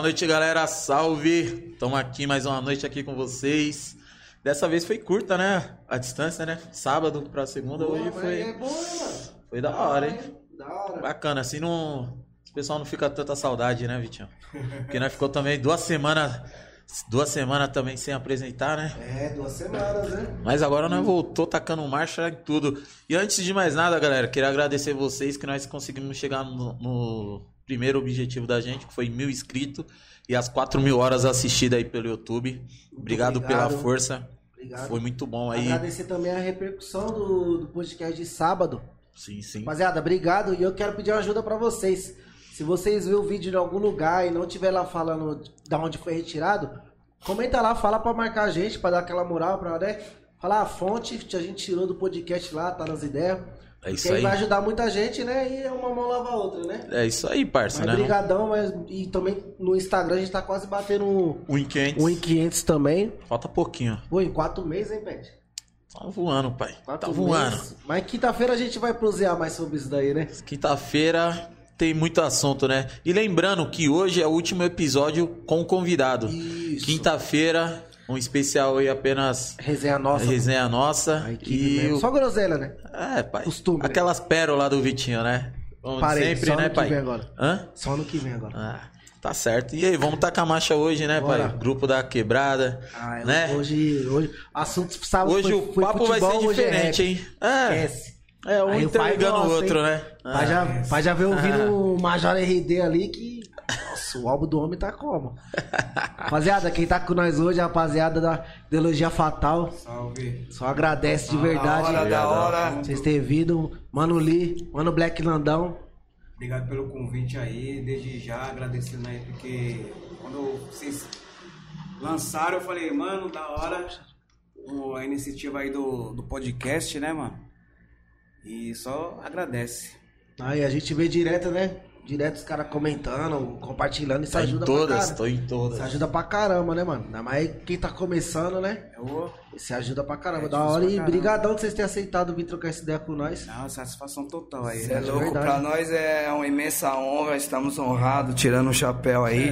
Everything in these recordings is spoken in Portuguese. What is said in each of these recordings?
Boa noite, galera. Salve! Estamos aqui mais uma noite aqui com vocês. Dessa vez foi curta, né? A distância, né? Sábado pra segunda, Pô, hoje foi, É bom, né, foi da hora, hein? Da hora. Bacana, assim não. O pessoal não fica tanta saudade, né, Vitinho? Porque nós ficou também duas semanas. Duas semanas também sem apresentar, né? É, duas semanas, né? Mas agora nós voltou tacando marcha em tudo. E antes de mais nada, galera, queria agradecer vocês que nós conseguimos chegar no, no primeiro objetivo da gente, que foi mil inscritos e as quatro mil horas assistidas aí pelo YouTube. Obrigado, obrigado. pela força. Obrigado. Foi muito bom aí. Agradecer também a repercussão do, do podcast de sábado. Sim, sim. Rapaziada, obrigado. E eu quero pedir ajuda pra vocês. Se vocês viram o vídeo em algum lugar e não tiver lá falando da onde foi retirado, comenta lá, fala pra marcar a gente, pra dar aquela moral, pra, né? Falar a fonte que a gente tirou do podcast lá, tá nas ideias. É isso aí vai ajudar muita gente, né? E uma mão lava a outra, né? É isso aí, parça, Mas né? brigadão, mas e também no Instagram a gente tá quase batendo um, O Inquentes. um em 500 também. Falta pouquinho. Pô, em quatro meses, hein, Pet? Tá voando, pai. Quatro tá voando. meses. Mas quinta-feira a gente vai prosear mais sobre isso daí, né? Quinta-feira tem muito assunto, né? E lembrando que hoje é o último episódio com convidado. Isso. Quinta-feira, um especial aí apenas Resenha nossa. resenha nossa. A equipe E o... Só groselha, né? É, pai. Costume? Aquelas pérolas do Vitinho, né? Vamos Parei, sempre, só né, que pai? vem agora. Hã? Só ano que vem agora. Ah, tá certo. E aí, vamos tacar marcha hoje, né, Bora. pai? Grupo da quebrada, Ah, né? Hoje, hoje, assunto sábado Hoje foi, o foi papo vai futebol, ser hoje é diferente, rap. hein? É, Esquece. é um Aí o pai o outro, hein? né? Pai já, pai já veio ouvindo o Major RD ali que. Nossa, o álbum do homem tá como? Rapaziada, quem tá com nós hoje, é a rapaziada da Ideologia Fatal. Salve. Só agradece de verdade. Da hora, da hora. Vocês terem vindo. Mano Lee, Mano Black Landão. Obrigado pelo convite aí, desde já agradecendo aí, porque quando vocês lançaram, eu falei, mano, da hora a iniciativa aí do, do podcast, né, mano? E só agradece. Aí a gente vê direto, né? Direto os caras comentando, compartilhando. Isso Tá em ajuda pra todas, caramba. tô em Isso todas. ajuda pra caramba, né, mano? Ainda mais quem tá começando, né? Eu, Isso ajuda pra caramba. É da hora. pra E brigadão de vocês terem aceitado vir trocar essa ideia com nós. não, satisfação total aí. Você é né? louco, verdade. pra nós é uma imensa honra, estamos honrados, tirando o chapéu aí.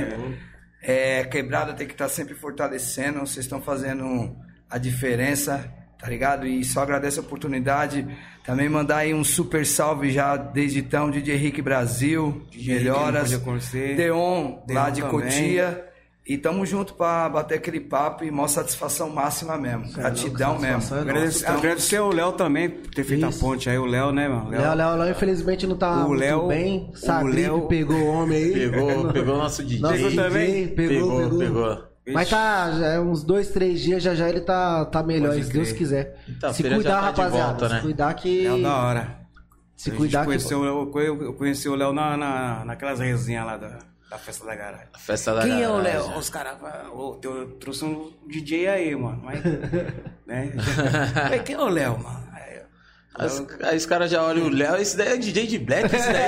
É, quebrada tem que estar sempre fortalecendo, vocês estão fazendo a diferença, tá ligado? E só agradeço a oportunidade. Também mandar aí um super salve já desde então, DJ Henrique Brasil, DJ melhoras. Conhecer. Deon, lá Deon de também. Cotia. E tamo junto pra bater aquele papo e maior satisfação máxima mesmo. Gratidão louco, mesmo. é Agradecer, agradecer ao Léo também por ter feito Isso. a ponte aí, o Léo, né, mano? Léo, Léo, Léo, infelizmente não tá O muito Léo- bem. o Sagripe Léo- pegou o homem aí. Pegou, pegou nosso DJ. Nosso Pegou DJ, também? Pegou, pegou. pegou. Mas tá, já é uns dois, três dias, já já ele tá, tá melhor, Pode se Deus crer. quiser. Quinta-feira Se já cuidar, tá de rapaziada. volta, né? Se cuidar que. É da hora. Se A gente cuidar que. conheceu, o Léo- eu conheci o Léo na, na, naquelas resenhas lá da, da festa da garagem. A festa da Quem é o garagem. Léo? Os caras, ô, eu trouxe um DJ aí, mano. Mas, né? Falei, quem é o Léo, mano? Aí, As- Aí os caras já olham o Léo, esse daí é DJ de black, esse daí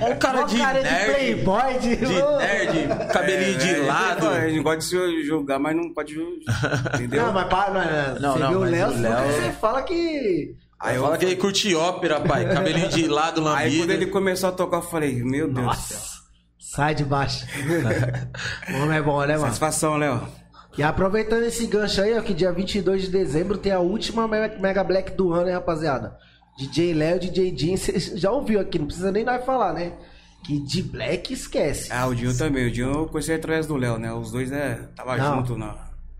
é um cara de cara de nerd, playboy, de... de nerd, cabelinho de É, lado. A gente gosta de se julgar, mas não pode julgar. Entendeu? Não, mas para, não, Não, você não, viu o Léo, o Léo- você fala que. Aí fala que ele curte ópera, pai, cabelinho de lado, Aí lambido. quando ele começou a tocar, eu falei, meu Deus do céu. Sai de baixo. o homem é bom, né, mano? Satisfação, Léo. E aproveitando esse gancho aí, ó, que dia 22 de dezembro tem a última Me- Mega Black do ano, hein, rapaziada? DJ Léo, DJ Jean, você já ouviu aqui, não precisa nem nós falar, né? Que de Black esquece. Ah, o Dinho também. O Dinho eu conheci através do Léo, né? Os dois é, tava Não. junto na,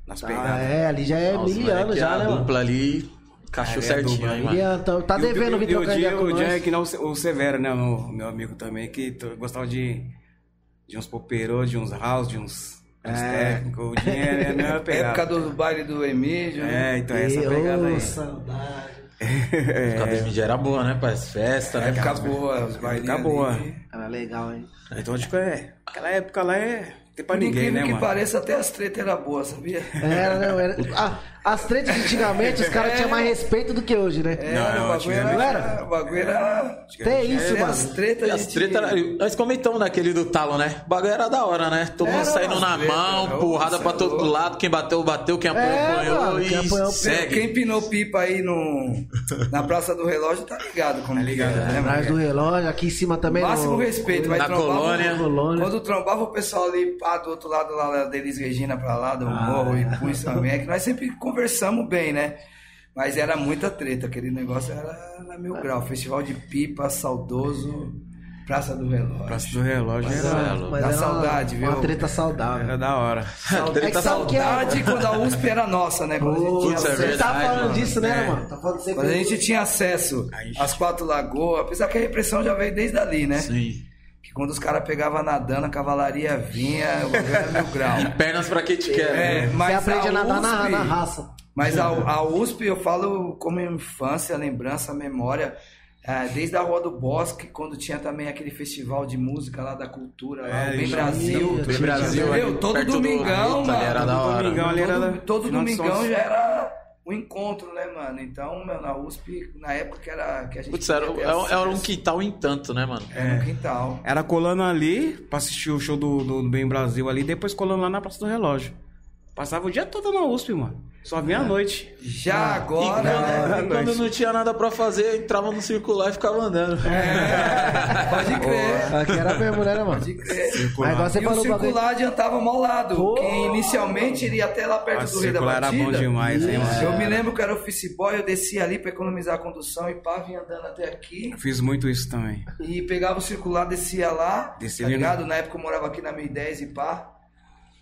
nas Ah, pegadas. é, ali já é Nossa, mil anos moleque, já, a né, mano? dupla ali, cachou É, é certinho, dupla, mano. Ele, então, tá devendo o- vir e o Dinho- ideia com O Dinho é que não o Severo, né? O meu amigo também, que gostava de, de uns poperô, de uns house, de uns, técnicos. O Dinho é, é a mesma pegada. Época do baile do Emílio. né? É, então é essa pegada aí. saudade. A cabeça mídia era boa, né, pai? Festa, né? Época boa, os bailinhos. Época boa. Era legal, hein? Então, tipo, é. Aquela época lá é. Tem pra ninguém, incrível né, que mano? pareça, até as tretas eram boas, sabia? Era, não, era. Ah, as tretas de antigamente, os caras tinham mais respeito do que hoje, né? É, Não, o bagulho era, era. o bagulho era... Tem isso, É, as mano. tretas E as de- tretas, era- nós comentamos naquele do talo, né? O bagulho era da hora, né? Todo mundo saindo na tretas, mão, não, porrada pra é todo louco. lado. Quem bateu, bateu. Quem apanhou, É, apanhou. mano, quem apanhou, segue. Quem pinou pipa aí no, na Praça do Relógio tá ligado como Tá ligado, que é, né, Atrás mano? do relógio, aqui em cima também. Máximo no... respeito. Mas Na colônia. Colônia. Quando trombava o pessoal ali pá, do outro lado lá da Elis Regina pra lá, do Morro e Punhos também, é que nós sempre conversamos bem, né? Mas era muita treta, aquele negócio era, era mil grau. Festival de pipa, saudoso, Praça do Relógio. Praça do relógio Mas era, é, Mas Dá era saudade, uma, uma viu? treta saudável. era da hora. Saudade, É é? saudade quando a USP era nossa, né? Quando a gente tinha é você acesso- tá falando mano. disso, né, É. mano? Tá falando sempre Quando a gente tinha acesso às quatro lagoas, apesar que a repressão já veio desde ali, né? Sim. Que quando os caras pegavam nadando, a cavalaria vinha, o era mil grau. Pernas pra quem te quer. É, mas Você aprende a nadar na, USP na raça. Mas a, a USP, eu falo como infância, lembrança, memória, é, desde a Rua do Bosque, quando tinha também aquele festival de música lá da cultura, lá, É, Bem Brasil. Bem Brasil, todo do domingão, era mano. da Todo domingão todo domingão já era o encontro, né, mano? Então, meu, na USP, na época que era que a gente Putz, era, era um- era um quintal em tanto, né, mano? era no quintal. Era colando ali pra assistir o show do, do Bem Brasil ali, depois colando lá na Praça do Relógio. Passava o dia todo na USP, mano. Só vinha à noite. Já E agora, quando, né? e quando não tinha nada pra fazer, entrava no circular e ficava andando. Pode crer. Aqui era mesmo, né, mano? Pode crer. Mas igual você E o falou bagulho. circular adiantava mal lado. Pô. Que inicialmente ele ia até lá perto A do Rio da circular era Batida. bom demais, hein, mano. Eu me lembro que era office boy, eu descia ali pra economizar a condução e pá, vinha andando até aqui. Eu fiz muito isso também. E pegava o circular, descia lá, Descia tá ligado? Na época eu morava aqui na 1010 e pá.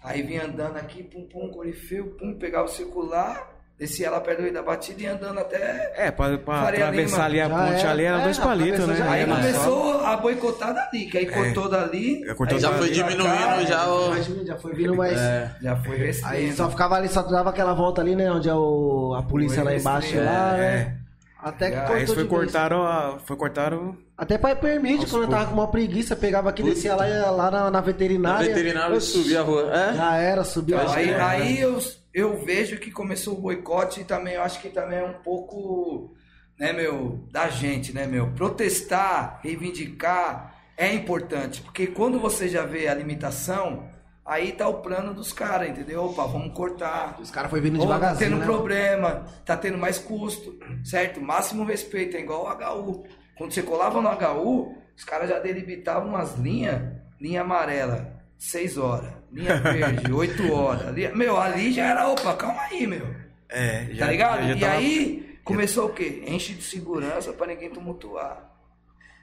Aí vinha andando aqui, pum, pum, corifeu, pum, pegava o circular, descia lá perto do Rio da Batida e andando até... É, pra, pra atravessar ali a ponte ali era É, dois palitos, né? já Aí começou a boicotar dali, que aí cortou dali. É, cortou Aí já dali. foi diminuindo já o... Já foi vindo mais. Já foi Aí só ficava ali, só dava aquela volta ali, né? Onde é o, a polícia lá embaixo É, lá, é. Né? Até que Aí cortou Aí eles foi vez. cortaram, a- foi cortaram Até pai permite, quando eu tava com uma preguiça, pegava aqui, descia lá, ia lá na, na Na veterinária. veterinária e Oxi, subia a rua. É? Já era, subia lá. aí, aí eu, eu vejo que começou o boicote e também eu acho que também é um pouco, né, meu, da gente, né, meu? Protestar, reivindicar é importante, porque quando você já vê a limitação, aí tá o plano dos caras, entendeu? Opa, vamos cortar. Os caras foi vindo tá devagarzinho, tendo né? problema, tá tendo mais custo, certo? Máximo respeito, é igual o HU. Quando você colava no HU, os caras já delimitavam umas linhas, linha amarela, 6 horas, linha verde, 8 horas. Linha- Meu, ali já era, opa, calma aí, meu. É, já, tá ligado? já e tava- aí começou o quê? Enche de segurança pra ninguém tumultuar.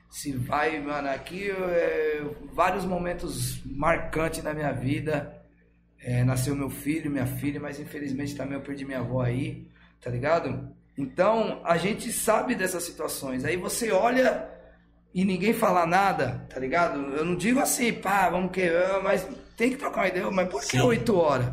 Se vai, mano, aqui é, vários momentos marcantes na minha vida. É, nasceu meu filho, minha filha, mas infelizmente também eu perdi minha avó aí, tá ligado? Então a gente sabe dessas situações. Aí você olha e ninguém fala nada, tá ligado? Eu não digo assim, pá, vamos que, mas tem que trocar uma ideia, mas por que oito horas?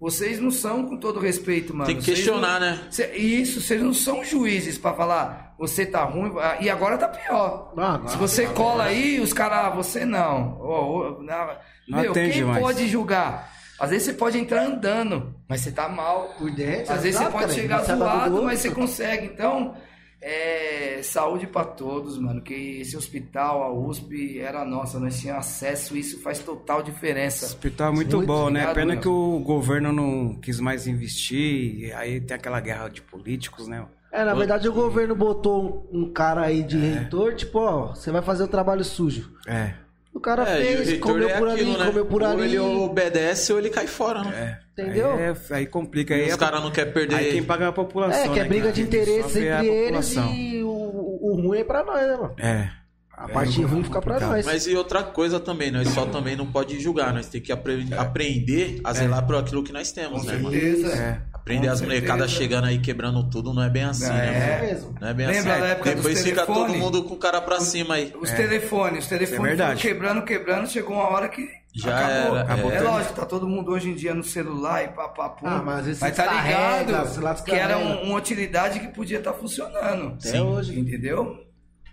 Vocês não são, com todo respeito, mano. Tem que questionar, não- né? Cê- Isso, vocês não são juízes pra falar, você tá ruim, ah, e agora tá pior. Ah, Se você tá cola aí, os caras, ah, você não. Ô, ô, não. Não Meu, quem mais. pode julgar? Às vezes você pode entrar andando, mas você tá mal. Por dentro. Às vezes você exato, pode cara, chegar você sabe do zoado, outro. mas você consegue. Então, é, saúde pra todos, mano. Que esse hospital, a USP, era nossa, nós tínhamos acesso, isso faz total diferença. Hospital é muito, Muito bom, né? Pena meu. que o governo não quis mais investir, e aí tem aquela guerra de políticos, né? É, na verdade o governo botou um, um cara aí de reitor, tipo, ó, você vai fazer o trabalho sujo. É. O cara É, o fez, reitor comeu é por aquilo, ali, né? comeu por ou ali. ele obedece ou ele cai fora, né? É. Entendeu? Aí, é- aí complica. Aí Os é- caras não querem perder. Aí quem paga é a população. É, que é né, briga cara? de sofre é entre eles e o, o- o ruim é pra nós, né, mano? É. A É, parte ruim fica pra nós. Mas e outra coisa também, nós só também não pode julgar, nós tem que apre- aprender a zelar por aquilo que nós temos, Com né, mano? certeza. É. Aprender Com as molecadas chegando aí quebrando tudo não é bem assim, né, É. mesmo. Não é bem Lembra assim. da época dos Depois fica todo mundo com o cara pra cima aí. Os telefones, os telefones É quebrando, quebrando, chegou uma hora que Já acabou. era, Acabou é tudo. lógico, tá todo mundo hoje em dia no celular e papapum. Ah, mas vezes mas tá ligado lá, que era um- uma utilidade que podia estar funcionando. Até hoje. Entendeu?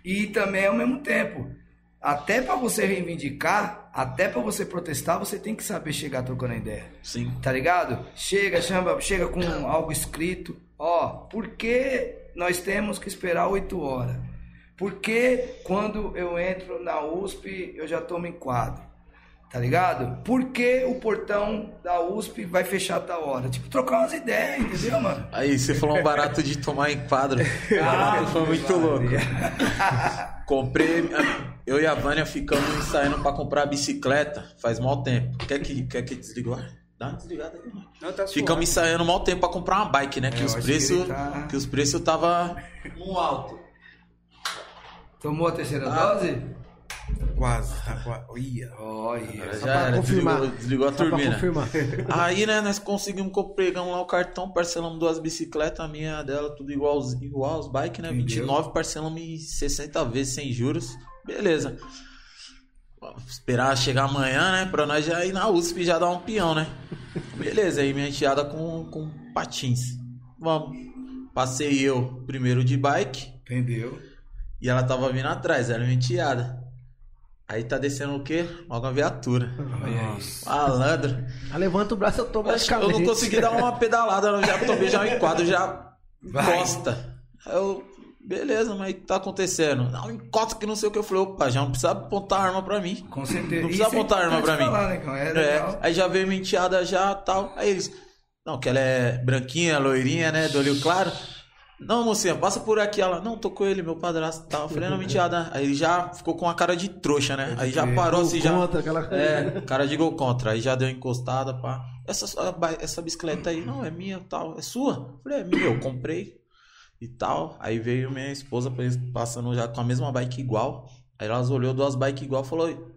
E também ao mesmo tempo, até pra você reivindicar, até pra você protestar, você tem que saber chegar trocando ideia. Sim. Tá ligado? Chega, chama, chega com algo escrito. Ó, por que nós temos que esperar oito horas? Por que quando eu entro na USP eu já tomo enquadro? Tá ligado? Por que o portão da USP vai fechar a tal hora? Tipo, trocar umas ideias, entendeu, mano? Aí você falou um barato de tomar enquadro. Ah, foi muito louco. Comprei. eu e a Vânia ficamos ensaiando pra comprar a bicicleta faz mal tempo. Quer que, quer que desligou? Dá uma desligada aí, mano. Não, tá Ficamos ensaiando mal tempo pra comprar uma bike, né? É, Que eu os preços. tá- Que os preços tava no alto. Tomou a terceira Ah. dose? Quase, tá quase. Ia. Olha. Já pra era, confirmar. desligou, desligou a Só pra turbina. confirmar. Aí, né, nós conseguimos, co- pegamos lá o cartão, parcelamos duas bicicletas, a minha dela, tudo igual, aos- igual aos bikes, né? Entendeu? 29, parcelamos em 60 vezes sem juros. Beleza. Esperar chegar amanhã, né? Pra nós já ir na USP e já dar um peão, né? Beleza, aí minha enteada com, com patins. Vamos. Passei eu primeiro de bike Entendeu? e ela tava vindo atrás, era minha enteada. Aí tá descendo o quê? Logo a viatura. Isso. Malandro. Aí levanta o braço, eu tô Acho que Eu não consegui dar uma pedalada, eu já tomei já um enquadro, já Vai. encosta. Aí eu, beleza, mas tá acontecendo. Não, encosta que não sei o que. Eu falei, opa, já não precisa apontar arma pra mim. Com certeza. Não precisa Isso é apontar arma pra importante mim. falar, né, cara? É É, aí já veio minha enteada já tal. Aí eles, não, que ela é branquinha, loirinha, né, do olho claro. Não, mocinha, passa por aqui. Ela, não, tô com ele, meu padrasto e tal. Eu falei, não, menteada. Aí ele já ficou com a cara de trouxa, né? Aí já crer. parou assim, já. contra, aquela coisa. É, cara de gol contra. Aí já deu encostada, pá. Essa, essa bicicleta aí, não, é minha tal. É sua? Eu falei, é minha, eu comprei e tal. Aí veio minha esposa passando já com a mesma bike igual. Aí elas olhou duas bikes igual e falou: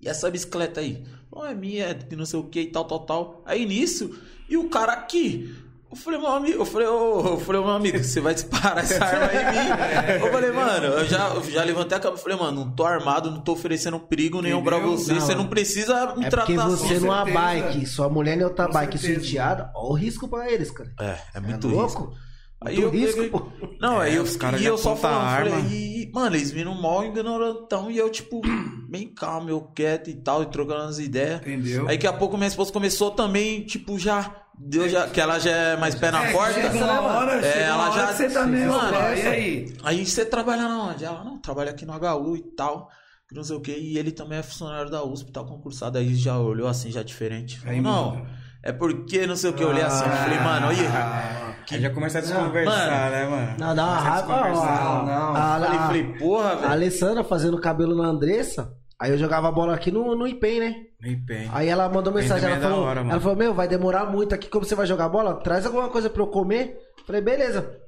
E essa bicicleta aí? Não, é minha, é de não sei o que e tal, tal, tal. Aí nisso, e o cara aqui. Eu falei, meu amigo, eu falei, ô, eu falei, meu amigo, você vai disparar essa arma aí em mim. Eu falei, mano, eu já, eu já levantei a câmera e falei, mano, não tô armado, não tô oferecendo perigo nenhum pra você. Não. Você não precisa me É tratar porque você assim. numa certeza. bike, sua mulher outra Com bike, certeza. enteada, ó o risco pra eles, cara. É, é muito é risco. Aí Muito eu risco, peguei- pô. Não, aí É, eu, os caras e já eu só falando, arma. falei, e, mano, eles viram mal ignorantão e eu, tipo, bem calmo, eu quieto e tal, e trocando as ideias. Entendeu? Aí daqui a pouco minha esposa começou também, tipo, já. Deu já. Que ela já é mais pé na É, porta. chega uma hora, É, chega ela uma hora já- que você tá mesmo. Mano, E aí? Aí você trabalha na onde? Ela, não, trabalha aqui no HU e tal. Que não sei o que. E ele também é funcionário da USP, tal, concursado. Aí já olhou assim, já diferente. Falou, Aí não, muda. É porque não sei o que. Eu olhei assim, eu falei, mano, olha. Aí já começa a desconversar, né, mano? Não, dá uma a raiva. ó, não. a- Falei, a- falei, porra, A velho. Alessandra fazendo cabelo na Andressa. Aí eu jogava bola aqui no, no IPEM, né? Nem bem. Aí ela mandou mensagem, ela é falou, hora, ela falou, meu, vai demorar muito aqui, como você vai jogar bola? Traz alguma coisa pra eu comer. Falei, beleza.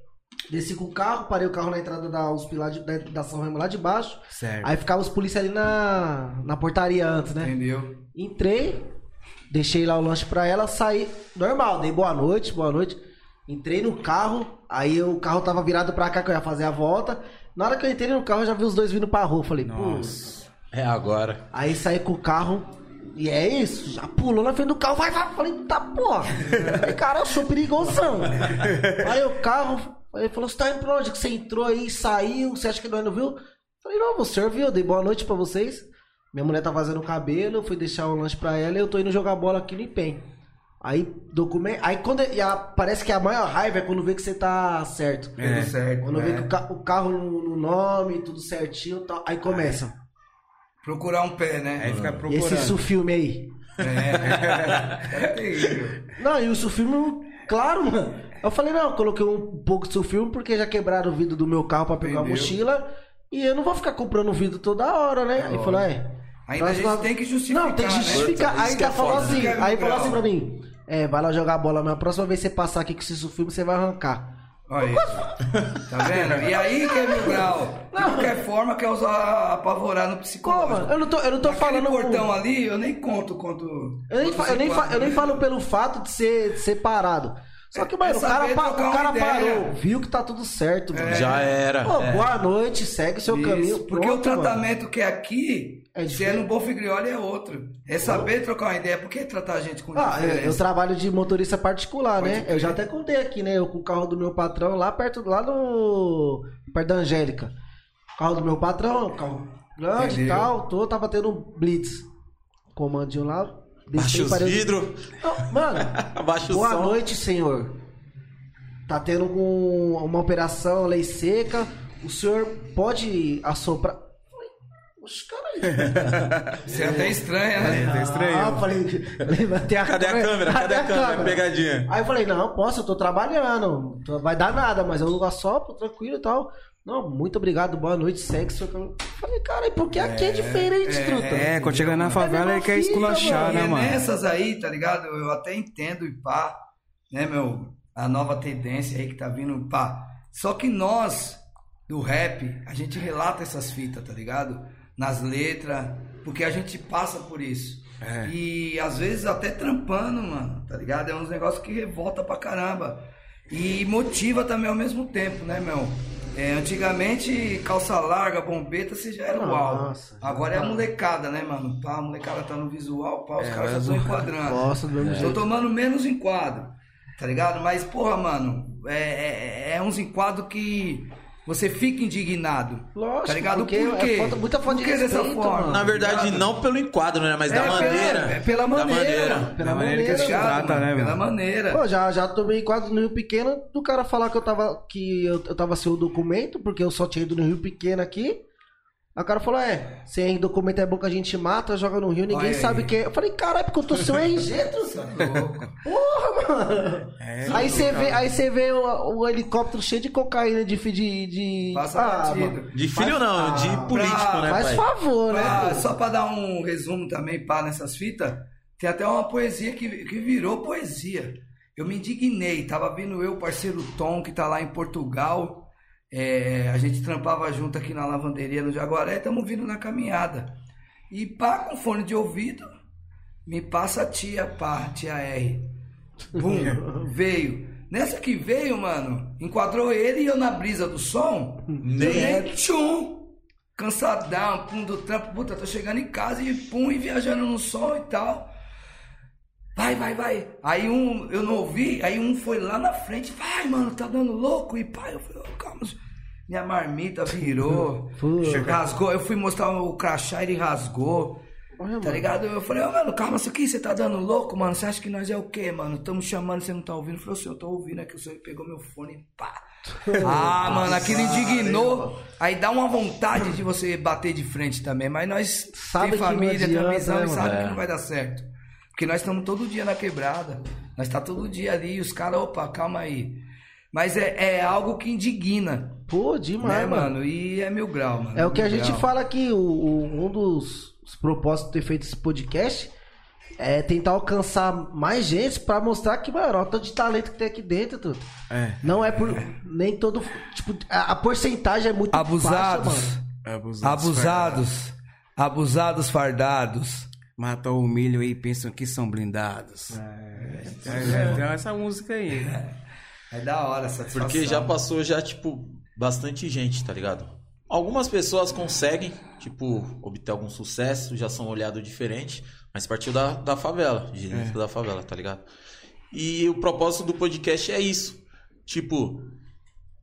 Desci com o carro, parei o carro na entrada da USP lá de, da, da São Remo lá de baixo. Certo. Aí ficava os policiais ali na, na portaria antes, né? Entendeu? Entrei, deixei lá o lanche pra ela, saí normal, dei boa noite, boa noite. Entrei no carro, aí o carro tava virado pra cá que eu ia fazer a volta. Na hora que eu entrei no carro, eu já vi os dois vindo pra rua. Falei, pô. Nossa. É agora. Aí saí com o carro. E é isso, já pulou na frente do carro, vai, vai. Falei, tá porra. Falei, cara, eu sou perigosão. Aí o carro, ele falou, você tá indo pra onde? Que você entrou aí, saiu, você acha que nós não viu? Falei, não, você ouviu, eu dei boa noite pra vocês. Minha mulher tá fazendo o cabelo, eu fui deixar o lanche pra ela e eu tô indo jogar bola aqui no IPEM. Aí, documento. Aí quando. E a- parece que a maior raiva é quando vê que você tá certo. Tudo certo. Quando é. vê que o, ca- o carro no, no nome, tudo certinho e tal. Aí começa. Procurar um pé, né? Aí fica E procurando. esse filme aí? É, é terrível. Não, e o filme, claro, mano. Eu falei, não, eu coloquei um pouco do filme porque já quebraram o vidro do meu carro pra pegar a Entendeu? mochila. E eu não vou ficar comprando vidro toda hora, né? Aí falou, é. Ainda a gente tem que justificar, Não, tem que né? justificar. Isso Aí que é ainda falou foda, assim, né? aí falou assim pra mim. É, vai lá jogar bola, mas a próxima vez que você passar aqui com esse filme, você vai arrancar. Olha isso. Tá vendo? E aí que é mil grau. De qualquer forma, quer usar apavorar no mano, eu não tô, eu não tô Naquele falando. portão ali, eu nem conto quanto. Eu nem, fa- eu, nem fa- eu nem falo. pelo fato de ser, de ser parado. Só que, mano, É o cara, pa- o cara ideia. parou, viu que tá tudo certo, mano. Já era. Pô, é. boa noite, segue seu caminho. porque pronto, o mano. tratamento que é aqui, É se é no Bofigrioli é outro. É saber trocar uma ideia. Por que tratar a gente com Ah, eu, diferença? eu trabalho de motorista particular, Pode né? crer. Eu já até contei aqui, né? Eu com o carro do meu patrão lá perto, lá no. perto da Angélica. Carro do meu patrão, carro grande e tal. Tô, tava tendo um blitz. Comandinho lá. Baixa os parei- vidros, Não, mano, abaixa o boa som. noite, senhor. Tá tendo um- uma operação, lei seca. O senhor pode assoprar. Oxe, caralho. Você é até estranha, né? Tá estranho. Ah, eu falei, levantei a Cadê a câmera? Cadê a câmera? Pegadinha. Aí eu falei, não, posso, eu tô trabalhando. Vai dar nada, mas eu assopro, tranquilo e tal. Não, muito obrigado, boa noite, sexo. Eu falei, cara, e por que aqui é diferente, truta? É, quando chega na favela mesma ele quer esculachar, mano. né, mano? nessas aí, tá ligado? Eu até entendo e pá, né, meu? A nova tendência aí que tá vindo, pá. Só que nós, do rap, a gente relata essas fitas, tá ligado? Nas letras, porque a gente passa por isso. É. E às vezes até trampando, mano, tá ligado? É uns negócios que revolta pra caramba. E motiva também ao mesmo tempo, né, meu? É, antigamente, calça larga, bombeta, você já era o. Nossa, Agora é a molecada, né, mano? Pá, a molecada tá no visual, pá, os É, caras já estão enquadrando. Gosto do mesmo tomando menos enquadro, tá ligado? Mas, porra, mano, é, é, é uns enquadros que você fica indignado. Lógico, tá ligado? porque Por quê? é falta- muita falta de Por que dessa respeito, forma? mano. Na verdade, Ligado? não pelo enquadro, né? Mas É, da pela- maneira. é pela Da maneira, maneira. mano. Pela Da maneira que maneira, se trata, né, Pela mano? maneira. Pô, já, já tomei quadro no Rio Pequeno do cara falar que eu tava, que eu, eu tava sem o documento, porque eu só tinha ido no Rio Pequeno aqui. Aí o cara falou, é, sem documento é bom que a gente mata, joga no Rio, ninguém sabe aí. quem é. Eu falei, caralho, porque eu tô sem o RG, truta. Porra, mano. É, aí você vê, aí você vê o, o helicóptero cheio de cocaína, de... de, de... Ah. De filho não, de político, né, Faz pai? favor, né? Ah, pô? só pra dar um resumo também, pá, nessas fitas, tem até uma poesia que, que virou poesia. Eu me indignei, tava vindo eu, parceiro Tom, que tá lá em Portugal. É, a gente trampava junto aqui na lavanderia no Jaguaré, tamo vindo na caminhada. E pá, com fone de ouvido, me passa a tia, pá, tia R. Bum, veio. Nessa que veio, mano, enquadrou ele e eu na brisa do som. Nem. Nem tchum. Cansadão, pum do trampo. Puta, tô chegando em casa e pum, e viajando no som e tal. Vai, vai, vai. Aí um, eu não ouvi, aí um foi lá na frente. Vai, mano, tá dando louco. E pai, eu falei, ô, calma. Minha marmita virou. Rasgou. Eu fui mostrar o crachá, ele rasgou. Olha, Tá mano. ligado? Eu falei, ô mano, calma, isso aqui você tá dando louco, mano. Você acha que nós é o quê, mano? Estamos chamando, você não tá ouvindo? Eu falei assim, eu tô ouvindo aqui, o senhor pegou meu fone e pá. Ah, mano, aquilo indignou. Aí dá uma vontade de você bater de frente também. Mas nós Sabe tem família, tem visão né, e sabe que É. não vai dar certo. Porque nós estamos todo dia na quebrada. Nós tá todo dia ali, os caras, opa, calma aí. Mas é, é algo que indigna, Pô, demais, né, mano. mano? E é mil grau, mano. É o que a mil gente grau. fala aqui, o, o- um dos os propósitos de ter feito esse podcast é tentar alcançar mais gente pra mostrar que, mano, olha o tanto de talento que tem aqui dentro, tudo. É. Não é por. Nem todo. Tipo, a, a porcentagem é muito Abusados. baixa, mano. Abusados. Abusados. Abusados fardados. Matou o milho e pensam que são blindados. É, é, tem essa música aí. É da hora essa Porque já passou já, tipo, bastante gente, tá ligado? Algumas pessoas conseguem, tipo, obter algum sucesso, já são olhados diferente, mas partiu da, da favela, de dentro da favela, tá ligado? E o propósito do podcast é isso. Tipo,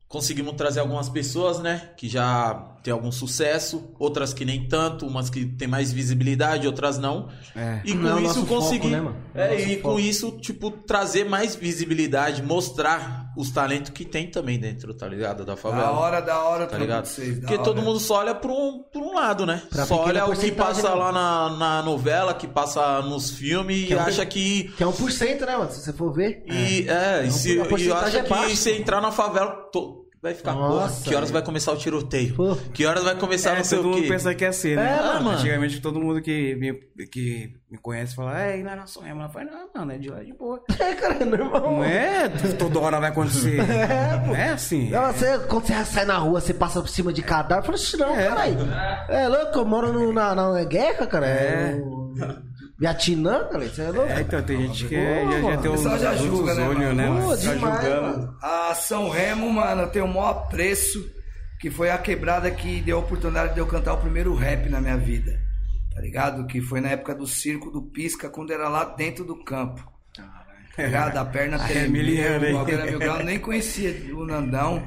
conseguimos trazer algumas pessoas, né, que já tem algum sucesso, outras que nem tanto, umas que tem mais visibilidade, outras não. É. E com Não é o isso nosso foco, conseguir. né, mano? Não é É, e com foco. isso, tipo, trazer mais visibilidade, mostrar os talentos que tem também dentro, tá ligado? Da favela. Da hora, da hora, Tá ligado? vocês, Porque hora. todo mundo só olha por um, por um lado, né? Pra só olha o que passa né? lá na, na novela, que passa nos filmes Que e é um- acha que. Que é 1%, né, mano? Se você for ver. E, é, e, se, e acha é que baixa, se entrar na favela, to- vai ficar, Nossa, porra, que horas vai começar o tiroteio? Pô. Que horas vai começar É, não sei todo o mundo quê? pensa que é ser, né? É, mano. Antigamente todo mundo que me, que me conhece fala, é, lá na sonhamos. Ela fala, não, mano, é de lá de boa. É, cara, é normal. Não é toda hora vai acontecer. Não é assim. Não, você, quando você sai na rua, você passa por cima de cadáver, fala assim, não, É. caralho. É louco, eu moro no, na, na guerra, cara. É. É. Vietnã, cara, você é louco. É, então tem gente que Pô, já, já tem o pessoal já julga, né, olhos, mano? né? Pô? Tá demais, julgando. mano. A São Remo, mano, eu tenho o maior apreço, que foi a quebrada que deu a oportunidade de eu cantar o primeiro rap na minha vida. Tá ligado? Que foi na época do circo do Pisca, quando era lá dentro do campo. Tá ligado? A perna Ah, é o mil graus. Eu nem conhecia o Nandão,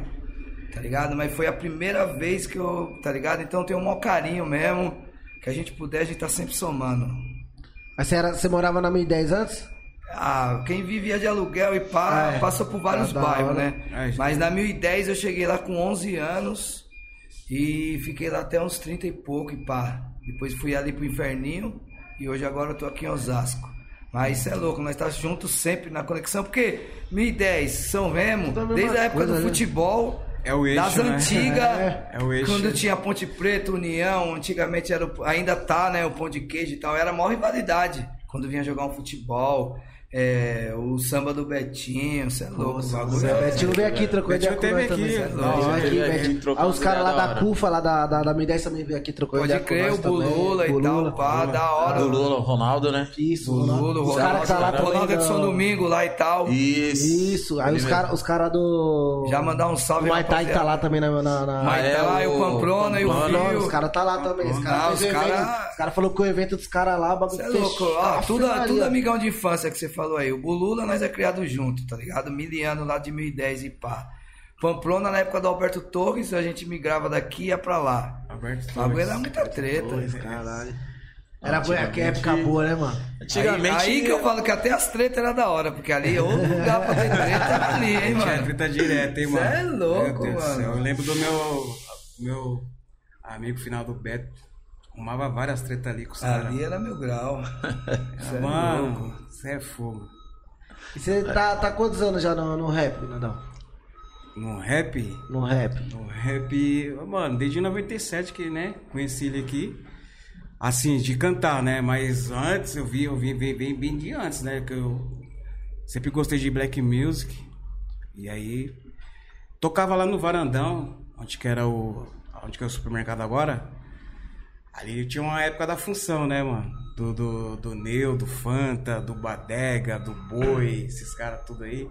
tá ligado? Mas foi a primeira vez que eu, tá ligado? Então eu tenho um maior carinho mesmo. Que a gente puder, a gente tá sempre somando. Mas você, era, você morava na 1010 antes? Ah, quem vivia de aluguel e pá, É. passa por vários bairros, né? É, Mas na 1010 eu cheguei lá com 11 anos e fiquei lá até uns 30 e pouco e pá. Depois fui ali pro Inferninho e hoje agora eu tô aqui em Osasco. Mas isso é louco, nós tá juntos sempre na conexão, porque 1010, São Remo, desde a época coisa, do né? É o eixo, Das né? antigas. É o eixo. Quando tinha Ponte Preta, União, antigamente era o- ainda tá, né? O pão de queijo e tal. Era a maior rivalidade. Quando vinha jogar um futebol. É, o samba do Betinho, você é louco. o bagulho é- Betinho veio aqui, trocou ideia com nós também. aqui, veio aqui, Betinho. Aí os umas caras lá da. CUFA, lá da, da, da Mi10 também veio aqui, trocou Pode ideia com crer, nós o. Bulula e tal, pá, da hora. Do Lula, Ronaldo, né? Isso, Lulu, os caras que tá lá Ronaldo. Ronaldo Edson da- Domingo lá e tal. Isso. Isso, aí os caras os cara do. Já mandar um salve, O Maitai tá lá também na. na, é e o o Pamplona e o Pamplona, Fio. Os caras tá lá também. Os Ah, caras os cara- Os caras falaram que o evento dos caras lá, o bagulho Você é louco. Ah, Ah, tudo, amigão de infância que você falou aí. O Bulula nós é criado junto, tá ligado? Miliano lá de 2010 e pá. Pamplona na época do Alberto Torres, a gente migrava daqui e ia pra lá. Alberto Torres. era muita treta. Caralho. Era boa, que época boa, né, mano? Antigamente. Aí, aí que eu falo que até as tretas eram da hora, porque ali é outro lugar pra ter treta era ali, hein, Tinha mano. treta direto, hein, mano? é louco, Meu Deus do mano. céu. Eu lembro do meu, meu amigo final do Beto. Arrumava várias tretas ali com os caras. Ali era meu grau. Cê é. Mano, você é fogo. E você tá, tá quantos anos já no, no rap, Nadão? No rap, No rap. no rap, mano, desde 97 que, né, conheci ele aqui. Assim, de cantar, né? Mas antes eu vi, eu vi bem, bem, bem de antes, né? Que eu sempre gostei de black music. E aí tocava lá no varandão, onde que era o. onde que é o supermercado agora. Ali tinha uma época da função, né, mano? Do, do, do Neu, do Fanta, do Badega, do Boi, esses caras tudo aí.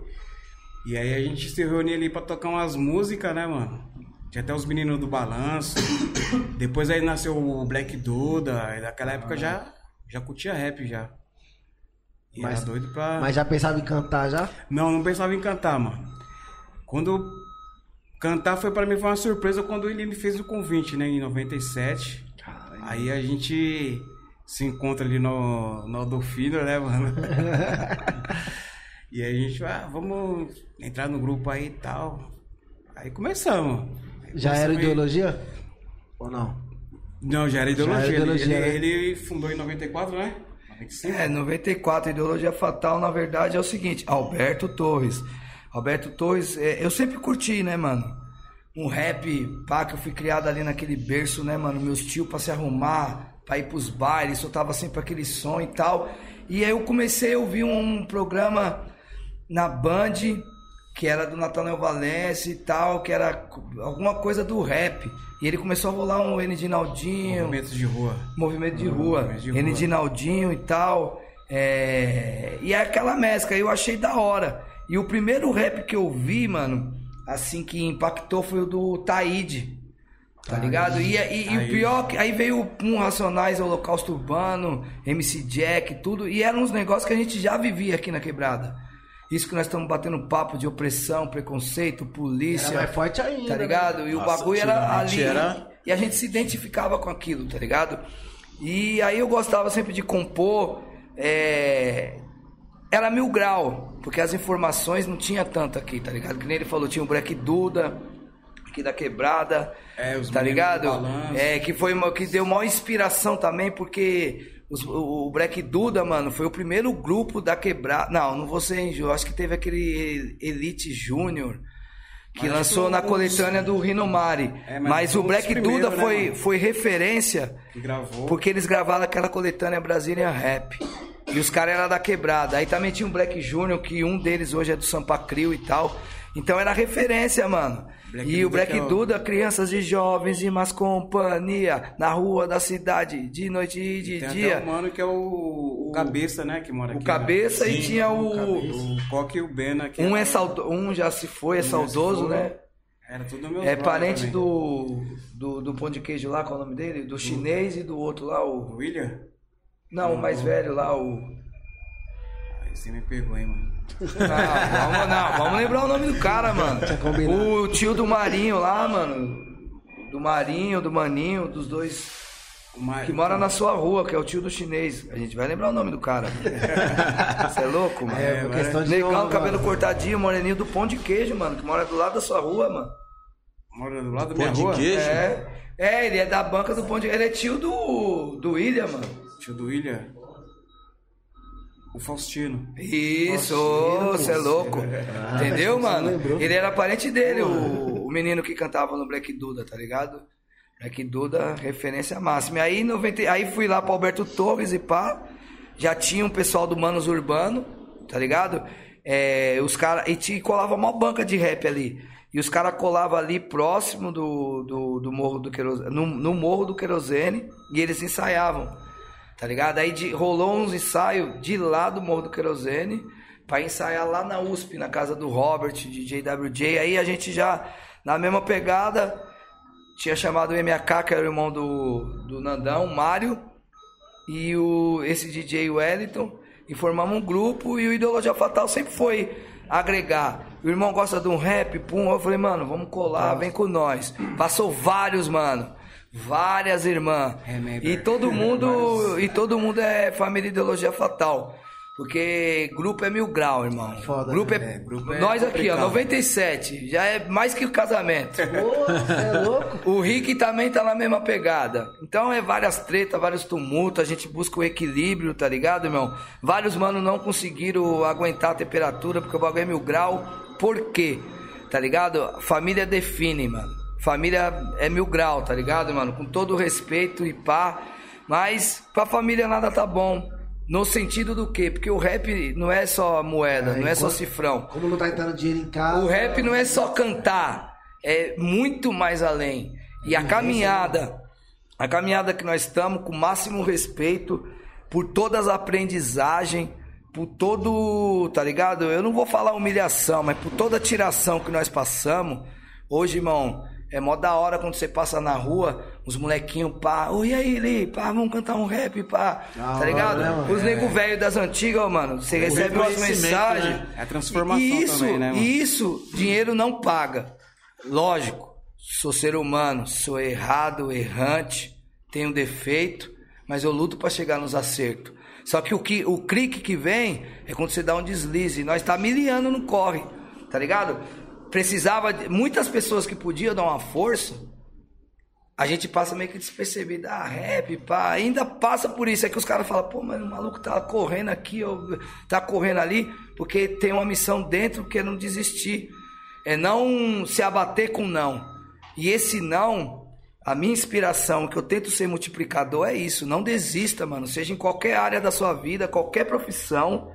E aí a gente se reunia ali pra tocar umas músicas, né, mano? Tinha até os meninos do balanço. Depois aí nasceu o Black Duda. E naquela época já, já curtia rap já. E Mas- doido pra. Mas já pensava em cantar já? Não, não pensava em cantar, mano. Quando cantar foi pra mim foi uma surpresa quando ele me fez o convite, né, em 97. Aí a gente se encontra ali no, no Adolfino, né, mano? e aí a gente, ah, vamos entrar no grupo aí e tal. Aí começamos. Aí Já era começamos aí- ideologia? Ou não? Não, já era ideologia. Já era ideologia, ele, né? ele, ele fundou em 94, né? 95? É, 94, ideologia fatal, na verdade, é o seguinte, Alberto Torres. Alberto Torres, é, eu sempre curti, né, mano? Um rap, pá, que eu fui criado ali naquele berço, né, mano? Meus tios pra se arrumar, pra ir pros bailes, soltava sempre aquele som e tal. E aí eu comecei a ouvir um programa na Band, que era do Nathaniel Valência e tal, que era alguma coisa do rap. E ele começou a rolar um Naldinho, Movimentos de rua. movimento de rua, Movimento de rua. de Naldinho e tal. é, E é aquela mescla, eu achei da hora. E o primeiro rap que eu vi, mano, assim que impactou foi o do Taíde. Tá ligado? E, e- e o pior, que aí veio um Racionais, Holocausto Urbano, MC Jack, tudo. E eram uns negócios que a gente já vivia aqui na quebrada. Isso que nós estamos batendo papo de opressão, preconceito, polícia. Era mais forte ainda, Tá né? ligado? E o Nossa, bagulho era ali. era- E a gente se identificava com aquilo, tá ligado? E aí eu gostava sempre de compor. é, Era mil grau, porque as informações não tinha tanto aqui, tá ligado? Que nem ele falou, tinha o Black Duda, aqui da quebrada. É, os tá ligado? É, que foi uma, que deu maior inspiração também, porque os- o, o Black Duda, mano, foi o primeiro grupo da quebrada. Não, não vou ser injusto, acho que teve aquele Elite Júnior. Que Acho lançou na coletânea do Rinomari. É, mas mas o Black dos primeiros, Duda né, foi, mano? foi referência porque eles gravaram aquela coletânea Brazilian Rap. E os caras eram da quebrada. Aí também tinha o Black Júnior, que um deles hoje é do Sampa Crio e tal. Então era referência, mano. Black e o Duda Black que é o- Duda, crianças e jovens e mais companhia, na rua da cidade, de noite e de Tem dia. até um mano que é o, o Cabeça, né? Que mora O aqui. cabeça né? e tinha o. O Coque e o Bena. Que Um, é saudo... um já se foi, é Um saudoso, foi. né? Era tudo meu É parente do, do, do pão de queijo lá, qual é o nome dele? Do chinês e do outro lá, o. William? Não, o mais velho lá, o. Aí você me pegou, hein, mano. Não, vamos, não, vamos lembrar o nome do cara, mano. combinado. O tio do Marinho lá, mano. Do Marinho, do Maninho, dos dois. O Mar- Que mora na sua rua, que é o tio do chinês. A gente vai lembrar o nome do cara. Você é louco, mano? É, por questão de Negão, honra, cabelo mano. cortadinho, moreninho do pão de queijo, mano. Que mora do lado da sua rua, mano. Mora do lado da Pão minha de rua? queijo? É. É, ele é da banca do pão de Ele é tio do. do William, mano. Tio do William. O Faustino. Isso, você é louco. Entendeu, mano? Ele era parente dele, o, menino que cantava no Black Duda, tá ligado? Black Duda, referência máxima. E aí, 90, aí fui lá pro Alberto Torres e pá. Já tinha um pessoal do Manos Urbano, tá ligado? É, os caras. E te colava uma banca de rap ali. E os caras colavam ali próximo do, do, do Morro do Querosene. No, no Morro do Querosene. E eles ensaiavam. Tá ligado? Aí de, rolou uns ensaios de lá do Morro do Querosene. Pra ensaiar lá na USP, na casa do Robert, de JWJ. Aí a gente já, na mesma pegada, tinha chamado o MAK, que era o irmão do, do Nandão, o Mário. E o, esse DJ Wellington. E formamos um grupo. E o Ideologia Fatal sempre foi agregar. O irmão gosta de um rap, pum. Eu falei, mano, vamos colar, vem com nós. Passou vários, mano. Várias irmãs. Remember. E todo mundo. E todo mundo é família Ideologia Fatal. Porque grupo é mil grau, irmão. Foda, grupo é, né? Grupo é Nós aqui, ó, complicado. 97. Já é mais que o casamento. Você é louco? O Rick também tá na mesma pegada. Então é várias tretas, vários tumultos, a gente busca o equilíbrio, tá ligado, irmão? Vários manos não conseguiram aguentar a temperatura porque o bagulho é mil grau. Por quê? Tá ligado? Família define, mano. Família é mil grau, tá ligado, mano? Com todo o respeito e pá. Mas pra família nada tá bom. No sentido do quê? Porque o rap não é só moeda, não é só cifrão. Como não tá entrando dinheiro em casa. O rap não é só cantar, é muito mais além. E a caminhada, a caminhada que nós estamos com o máximo respeito por todas as aprendizagens, por todo, tá ligado? Eu não vou falar humilhação, mas por toda a tiração que nós passamos. Hoje, irmão, é mó da hora quando você passa na rua, os molequinhos, pá, oi aí, Li, pá, vamos cantar um rap, pá, Da tá ligado? né, mano? Os nego velho das antigas, mano, você recebe umas reconhecimento, mensagens. né? É a transformação E isso, também, né, mano? e isso, dinheiro não paga. Lógico, sou ser humano, sou errado, errante, tenho defeito, mas eu luto para chegar nos acertos. Só que o que o clique que vem é quando você dá um deslize. Nós tá miliano no corre, tá ligado? Precisava de muitas pessoas que podiam dar uma força. A gente passa meio que despercebido, ah, rap, pá, ainda passa por isso. É que os caras falam, pô, mas o maluco tá correndo aqui, ó, tá correndo ali, porque tem uma missão dentro que é não desistir. É não se abater com não. E esse não, a minha inspiração, que eu tento ser multiplicador, é isso. Não desista, mano. Seja em qualquer área da sua vida, qualquer profissão,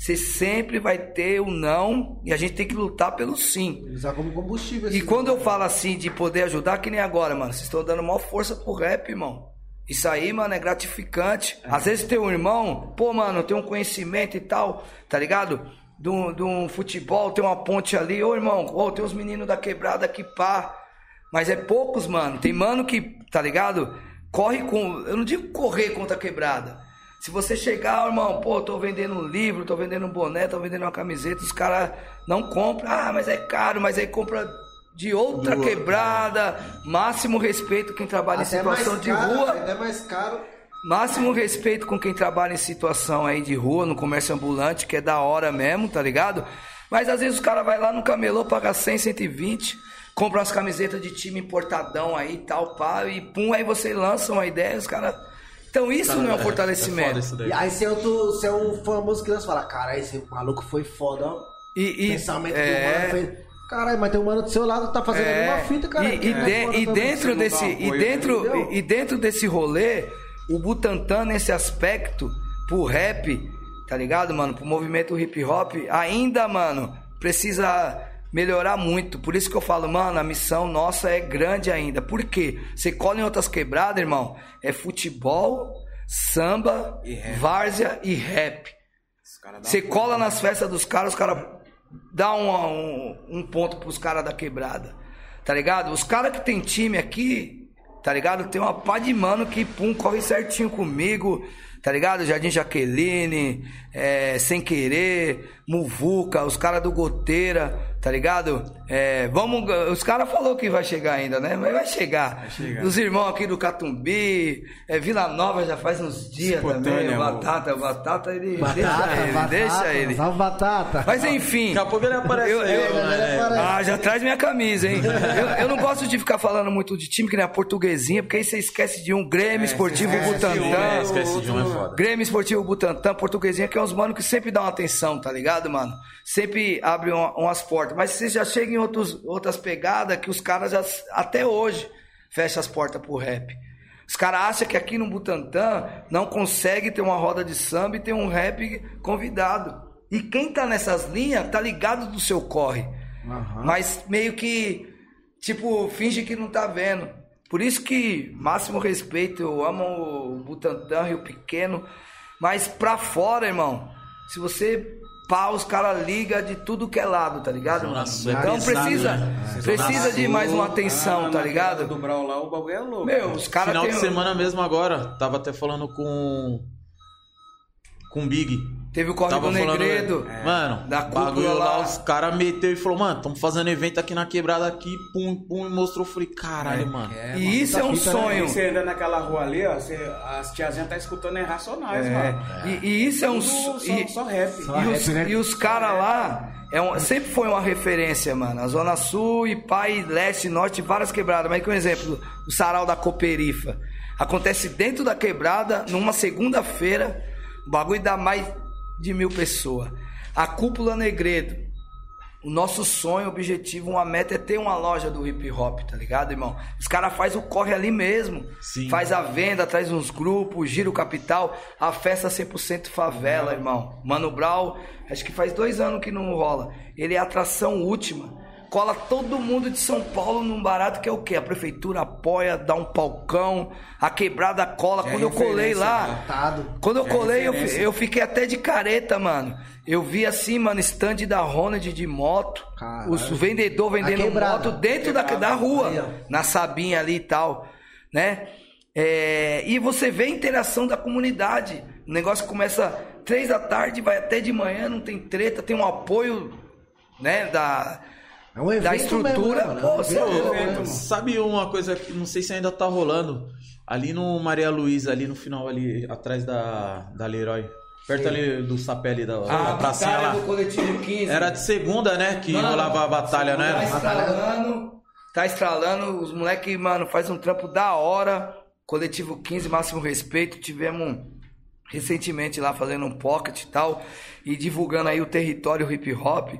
você sempre vai ter o não e a gente tem que lutar pelo sim. Usar como combustível. E quando eu falo assim de poder ajudar, que nem agora, mano, vocês estão dando maior força pro rap, irmão. Isso aí, mano, é gratificante. Às vezes tem um irmão, pô, mano, tem um conhecimento e tal, tá ligado? De um, de um futebol, tem uma ponte ali. Ô, irmão, ô, tem uns meninos da quebrada aqui, pá. Mas é poucos, mano. Tem mano que, tá ligado? Corre com. Eu não digo correr contra a quebrada. Se você chegar, irmão, pô, tô vendendo um livro, tô vendendo um boné, tô vendendo uma camiseta, os caras não compram. Ah, mas é caro, mas aí compra de outra quebrada. Máximo respeito quem trabalha em Até mais situação de caro, rua. Até mais caro. Máximo respeito com quem trabalha em situação aí de rua, no comércio ambulante, que é da hora mesmo, tá ligado? Mas às vezes o cara vai lá no camelô, paga 100, 120, compra umas camisetas de time importadão aí, tal, pá, e pum, aí você lança uma ideia, os caras... Então isso não é um É foda fortalecimento. daí. E aí você é, outro, você é um famoso que nós fala, cara, esse maluco foi foda, ó. E, e- Pensamento é, do mano foi. Caralho, mas tem um mano do seu lado que tá fazendo É, a mesma fita, cara. E, e é de- e dentro desse, e apoio, dentro, entendeu? e, e dentro desse rolê, o Butantan nesse aspecto, pro rap, tá ligado, mano? Pro movimento hip hop, ainda, mano, precisa melhorar muito. Por isso que eu falo, mano, a missão nossa é grande ainda. Por quê? Você cola em outras quebradas, irmão, é futebol, samba, E rap. várzea e rap. Dá Você cola nas festas dos caras, os caras dão um, um, um ponto pros caras da quebrada. Tá ligado? Os caras que tem time aqui, tá ligado? Tem uma pá de mano que, pum, corre certinho comigo. Tá ligado? Jardim Jaqueline, é, Sem Querer, Muvuca, os caras do Goteira, tá ligado? É, vamos, os caras falou que vai chegar ainda, né? Mas vai chegar. chegar. Os irmãos aqui do Catumbi, é, Vila Nova já faz uns dias também. Espontânea, O amor. Batata, o Batata, ele. Batata, deixa ele, batata, deixa ele. Salve batata. Mas enfim. Daqui a pouco ele aparece Eu- eu- ó, né? ele aparece. Ah, já traz minha camisa, hein? Eu, eu não gosto de ficar falando muito de time que nem a portuguesinha, porque aí você esquece de um Grêmio Esportivo esquece um, Butantã. É, esquece de um é foda. Grêmio Esportivo Butantã, portuguesinha, que é uns mano que sempre dão atenção, tá ligado, mano? Sempre abre uma- umas portas. Mas você já chega em outros, outras pegadas que os caras já, até hoje, fecham as portas pro rap. Os caras acham que aqui no Butantã não consegue ter uma roda de samba e ter um rap convidado. E quem tá nessas linhas tá ligado do seu corre. Mas meio que, tipo, finge que não tá vendo. Por isso que, máximo respeito, eu amo o Butantã, Rio Pequeno. Mas pra fora, irmão, se você pá, os caras ligam de tudo que é lado, tá ligado? Mano? Então precisa, né? precisa de mais uma atenção, Ah, tá ligado? Do Brau lá, o bagulho é louco. Meu, os caras Final de semana mesmo agora, tava até falando com. Com o Big. Teve o Corre Tava do falando, Negredo. Mano, Da bagulho lá, lá. os caras meteu e falou, mano, estamos fazendo evento aqui na quebrada aqui, pum, pum, e mostrou, falei, caralho, mano. E isso é um fita, né? sonho. Você anda naquela rua ali, ó, você, as tiazinhas tá escutando é Racionais, É. mano. E, e isso é um sonho. só, só rap. Só E os, rap, né? e os caras lá, é um- sempre foi uma referência, mano. A Zona Sul e Pai, Leste, Norte, várias quebradas. Mas que um exemplo, o Sarau da Coperifa. Acontece dentro da quebrada, numa segunda-feira, o bagulho dá mais de mil pessoas. A Cúpula Negredo. O nosso sonho, objetivo, uma meta é ter uma loja do hip hop, tá ligado, irmão? Os caras faz o corre ali mesmo. Sim. Faz a venda, traz uns grupos, gira o capital. A festa 100% favela, irmão. Mano Brau, acho que faz dois anos que não rola. Ele é a atração última. Cola todo mundo de São Paulo num barato que é o quê? A prefeitura apoia, dá um palcão, a quebrada cola. Já é Quando eu colei lá, quando eu Já é colei, eu, eu fiquei até de careta, mano. Eu vi assim, mano, stand da Ronald de moto. Caralho. Os vendedor vendendo moto dentro da, da rua. Aí, na Sabinha ali e tal, né? É, e você vê a interação da comunidade. O negócio começa três da tarde, vai até de manhã, não tem treta, tem um apoio, né, da, É um evento da estrutura. mesmo, né? Pô, É um evento, né? Sabe uma coisa que não sei se ainda tá rolando? Ali no Maria Luísa, ali no final, ali atrás da, da Leroy. Perto ali do sapé ali da, da pracinha lá. coletivo 15. Era de segunda, né? Que Mano, rolava a batalha, não Tá estralando, tá estralando, os moleques, mano, faz um trampo da hora. Coletivo 15, máximo respeito. Tivemos recentemente lá fazendo um pocket e tal, e divulgando aí o território hip hop.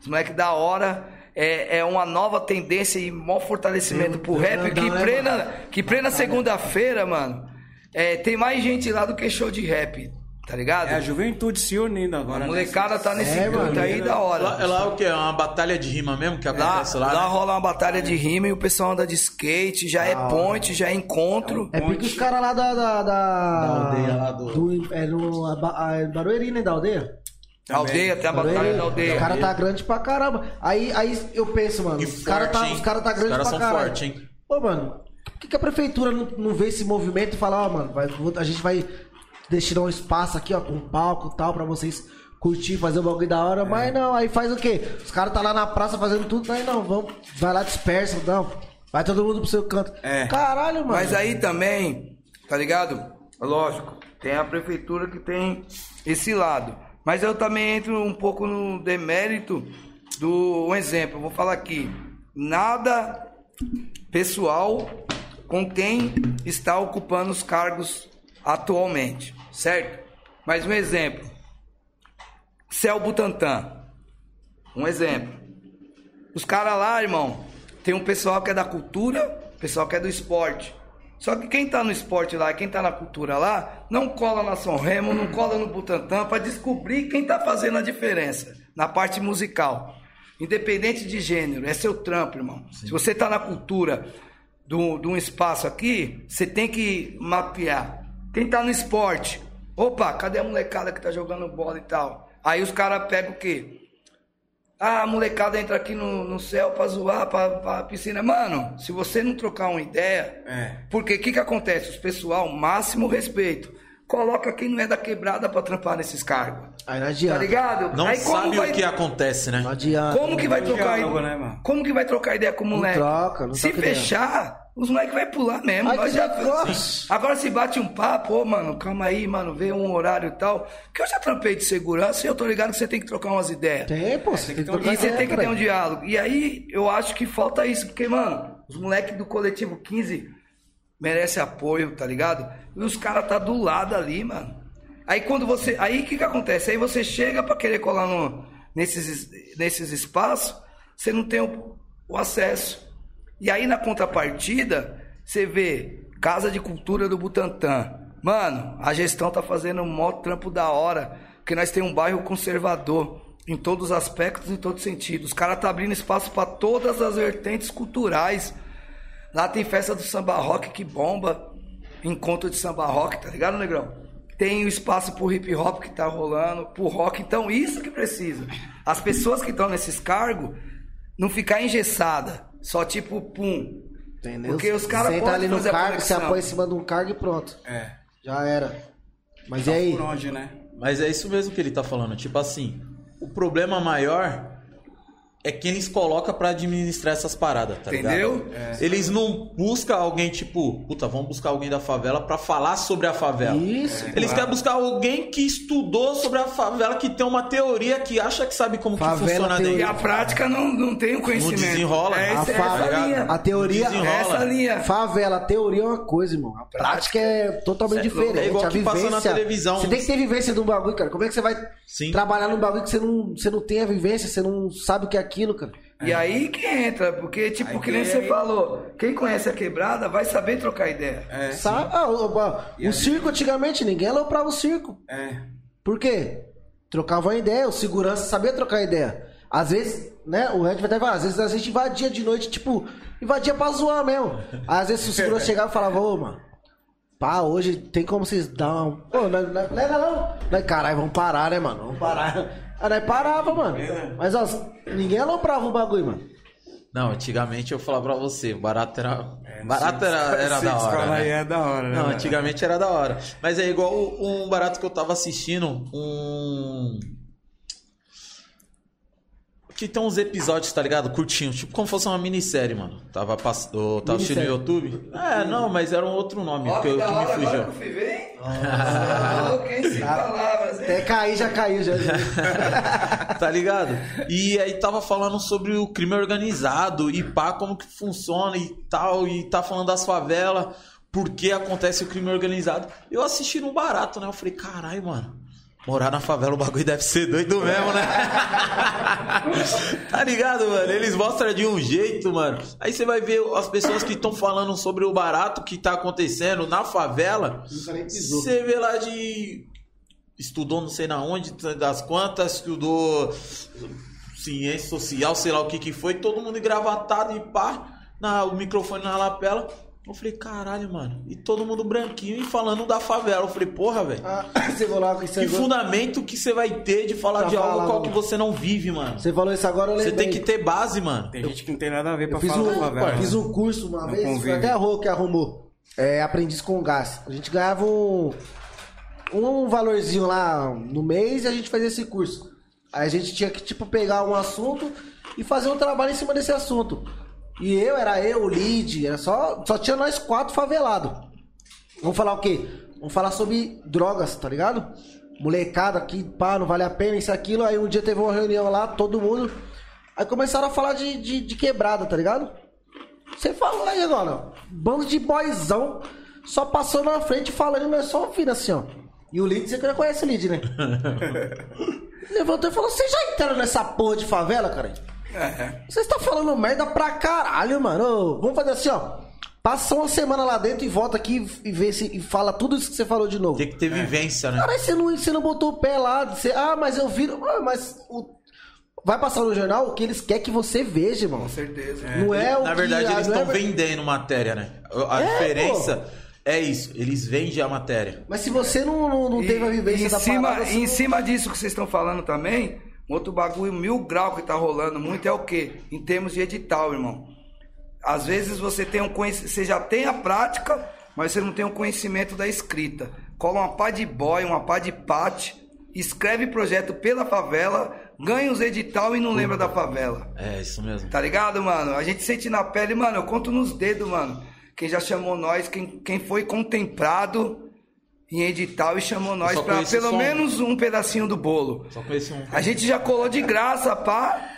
Os moleques da hora. É, é uma nova tendência e maior fortalecimento pro rap. Que plena, que plena segunda-feira, mano, é, tem mais gente lá do que show de rap, tá ligado? É a juventude se unindo agora. a né? molecada tá nesse É, canto mano. aí da hora. Lá, é lá o que? É uma batalha de rima mesmo que Lá, acontece lá? lá né? rola uma batalha de rima e o pessoal anda de skate, já é point, já é encontro. É pique os caras lá da. Da, da, Da aldeia lá do- é no a, Ba- a, Barueri, né? Da aldeia? A aldeia, tem a batalha da aldeia. Os caras tá grande pra caramba. Aí, aí eu penso, mano, E os caras forte, tá, os cara tá Os grande caras pra são caralho. fortes, hein? Ô, mano, por que, que a prefeitura não, não vê esse movimento e fala, ó, mano, vai- a gente vai destinar um espaço aqui, ó, com um palco e tal, pra vocês curtir, fazer o bagulho da hora, mas não, aí faz o quê? Os caras tá lá na praça fazendo tudo, aí não, vamos, vai lá, dispersa, não, vai todo mundo pro seu canto. É. Caralho, mano. Mas aí também, tá ligado? Lógico, tem a prefeitura que tem esse lado. Mas eu também entro um pouco no demérito do um exemplo. Vou falar aqui. Nada pessoal com quem está ocupando os cargos atualmente, certo? Mas um exemplo. Céu Butantã. Um exemplo. Os caras lá, irmão, tem um pessoal que é da cultura, pessoal que é do esporte. Só que quem tá no esporte lá, quem tá na cultura lá, não cola na São Remo, não cola no Butantã pra descobrir quem tá fazendo a diferença na parte musical. Independente de gênero, é seu trampo, irmão. Se você tá na cultura de um espaço aqui, você tem que mapear. Quem tá no esporte, opa, cadê a molecada que tá jogando bola e tal? Aí os caras pegam o quê? Ah, a molecada entra aqui no, no céu pra zoar, pra, pra piscina. Mano, se você não trocar uma ideia. É. Porque o que, que acontece? Os pessoal, máximo respeito. Coloca quem não é da quebrada pra trampar nesses cargos. Aí não Tá adianta. ligado? Não Aí como sabe vai- o que acontece, né? Não adianta. Como que vai Não trocar diálogo, ideia? né, mano? Como que vai trocar ideia com o moleque? troca, não Se troca ideia. fechar, os moleques vai pular mesmo. Ai, já... Agora se bate um papo, ô mano, calma aí, mano, vê um horário e tal. Que eu já trampei de segurança e eu tô ligado que você tem que trocar umas ideias. Tem, pô, você tem que trocar E você tem que ter um diálogo. E aí eu acho que falta isso, porque, mano, os moleques do coletivo 15 merecem apoio, tá ligado? E os caras tá do lado ali, mano. Aí quando você. Aí o que que acontece? Aí você chega pra querer colar no, nesses, nesses espaços, você não tem o, o acesso. E aí na contrapartida, você vê Casa de Cultura do Butantã. Mano, a gestão tá fazendo um mó trampo da hora, porque nós temos um bairro conservador em todos os aspectos, em todos os sentidos. Os caras tá abrindo espaço para todas as vertentes culturais. Lá tem festa do samba rock que bomba, encontro de samba rock, tá ligado, Negrão? Tem o espaço pro hip hop que tá rolando, pro rock. Então, isso que precisa. As pessoas que estão nesses cargos não ficar engessada, só tipo, pum. Entendeu? Porque os caras podem ali no fazer cargo, você conexão. apoia em cima de um cargo e pronto. É. Já era. Mas e aí? Por onde, né? Mas é isso mesmo que ele tá falando. Tipo assim, o problema maior é quem eles colocam pra administrar essas paradas, tá Entendeu? ligado? Eles não buscam alguém tipo, puta, vamos buscar alguém da favela pra falar sobre a favela. Isso. Eles querem buscar alguém que estudou sobre a favela, que tem uma teoria, que acha que sabe como Favela que funciona teoria. E a prática não, não tem o conhecimento. desenrola. É, A, essa, fa- essa linha. a teoria. Desenrola. Essa linha. Favela, a teoria é uma coisa, irmão. A prática é totalmente é louco. diferente. É igual a que vivência. na televisão. Você tem que ter vivência do bagulho, cara. Como é que você vai Sim. trabalhar num bagulho que você não, você não tem a vivência, você não sabe o que é aquilo, cara? E aí que entra, porque, tipo, Aí que nem você falou, quem conhece a quebrada vai saber trocar ideia. É. Sabe? Ah, o, o- o circo antigamente, ninguém aloprava o circo. É. Por quê? Trocava uma ideia, o segurança sabia trocar ideia. Às vezes, né, o Red vai até falar, às vezes a gente invadia de noite, tipo, invadia pra zoar mesmo. Às vezes o segurança chegava e falava, ô, mano, pá, hoje tem como vocês dar um. Pô, não, não, não, não. Caralho, vamos parar, né, mano? Vamos parar. Aí nós parava, mano. Mas, ó, ninguém aloprava o bagulho, mano. Não, antigamente eu falava pra você, barato era. barato era, era da hora. né? é da hora, né? Não, antigamente era da hora. Mas é igual um barato que eu tava assistindo, um. Que tem uns episódios, tá ligado? Curtinhos, tipo como fosse uma minissérie, mano. Tava, pass... eu tava assistindo no YouTube. É, não, mas era um outro nome Ó, que, eu- que me fugiu. que eu fui ver, hein? Nossa, palavras, hein? Até cair, já caiu, já. tá ligado? E aí tava falando sobre o crime organizado e pá, como que funciona e tal, e tá falando das favelas, por que acontece o crime organizado. Eu assisti no barato, né? Eu falei, caralho, mano. Morar na favela, o bagulho deve ser doido mesmo, né? tá ligado, mano? Eles mostram de um jeito, mano. Aí você vai ver as pessoas que estão falando sobre o barato que tá acontecendo na favela. Você vê lá de. Estudou não sei na onde, das quantas, estudou ciência social, sei lá o que que foi, todo mundo engravatado e pá, na, o microfone na lapela. Eu falei, caralho, mano. E todo mundo branquinho e falando da favela. Eu falei, porra, velho. Ah, você falou algo que Que você fundamento que você vai ter de falar Pra de algo qual que você não vive, mano? Você falou isso agora, eu Você lembrei. tem que ter base, mano. Tem gente que não tem nada a ver pra Eu fiz falar um, da favela. eu fiz né? um curso uma Não vez, foi até a Rô que arrumou. É, aprendiz com gás. A gente ganhava um, um valorzinho lá no mês e a gente fazia esse curso. Aí a gente tinha que, tipo, pegar um assunto e fazer um trabalho em cima desse assunto. E eu, era eu, o lead, era só, só tinha nós quatro favelados. Vamos falar o quê? Vamos falar sobre drogas, tá ligado? Molecada aqui, pá, não vale a pena, isso, aquilo. Aí um dia teve uma reunião lá, todo mundo. Aí começaram a falar de, de, de quebrada, tá ligado? Você falou aí agora, bando de boyzão, só passando na frente falando, nós só ouvindo assim, ó. E o Lid, você que não conhece o Lid, né? Levantou e falou: Vocês já entraram nessa porra de favela, cara? Você está falando merda pra caralho, mano. Ô, vamos fazer assim, ó. Passa uma semana lá dentro e volta aqui e vê se e fala tudo isso que você falou de novo. Tem que ter vivência, né? Caralho, você não, você não botou o pé lá. Você, ah, mas eu vi. Ah, mas o- vai passar no jornal o que eles querem que você veja, irmão. Com certeza. Não é o Na que- verdade, eles é estão ver- vendendo matéria, né? A É, diferença é isso. Eles vendem a matéria. Mas se você não, não, não E- teve a vivência em da cima, parada, em não- cima disso que vocês estão falando também, outro bagulho mil grau que tá rolando muito é o quê? Em termos de edital, irmão. Às vezes você tem um conhec- você já tem a prática, mas você não tem o conhecimento da escrita. Cola uma pá de boy, uma pá de pate, escreve projeto pela favela, ganha os edital e não lembra da favela. É, isso mesmo. Tá ligado, mano? A gente sente na pele, mano, eu conto nos dedos, mano. Quem já chamou nós, quem, quem foi contemplado em edital e chamou nós conheço pelo só um. menos um pedacinho do bolo. Só conheci um. A gente já colou de graça, pá.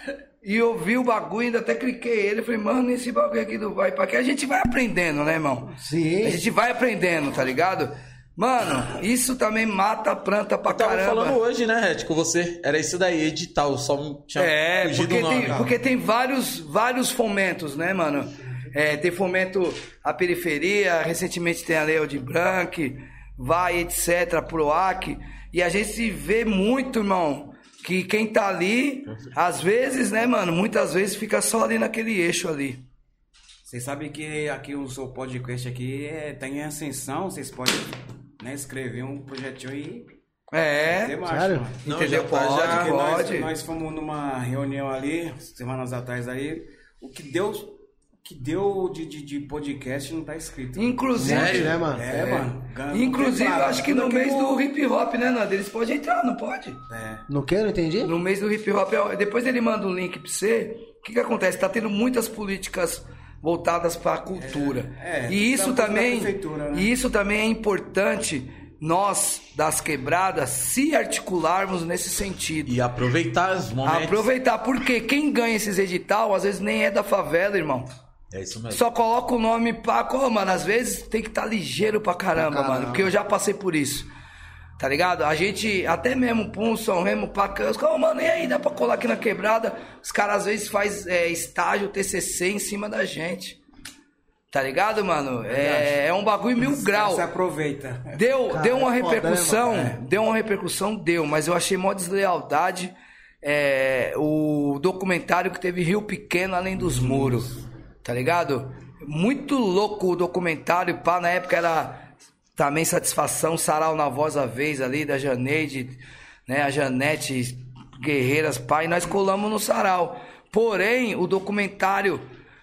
E eu vi o bagulho, ainda até cliquei ele. Falei, mano, esse bagulho aqui do vai pra quê? A gente vai aprendendo, né, irmão? Sim. A gente vai aprendendo, tá ligado? Mano, isso também mata a planta pra Tava caramba. falando hoje, né, Red, com você. Era isso daí, edital. Só tinha É, fugido porque o nome. tem, porque tem vários, vários fomentos, né, mano? É, tem fomento à periferia, recentemente tem a Lei de Blanc, vai, etc., PROAC, e a gente se vê muito, irmão, que quem tá ali, às vezes, né, mano, muitas vezes fica só ali naquele eixo ali. Vocês sabem que aqui o seu podcast aqui é, tá em ascensão, vocês podem né, escrever um projetinho e É, marcha, sério? mano. Não, entendeu? já já- pode, pode. nós, nós fomos numa reunião ali, semanas atrás aí, o que deu, o que deu de, de, de podcast não tá escrito. Inclusive, Sério, né, mano? É, mano. Ganha- inclusive, eu acho que no mês do hip hop, né, Nando? Eles podem entrar, não pode? É. No que? Não entendi? No mês do hip hop, é- depois ele manda um link pra você. O que, que acontece? Tá tendo muitas políticas voltadas para a cultura. É, é, e isso da- da também, né? e isso também é importante nós das quebradas se articularmos nesse sentido. E aproveitar os momentos. Aproveitar, porque quem ganha esses edital às vezes nem é da favela, irmão. É isso mesmo. Só coloca o nome pra. Ô, mano, às vezes tem que estar tá ligeiro pra caramba, Pra caramba. mano. Porque eu já passei por isso. Tá ligado? A gente, até mesmo Pum, São Remo, pra Os caras, mano, e aí, dá pra colar aqui na quebrada? Os caras às vezes faz é, estágio, TCC em cima da gente. Tá ligado, mano? É, é um bagulho mil grau. Você aproveita. Deu, Cara, deu uma é foda, repercussão, né, deu uma repercussão, deu, mas eu achei mó deslealdade é, o documentário que teve Rio Pequeno Além dos Muros, tá ligado? Muito louco o documentário, pá, na época era também satisfação, sarau na voz a vez ali, da Janeide, né, a Janete Guerreiras, pá, e nós colamos no sarau. Porém, o documentário,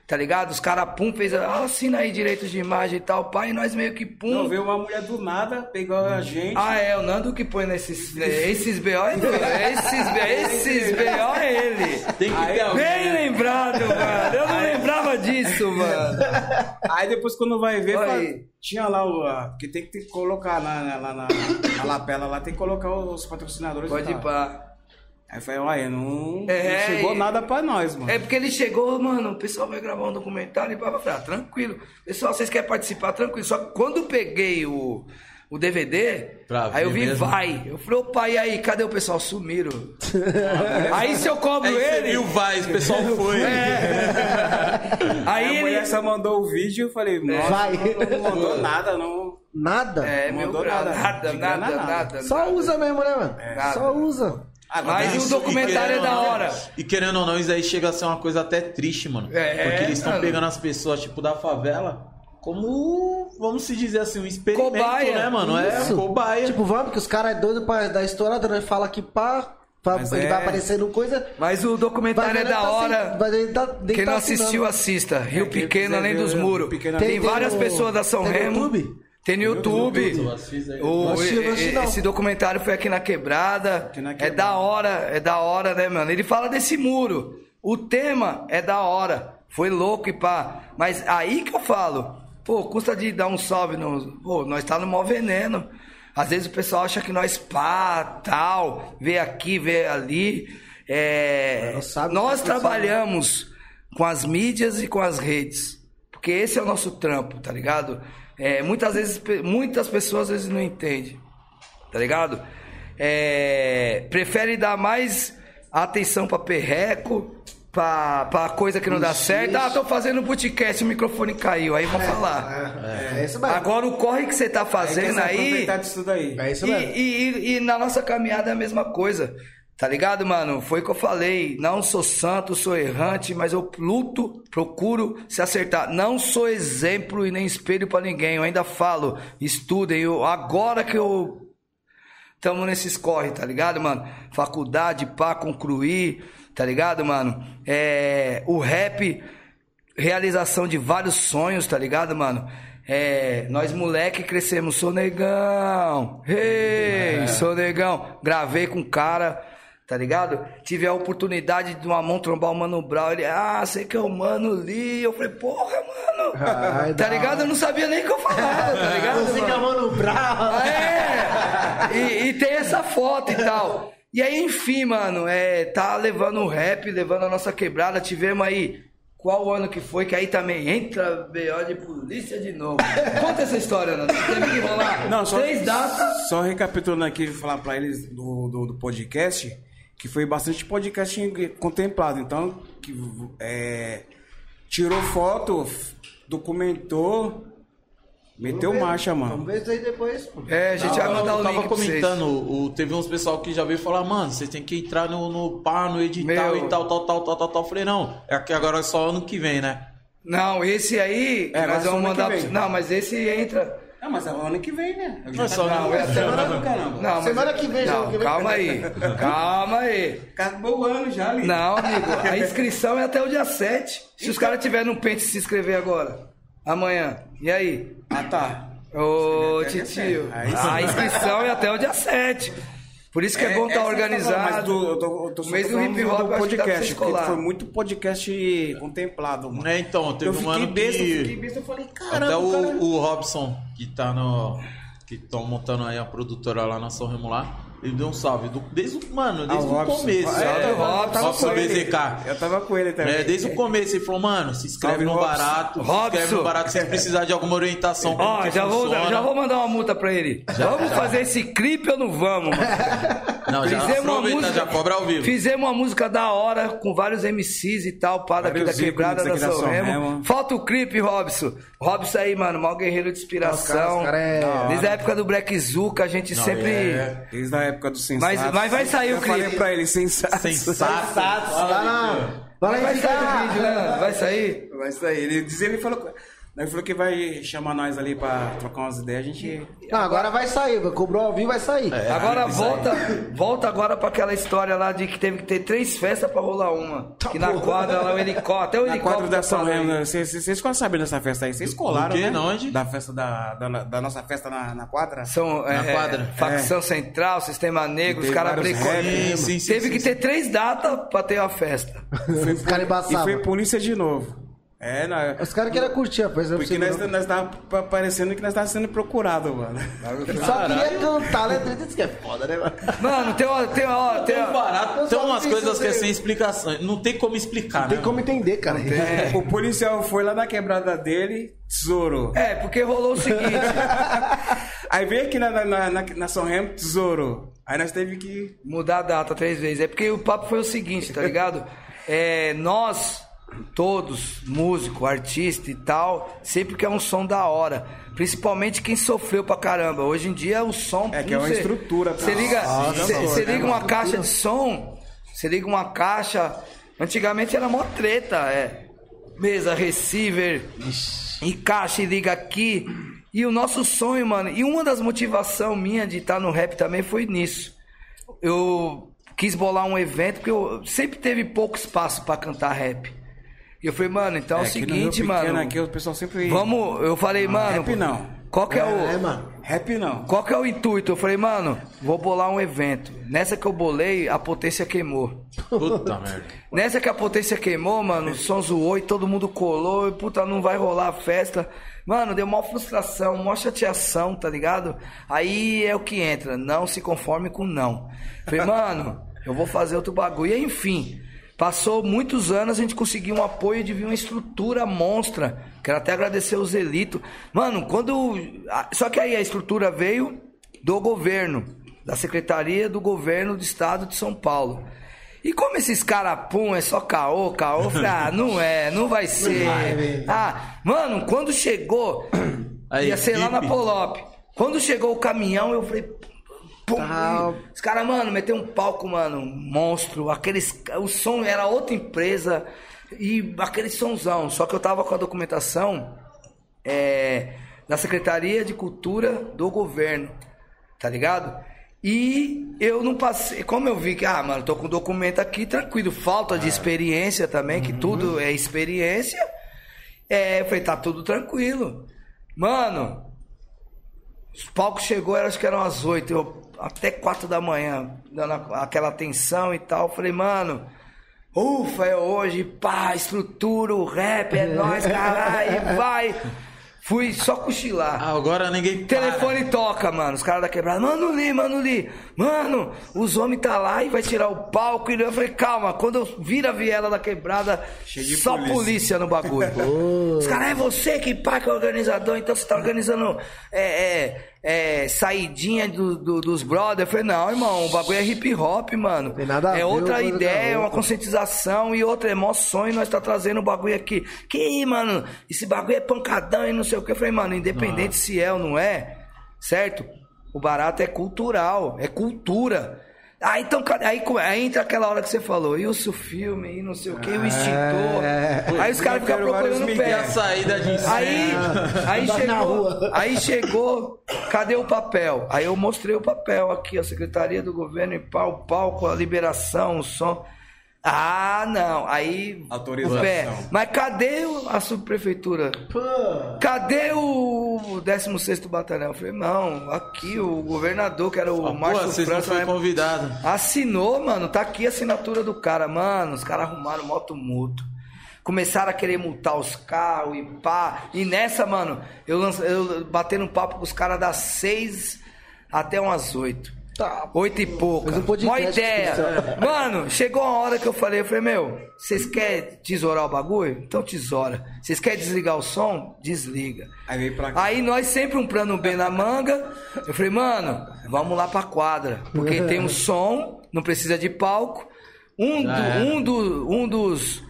tá ligado? Os caras, pum, fez, ah, assina aí direitos de imagem e tal, pá, e nós meio que, pum, Não, veio uma mulher do nada, pegou a gente. ah, é, o Nando que põe nesses. Esses BO é ele. Esses, esses BO é ele. Tem que Aí, ter alguém. Bem lembrado, mano. Eu não lembrava disso, mano. Aí depois quando vai ver, fala- aí. tinha lá o. a- Porque tem que colocar na, na, na, na- na lapela lá, tem que colocar os patrocinadores. Pode ir pra. Aí eu falei, olha, não, É, não chegou e- nada pra nós, mano. É porque ele chegou, mano, o pessoal vai gravar um documentário e pá, pá, pá, tranquilo. Pessoal, vocês querem participar? Tranquilo. Só que quando eu peguei o, o DVD, Pra aí eu vi, mesmo. vai. Eu falei, opa, e aí, cadê o pessoal? Sumiram. aí se eu cobro Aí ele. viu o Vaz, o pessoal foi. Aí a ele. mulher só mandou o vídeo, eu falei, nossa, Vai. não, não mandou nada, não. Nada? É, Não meu mandou grau, nada. nada, nada, nada, nada. Só usa mesmo, né, mano? Nada. Só usa. Mas Isso, o documentário e é da ou não- hora. E querendo ou não, isso aí chega a ser uma coisa até triste, mano. É, porque eles estão mano. pegando as pessoas, tipo, da favela como, vamos se dizer assim, um experimento, Cobaia. né, mano? Isso. É, cobaia. Tipo, vamos, que os caras é doido pra dar estourada, né? Fala que pá, Mas ele é- vai aparecendo coisa. Mas o documentário é da tá hora. sem- tá- Quem tá não assistiu, assinando. assista. Rio É, Pequeno, quiser além dos muros. Tem, Tem- tem várias no- pessoas da São tem no Remo. YouTube? Tem no YouTube. O, esse documentário foi aqui na Quebrada. Aqui na É Quebrada. da hora, é da hora, né, mano? Ele fala desse muro. O tema é da hora. Foi louco e pá. Mas aí que eu falo, pô, custa de dar um salve no. Pô, nós tá no maior veneno. Às vezes o pessoal acha que nós pá, tal, vê aqui, vê ali. É, sabe nós tá trabalhamos com as mídias e com as redes. Porque esse é o nosso trampo, tá ligado? É, muitas vezes, muitas pessoas às vezes não entendem, tá ligado? É, prefere dar mais atenção pra perreco, pra, pra coisa que não dá certo. Ah, tô fazendo podcast, o microfone caiu, aí vou falar. É, é isso mesmo. Agora o corre que você tá fazendo Tem que aí. aproveitar disso tudo aí. É isso E, mesmo. e- e- e na nossa caminhada é a mesma coisa. Tá ligado, mano? Foi o que eu falei. Não sou santo, sou errante, mas eu luto, procuro se acertar. Não sou exemplo e nem espelho pra ninguém. Eu ainda falo, estudem. Eu, agora que eu Tamo nesses corre, tá ligado, mano? Faculdade, pá, concluir, tá ligado, mano? É, o rap, realização de vários sonhos, tá ligado, mano? É, nós moleque crescemos, sou negão, hey, sou negão. Gravei com cara, tá ligado? Tive a oportunidade de uma mão trombar o Mano Brown. Ele, ah, sei que é o Mano Lee. Eu falei, porra, mano. Ai, tá ligado? Eu não sabia nem o que eu falava, tá ligado? Você que é mano? mano bravo. É! E, e tem essa foto e tal. E aí, enfim, mano, é, tá levando o rap, levando a nossa quebrada. Tivemos aí qual ano que foi, que aí também entra BO de polícia de novo. Conta essa história, Nando. Teve que rolar Não, só, três datas. Só recapitulando aqui, falar pra eles do, do, do podcast, que foi bastante podcast contemplado. Então, que, é, tirou foto, documentou, meteu marcha, Vamos mano. ver isso aí depois. pô. É, a gente vai eu mandar o tava link vocês. comentando, o, teve uns pessoal que já veio falar, mano, você tem que entrar no, no pá, no edital Meu. e tal, tal, tal, tal, tal, tal. Eu falei, não, é que agora é só ano que vem, né? Não, esse aí, É, nós mas vamos mandar. Não, mas esse entra. Ah, mas é o ano que vem, né? Eu Não, é só Não, ano é Semana ano- do caramba. Não, mas- Semana que vem, já Não, vem. calma aí. Calma aí. Acabou o ano já ali. Não, amigo, a inscrição é até o dia 7. Se os caras tiverem no pente se inscrever agora, amanhã, e aí? Ah, tá. Ô, titio, a inscrição é até o dia 7. Por isso que é, bom estar essa organizado. Mas do, eu tô, eu tô O só mês do falando hip hop, que pra podcast, porque foi muito podcast contemplado, mano. É, então, teve eu um ano besta, eu fiquei que... besta, eu falei, Até caramba, o, cara. o Robson, que tá no. Que estão montando aí a produtora lá na São Remo lá, ele deu um salve. do- desde o. Mano, desde Ah, o, Robson. começo. É, eu tava- tava Robson com ele. BZK. Eu tava com ele também. É, desde o começo ele falou, mano, se inscreve no Robson. barato. Se Robson. inscreve no barato se precisar de alguma orientação. Ó, já vou, já vou mandar uma multa pra ele. vamos fazer esse clipe ou não vamos, mano? Não, já Fizemos uma aproveita, música, já cobra ao vivo. Fizemos uma música da hora com vários MCs e tal, pá, daqui da quebrada da aqui São São Remo. Falta o clipe, Robson. Robson aí, mano, maior guerreiro de inspiração. É- Desde a época do Black Zuka, a gente sempre. é. Desde a época do sensato. Mas- mas vai sair o Eu falei clipe. pra ele, sensato. Sensato. Na. Lá na Vai sair o Enficar. vídeo, né? Vai sair. Vai sair. Ele, diz- ele falou... Ele falou que vai chamar nós ali pra trocar umas ideias. A gente... Não, agora vai sair. Cobrou ao vivo, vai sair. É, agora isso aí. volta, volta agora pra aquela história lá de que teve que ter três festas pra rolar uma. Tá que na quadra lá o helicóptero, até o Na helicóptero quadra da tá São Remo, né? vocês ficam sabendo dessa festa aí? Vocês colaram, né? Onde? Da festa da, da, da nossa festa na, na quadra? São, Na é, quadra. Facção Central, Sistema Negro, os caras sim, sim, Teve sim, que sim. ter três datas pra ter a festa. Os caras E foi polícia de novo. É, na... Os caras queriam curtir a festa. Porque nós, nós tava pa- parecendo que nós tava sendo procurado, mano. Só queria cantar, né? Isso que é foda, né, mano? Mano, tem uma. Tem uma, tem Tem, uma barato, tem umas coisas que é sem explicação. Não tem como explicar, Tem né? como entender, cara. O policial foi lá na quebrada dele, tesouro. É, porque rolou o seguinte. Aí veio aqui na, na, na, na- na São Remo, tesouro. Aí nós teve que. mudar a data três vezes. É porque o papo foi o seguinte, tá ligado? É, nós, todos, músico, artista e tal, sempre que é um som da hora. Principalmente quem sofreu pra caramba. Hoje em dia o som. É, que é uma sei, estrutura pra- Você liga, Nossa, você- é liga uma uma caixa de som, você liga uma caixa. Antigamente era mó treta, é. Mesa, receiver, e caixa e liga aqui. E o nosso sonho, mano, e uma das motivações minha de estar no rap também foi nisso. Eu quis bolar um evento, porque eu sempre teve pouco espaço pra cantar rap. E eu falei, mano, então é, o no seguinte, Pequeno, mano. Aqui o pessoal sempre. Vamos, eu falei, mano. Rap não. Qual que é, o. É, mano. Rap não. Qual que é o intuito? Eu falei, mano, vou bolar um evento. Nessa que eu bolei, a potência queimou. Puta merda. Nessa que a potência queimou, mano, o som zoou e todo mundo colou, e puta, não vai rolar a festa. Mano, deu maior frustração, maior chateação, tá ligado? Aí é o que entra, não se conforme com não. Falei, mano, eu vou fazer outro bagulho. E enfim, passou muitos anos, a gente conseguiu um apoio de vir uma estrutura monstra. Quero até agradecer o Zelito. Mano, quando. Só que aí a estrutura veio do governo, da Secretaria do Governo do Estado de São Paulo. E como esses carapum é só caô, caô, eu falei, ah, não é, não vai ser. Ah, mano, quando chegou, A ia ser lá na. Polop. Quando chegou o caminhão, eu falei, pum, os caras, mano, meteu um palco, mano, monstro, aqueles, o som era outra empresa e aquele sonzão. Só que eu tava com a documentação é, da Secretaria de Cultura do governo, tá ligado? E eu não passei, como eu vi que, ah, mano, tô com documento aqui, tranquilo, falta de experiência também, que tudo é experiência. É, eu falei, tá tudo tranquilo. Mano, os palcos chegou, acho que eram às oito, eu até quatro da manhã, dando aquela atenção e tal. Falei, mano, ufa, é hoje, pá, estrutura, o rap, é nóis, caralho, vai. Fui só cochilar. Ah, agora ninguém para. telefone toca, mano. Os caras da quebrada. Mano Li, mano Li. Mano, os homens tá lá e vai tirar o palco. E eu falei, calma. Quando eu vira a viela da quebrada, só polícia. polícia. no bagulho. Os caras, é você que pá, que é organizador. Então você tá organizando é, é, é, saidinha do- do- dos brothers. Eu falei, não, irmão. O bagulho é hip hop, mano. Tem nada é ver outra a ideia, é uma conscientização e outra é mó sonho. Nós tá trazendo o bagulho aqui. Que aí, mano? Esse bagulho é pancadão e não sei o que. Eu falei, mano, independente se é ou não é, certo? O barato é cultural, é cultura. Ah, então, aí, aí entra aquela hora que você falou, e o seu filme, e não sei o que, o extintor. Aí os caras ficam procurando migué. E a pé. saída de incêndio. Aí, aí chegou, rua. aí chegou, cadê o papel? Aí eu mostrei o papel aqui, a Secretaria do Governo e pau, o palco, a liberação, o som. Ah, não. Aí. Autorização. pé. Mas cadê a subprefeitura? Pô, Cadê o 16º Batalhão? Eu falei, não, aqui o governador, que era o Ah, Márcio não França, época, convidados. Assinou, mano. Tá aqui a assinatura do cara, mano. Os caras arrumaram moto mútuo. Começaram a querer multar os carros e pá. E nessa, mano, eu, lanç... eu batendo papo com os caras das seis até umas oito. Tá. Oito e pouco. Fez um Mó ideia. Mano, chegou uma hora que eu falei, eu falei, meu, vocês querem tesourar o bagulho? Então tesoura. Vocês querem desligar o som? Desliga. Aí veio pra cá. Aí nós sempre um plano B na manga. Eu falei, mano, vamos lá pra quadra. Porque tem um som, não precisa de palco. Um, do- um, do- um dos,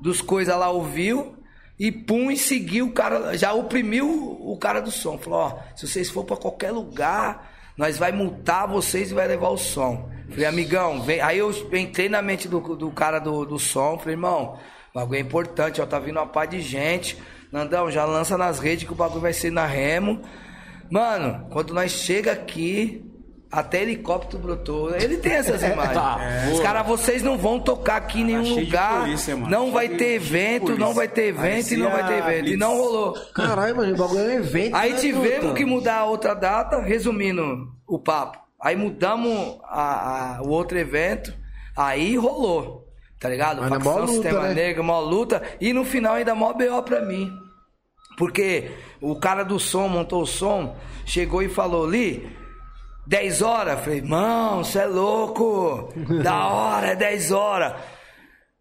dos coisas lá ouviu e pum, e seguiu o cara, já oprimiu o cara do som. Falou, ó, se vocês for pra qualquer lugar, nós vai multar vocês e vai levar o som. Falei, amigão, vem. Aí eu entrei na mente do, do cara do, do som, falei, irmão, o bagulho é importante, ó, tá vindo uma par de gente. Nandão, já lança nas redes que o bagulho vai ser na remo. Mano, quando nós chega aqui, até helicóptero brotou. Ele tem essas imagens. Tá, Os caras, vocês não vão tocar aqui em nenhum cheio de lugar. polícia, não vai Cheio ter de evento, polícia. não vai ter evento e não vai ter evento. E não rolou. Caralho, mano, o bagulho é um evento. Aí né, tivemos que mudar a outra data, resumindo o papo. Aí mudamos a- a- o outro evento, aí rolou. Tá ligado? Mas é Facção luta, Sistema né? Negro, mó luta. E no final ainda mó BO pra mim. Porque o cara do som montou o som, chegou e falou, Li, 10 horas? Falei, mão, você é louco! Da hora, é 10 horas.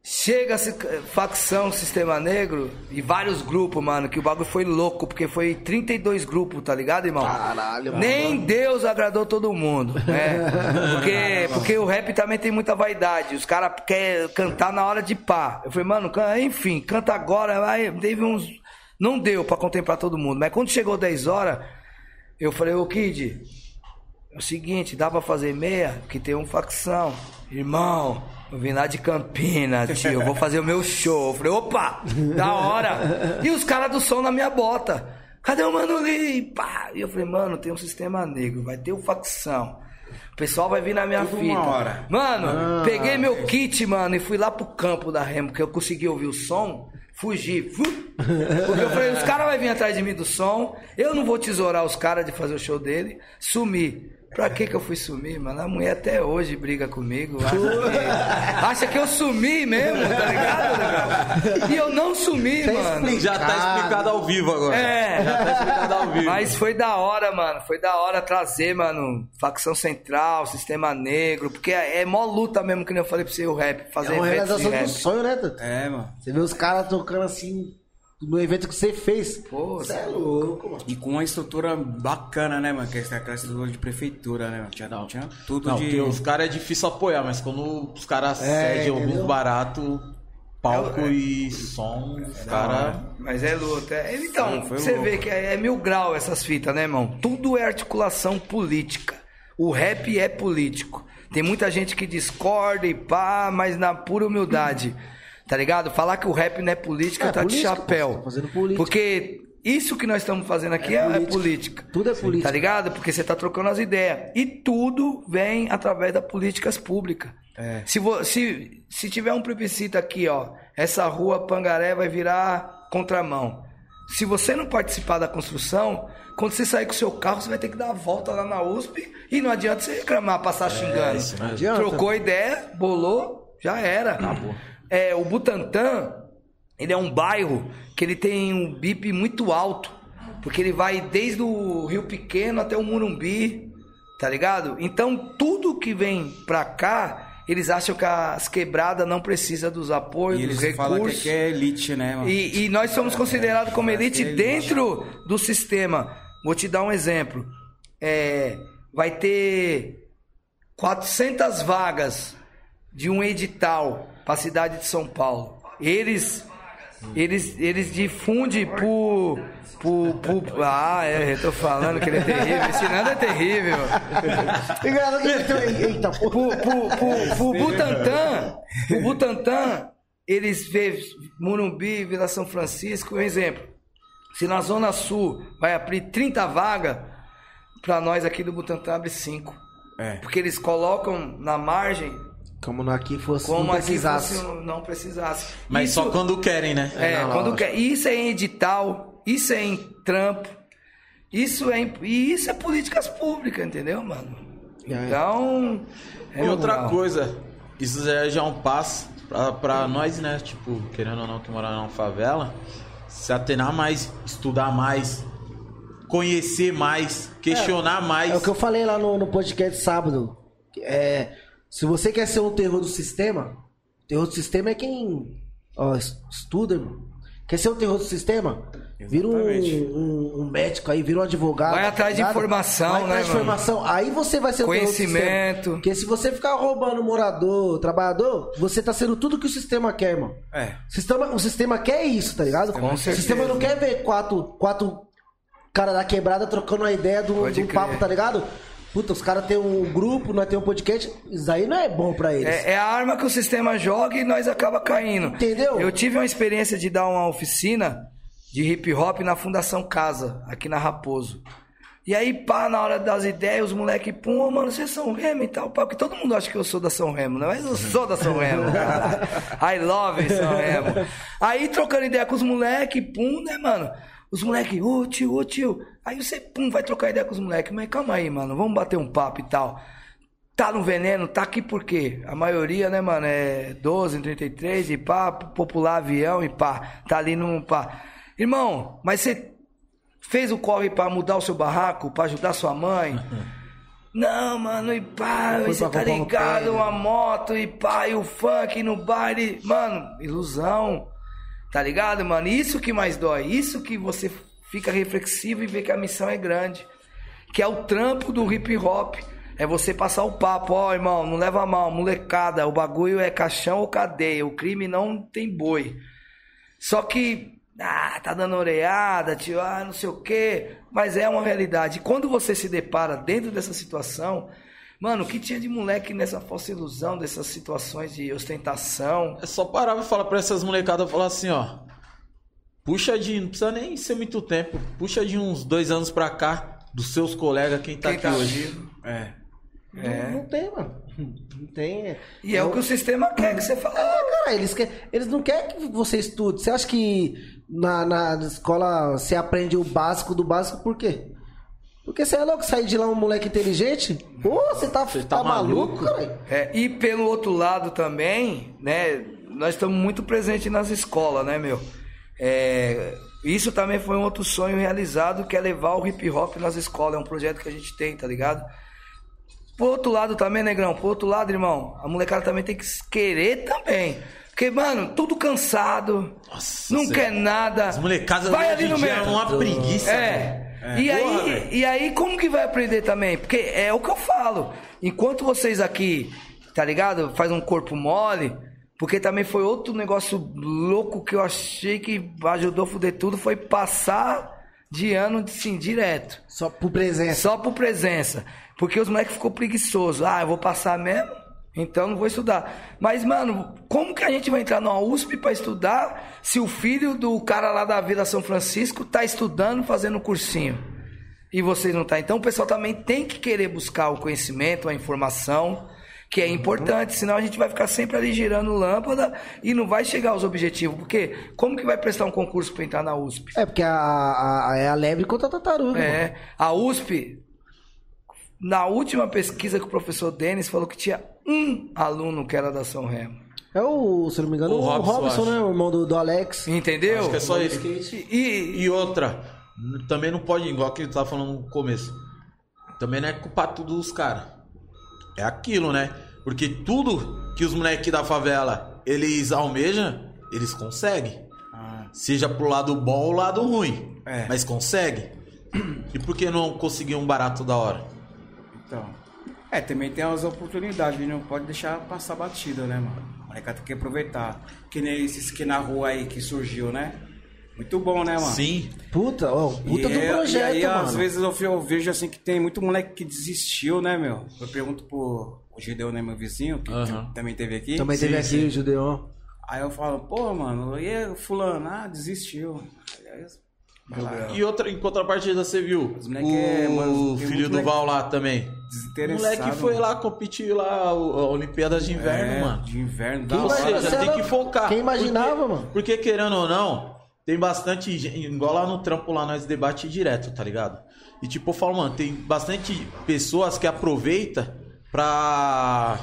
Chega essa facção Sistema Negro e vários grupos, mano, que o bagulho foi louco, porque foi 32 grupos, tá ligado, irmão? Caralho, mano. Nem Deus agradou todo mundo, né? Porque, porque o rap também tem muita vaidade. Os caras querem cantar na hora de pá. Eu falei, mano, enfim, canta agora. Aí teve uns. Não deu pra contemplar todo mundo. Mas quando chegou 10 horas, eu falei, ô Kid, é o seguinte, dá pra fazer meia? Que tem um facção. Irmão, eu vim lá de Campinas, tio, eu vou fazer o meu show. Eu falei, opa, da hora. E os caras do som na minha bota. Cadê o Mano Lee? Pá. E eu falei, mano, tem um sistema negro, vai ter o facção. O pessoal vai vir na minha Tudo fita. hora. Mano, peguei meu kit, mano, e fui lá pro campo da Remo, que eu consegui ouvir o som, fugi. fu. Porque eu falei, os caras vão vir atrás de mim do som, eu não vou tesourar os caras de fazer o show dele, sumi. Pra que que eu fui sumir, mano? A mulher até hoje briga comigo. Acha que, acha que eu sumi mesmo, tá ligado? E eu não sumi, Tá mano. Já tá explicado ao vivo agora. É. Já tá explicado ao vivo. Mas foi da hora, mano. Foi da hora trazer, mano, facção central, sistema negro. Porque é, é mó luta mesmo, que nem eu falei pra você, o rap. É Fazer uma eventos de realização do sonho, né, Tuta? É, mano. Você vê os caras tocando assim no evento que você fez. Pô, Você é louco, mano. E com uma estrutura bacana, né, mano? Que é aquela estrutura de prefeitura, né, mano? Tinha, tinha tudo Não, de. porque os caras é difícil apoiar, mas quando os caras É, cedem algum barato, palco e som, os caras. Mas é luta. É- Então, foi você louco. vê que é, é mil grau essas fitas, né, irmão? Tudo é articulação política. O rap é político. Tem muita gente que discorda e pá, mas na pura humildade. Tá ligado? Falar que o rap não é política É, tá política, de chapéu. tá. Porque isso que nós estamos fazendo aqui é, é política. política. Tudo é política. Tá ligado? Porque você tá trocando as ideias. E tudo vem através das políticas públicas. É. Se, se, se tiver um plebiscito aqui, ó, essa rua Pangaré vai virar contramão. Se você não participar da construção, quando você sair com o seu carro, você vai ter que dar a volta lá na USP e não adianta você reclamar, passar xingando. mesmo. Adianta. Trocou ideia, bolou, já era. Acabou. É, o Butantã, ele é um bairro que ele tem um BIP muito alto. Porque ele vai desde o Rio Pequeno até o Murumbi, tá ligado? Então tudo que vem pra cá, eles acham que as quebradas não precisam dos apoios, E eles dos falam que recursos. é elite, né, mano? E, e nós somos considerados como elite é elite. dentro do sistema. Vou te dar um exemplo. É, vai ter 400 vagas de um edital para a cidade de São Paulo. Eles eles eles difundem por, por, por- ah, é, eu tô falando que ele é terrível. Esse Nando é terrível. Eita, pô. Pro, pro, pro, pro Butantan, pro Butantan, eles vê Murumbi, Vila São Francisco, um exemplo. Se na Zona Sul vai abrir 30 vagas, para nós aqui do Butantan abre 5. É. Porque eles colocam na margem Como no aqui fosse, como não aqui precisasse. fosse, não precisasse. Mas Isso- só quando querem, né? é, não, quando quer. Isso é em edital, isso é em trampo, isso é em, e isso é políticas públicas, entendeu, mano? É. Então. é E outra coisa, isso já já é um passo pra, pra nós, né? Tipo, querendo ou não, que morar numa favela, se atenar mais, estudar mais, conhecer mais, questionar mais. É o que eu falei lá no, no podcast sábado. É, se você quer ser um terror do sistema, terror do sistema é quem ó, es- estuda, irmão. Quer ser um terror do sistema? Vira um, um- um médico aí, vira um advogado. Vai atrás de informação, Vai né, atrás de mano? informação. Aí você vai ser o terror do sistema. Conhecimento. Porque se você ficar roubando morador, trabalhador, você tá sendo tudo que o sistema quer, irmão. É. O sistema, o sistema quer isso, tá ligado? Com o certeza. sistema não quer ver quatro, quatro cara da quebrada trocando uma ideia do, do papo, tá ligado? Puta, os caras têm um grupo, nós temos um podcast. Isso aí não é bom pra eles. É, é a arma que o sistema joga e nós acaba caindo. Entendeu? Eu tive uma experiência de dar uma oficina de hip hop na Fundação Casa, aqui na Raposo. E aí, pá, na hora das ideias, os moleques, pum, ô, mano, vocês são Remo e tal, pá, porque todo mundo acha que eu sou da São Remo, né? Mas eu sou da São Remo, cara. I love São Remo. Aí, trocando ideia com os moleques, pum, né, mano? Os moleques, ô tio, ô tio. Aí você, pum, vai trocar ideia com os moleques. Mas calma aí, mano, vamos bater um papo e tal. Tá no veneno, tá aqui por quê? A maioria, né, mano, é 12, 33 e pá, popular avião e pá, tá ali no pá. Irmão, mas você fez o corre pra mudar o seu barraco, pra ajudar sua mãe? Não, mano, e pá, Foi você tá ligado, uma moto e pá, e o funk no baile. Mano, ilusão. Tá ligado, mano? Isso que mais dói. Isso que você fica reflexivo e vê que a missão é grande. Que é o trampo do hip hop. É você passar o papo, ó, irmão, não leva mal, molecada, o bagulho é caixão ou cadeia, o crime não tem boi. Só que, ah, tá dando oreada, tio, ah, não sei o quê, mas é uma realidade. E quando você se depara dentro dessa situação, mano, o que tinha de moleque nessa falsa ilusão, dessas situações de ostentação, É só parar pra falar pra essas molecadas falar assim, ó. Puxa de. Não precisa nem ser muito tempo. Puxa de uns dois anos pra cá, dos seus colegas, quem tá quem aqui tá hoje. vivo. É. Não, não tem, mano. Não tem. E é o que o sistema quer que você fale. Cara, eles, quer, eles não querem que você estude. Você acha que na, na escola você aprende o básico do básico por quê? Porque você é louco sair de lá um moleque inteligente? Pô, você tá, Você tá, tá maluco, maluco? cara? É, e pelo outro lado também, né? Nós estamos muito presentes nas escolas, né, meu? É, isso também foi um outro sonho realizado, que é levar o hip hop nas escolas. É um projeto que a gente tem, tá ligado? Por outro lado também, negrão, por outro lado, irmão, a molecada também tem que querer também. Porque, mano, tudo cansado, Nossa, não cê- quer nada. As molecadas vai ali no dia é uma preguiça. É. velho. E, Porra, aí, e aí, como que vai aprender também? Porque é o que eu falo. Enquanto vocês aqui, tá ligado? Faz um corpo mole. Porque também foi outro negócio louco que eu achei que ajudou a fuder tudo. Foi passar de ano, sim, direto. Só por presença. Só por presença. Porque os moleques ficou preguiçoso. Ah, eu vou passar mesmo? Então não vou estudar. Mas, mano, como que a gente vai entrar numa USP pra estudar se o filho do cara lá da Vila São Francisco tá estudando, fazendo cursinho? E vocês não tá? Então o pessoal também tem que querer buscar o conhecimento, a informação, que é importante, senão a gente vai ficar sempre ali girando lâmpada e não vai chegar aos objetivos. Porque como que vai prestar um concurso pra entrar na USP? É, porque a, a, é a lebre contra a tartaruga. mano. É, a USP, na última pesquisa que o professor Denis falou que tinha um aluno que era da São Remo. É o, se não me engano, O o Robson, Robson, né? O irmão do, do Alex. Entendeu? Acho que é só isso. E, E outra, também não pode, igual que ele tava falando no começo. Também não é culpar tudo dos caras. É aquilo, né? Porque tudo que os moleques da favela eles almejam, eles conseguem. Ah, Seja pro lado bom ou lado ruim. É. Mas consegue. E por que não conseguir um barato da hora? Então. É, também tem as oportunidades, não pode deixar passar batida, né, mano? O molecada tem que aproveitar. Que nem esses que na rua aí que surgiu, né? Muito bom, né, mano? Sim. Puta, ó, puta e, do é- projeto, e aí, mano. às vezes eu, eu vejo assim que tem muito moleque que desistiu, né, meu? Eu pergunto pro o Gideon, né, meu vizinho, que também teve aqui. Também teve aqui o Judeon. Aí eu falo, pô, mano, e fulano? Ah, desistiu. Aí. E outra, em contrapartida, você viu Os moleque é, o mano, filho do moleque Val lá também. O Desinteressado. moleque foi lá competir lá, o- a Olimpíadas de Inverno, é, mano. De inverno, da Quem Ou seja, você tem que focar. Quem imaginava, porque, mano? Porque querendo ou não, tem bastante gente, igual lá no trampo lá nós debate direto, tá ligado? E tipo, eu falo, mano, tem bastante pessoas que aproveita pra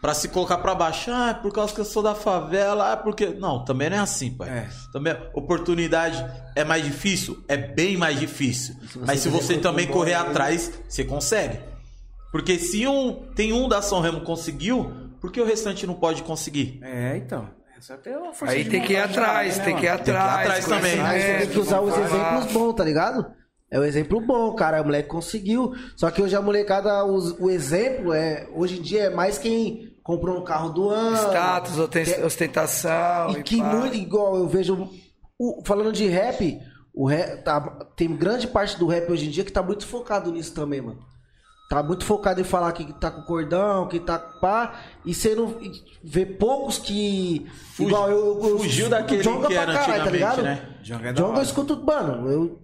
pra se colocar pra baixo. Ah, é por causa que eu sou da favela, ah, porque não, também não é assim, pai. É. Também oportunidade é mais difícil, é bem mais difícil. você Mas se você também bom correr atrás, você consegue. Porque se um tem um da São Remo conseguiu, por que o restante não pode conseguir? É, então. Essa até é uma força Aí de tem que ir atrás, também, tem né, que ir atrás. atrás também. Mas você tem que usar os exemplos bons, tá ligado? É o exemplo bom, cara. O moleque conseguiu. Só que hoje a molecada, os- o exemplo é. Hoje em dia é mais quem comprou um carro do ano. Status, que- ostentação. E que pá. muito, igual eu vejo. o- falando de rap, o rap tá- tem grande parte do rap hoje em dia que tá muito focado nisso também, mano. Tá muito focado em falar que tá com cordão, que tá com pá. E você não vê poucos que. Fugi- igual eu. eu, eu fugiu daquele Djonga que pra era caralho, tá ligado? né? Djonga é da Djonga eu escuto, mano. Eu,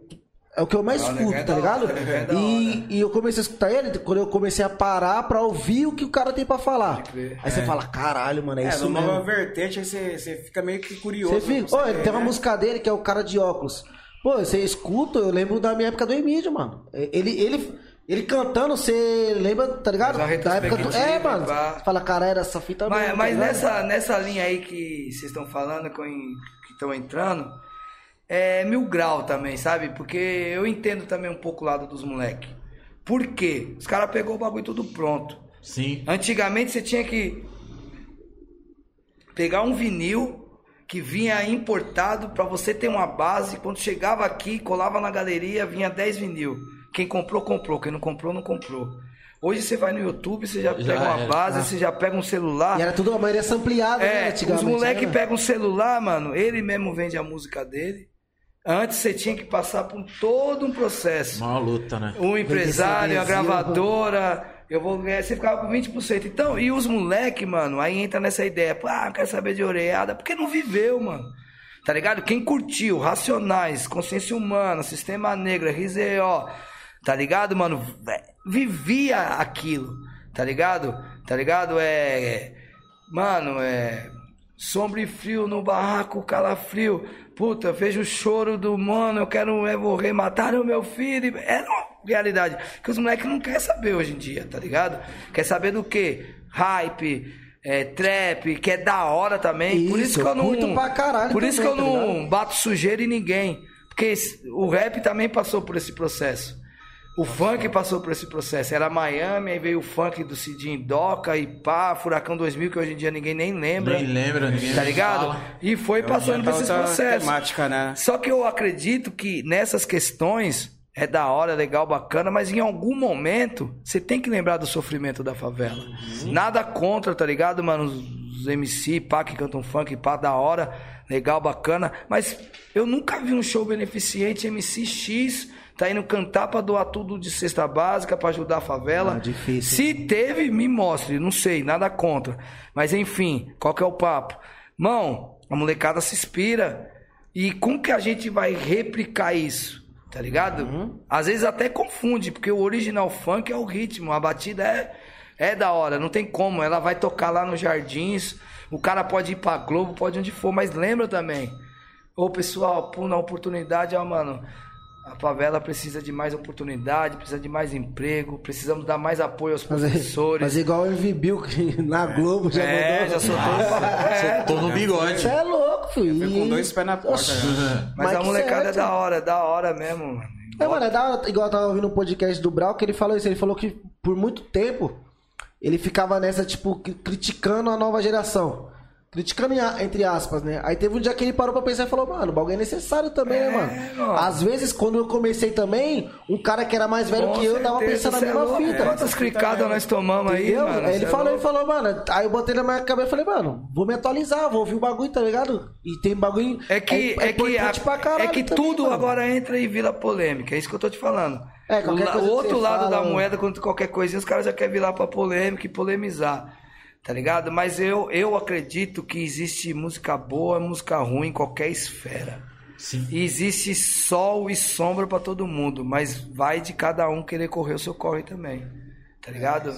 é o que eu mais Não, escuto, é tá ligado? é E, e eu comecei a escutar ele quando eu comecei a parar pra ouvir o que o cara tem pra falar. Aí você fala, caralho, mano, é, É, isso numa mesmo. nova vertente, aí você, você fica meio que curioso. Você fica. pra Ô, saber, tem uma né? música dele que é o cara de óculos. Pô, você escuta, eu lembro da minha época do Emílio, mano. Ele, ele, ele cantando, você lembra, tá ligado? Da época do. É, mano. fala, cara, era essa fita Mas, mesmo, tá mas ligado? nessa, nessa linha aí que vocês estão falando, com- que estão entrando, é mil grau também, sabe? Porque eu entendo também um pouco o lado dos moleques. Por quê? Os caras pegou o bagulho tudo pronto. Sim. Antigamente você tinha que pegar um vinil que vinha importado pra você ter uma base. Quando chegava aqui, colava na galeria, vinha 10 vinil. Quem comprou, comprou. Quem não comprou, não comprou. Hoje você vai no YouTube, você já, Já pega uma era. base, você já pega um celular. E era tudo, a maioria né? É, Antigamente. os moleques né? pegam um celular, mano, ele mesmo vende a música dele. Antes você tinha que passar por todo um processo. Uma luta, né? Um empresário, a gravadora, eu vou ganhar, você ficava com 20%. Então, e os moleque, mano, aí entra nessa ideia, pô, ah, eu quero saber de orelhada, porque não viveu, mano. Tá ligado? Quem curtiu, Racionais, Consciência Humana, Sistema Negro, RZO, tá ligado, mano? Vivia aquilo, tá ligado? Tá ligado? É. Mano, é. Sombra e frio no barraco, calafrio. Puta, vejo o choro do mano, eu quero é, morrer, mataram meu filho. É uma realidade que os moleques não querem saber hoje em dia, tá ligado? Quer saber do quê? Hype, é, trap, que é da hora também. por Isso, isso que eu não. curto pra caralho Por isso que também, eu tá não bato sujeira em ninguém. Porque o rap também passou por esse processo. O funk passou por esse processo. Era Miami, aí veio o funk do Cidinho Doca e pá, Furacão 2000, que hoje em dia ninguém nem lembra. Nem lembra, ninguém Tá ligado? fala. E foi passando por tá esses processos. temática, né? Só que eu acredito que nessas questões é da hora, legal, bacana, mas em algum momento você tem que lembrar do sofrimento da favela. Nada contra, tá ligado, mano? Os, os MC, pá, que cantam funk, pá, da hora, legal, bacana. Mas eu nunca vi um show beneficente MC X tá indo cantar pra doar tudo de cesta básica, pra ajudar a favela. Ah, difícil. Se teve, me mostre, não sei, nada contra. Mas enfim, qual que é o papo? Mão, a molecada se inspira. E como que a gente vai replicar isso? Tá ligado? Às vezes até confunde, porque o original funk é o ritmo, a batida é, é da hora, não tem como. Ela vai tocar lá nos jardins, o cara pode ir pra Globo, pode onde for, mas lembra também. Ô pessoal, pô, na oportunidade, ó, mano. A favela precisa de mais oportunidade, precisa de mais emprego, precisamos dar mais apoio aos Fazer, professores. fazer igual o Bill, que na Globo já é, mandou. já soltou. é, Tô no bigode. Você é louco, filho. Foi com dois pés na porta. Né? Mas, a que molecada é da hora, é da hora mesmo, mano. É, mano, é da hora, igual eu tava ouvindo um podcast do Brau, que ele falou isso. Ele falou que por muito tempo ele ficava nessa, tipo, cri- criticando a nova geração. Criticando entre aspas, né? Aí teve um dia que ele parou pra pensar e falou, mano, o bagulho é necessário também, né, mano? mano. Às vezes, quando eu comecei também, um cara que era mais velho Com que eu tava pensando na é mesma louco. fita. Quantas clicadas nós tomamos aí, mano? Aí ele é falou, ele falou, mano. Aí eu botei na minha cabeça e falei, mano, vou me atualizar, vou ouvir o bagulho, tá ligado? E tem bagulho. É que, é, que, importante a- caralho é que também, tudo mano. agora entra em vila polêmica, é isso que eu tô te falando. É, o, qualquer la- coisa o que outro lado fala, da mano. moeda, quando qualquer coisinha, os caras já querem virar pra polêmica e polemizar. Tá ligado? Mas eu, eu acredito que existe música boa, música ruim em qualquer esfera. Sim. E existe sol e sombra pra todo mundo, mas vai de cada um querer correr o seu corre também. Tá ligado?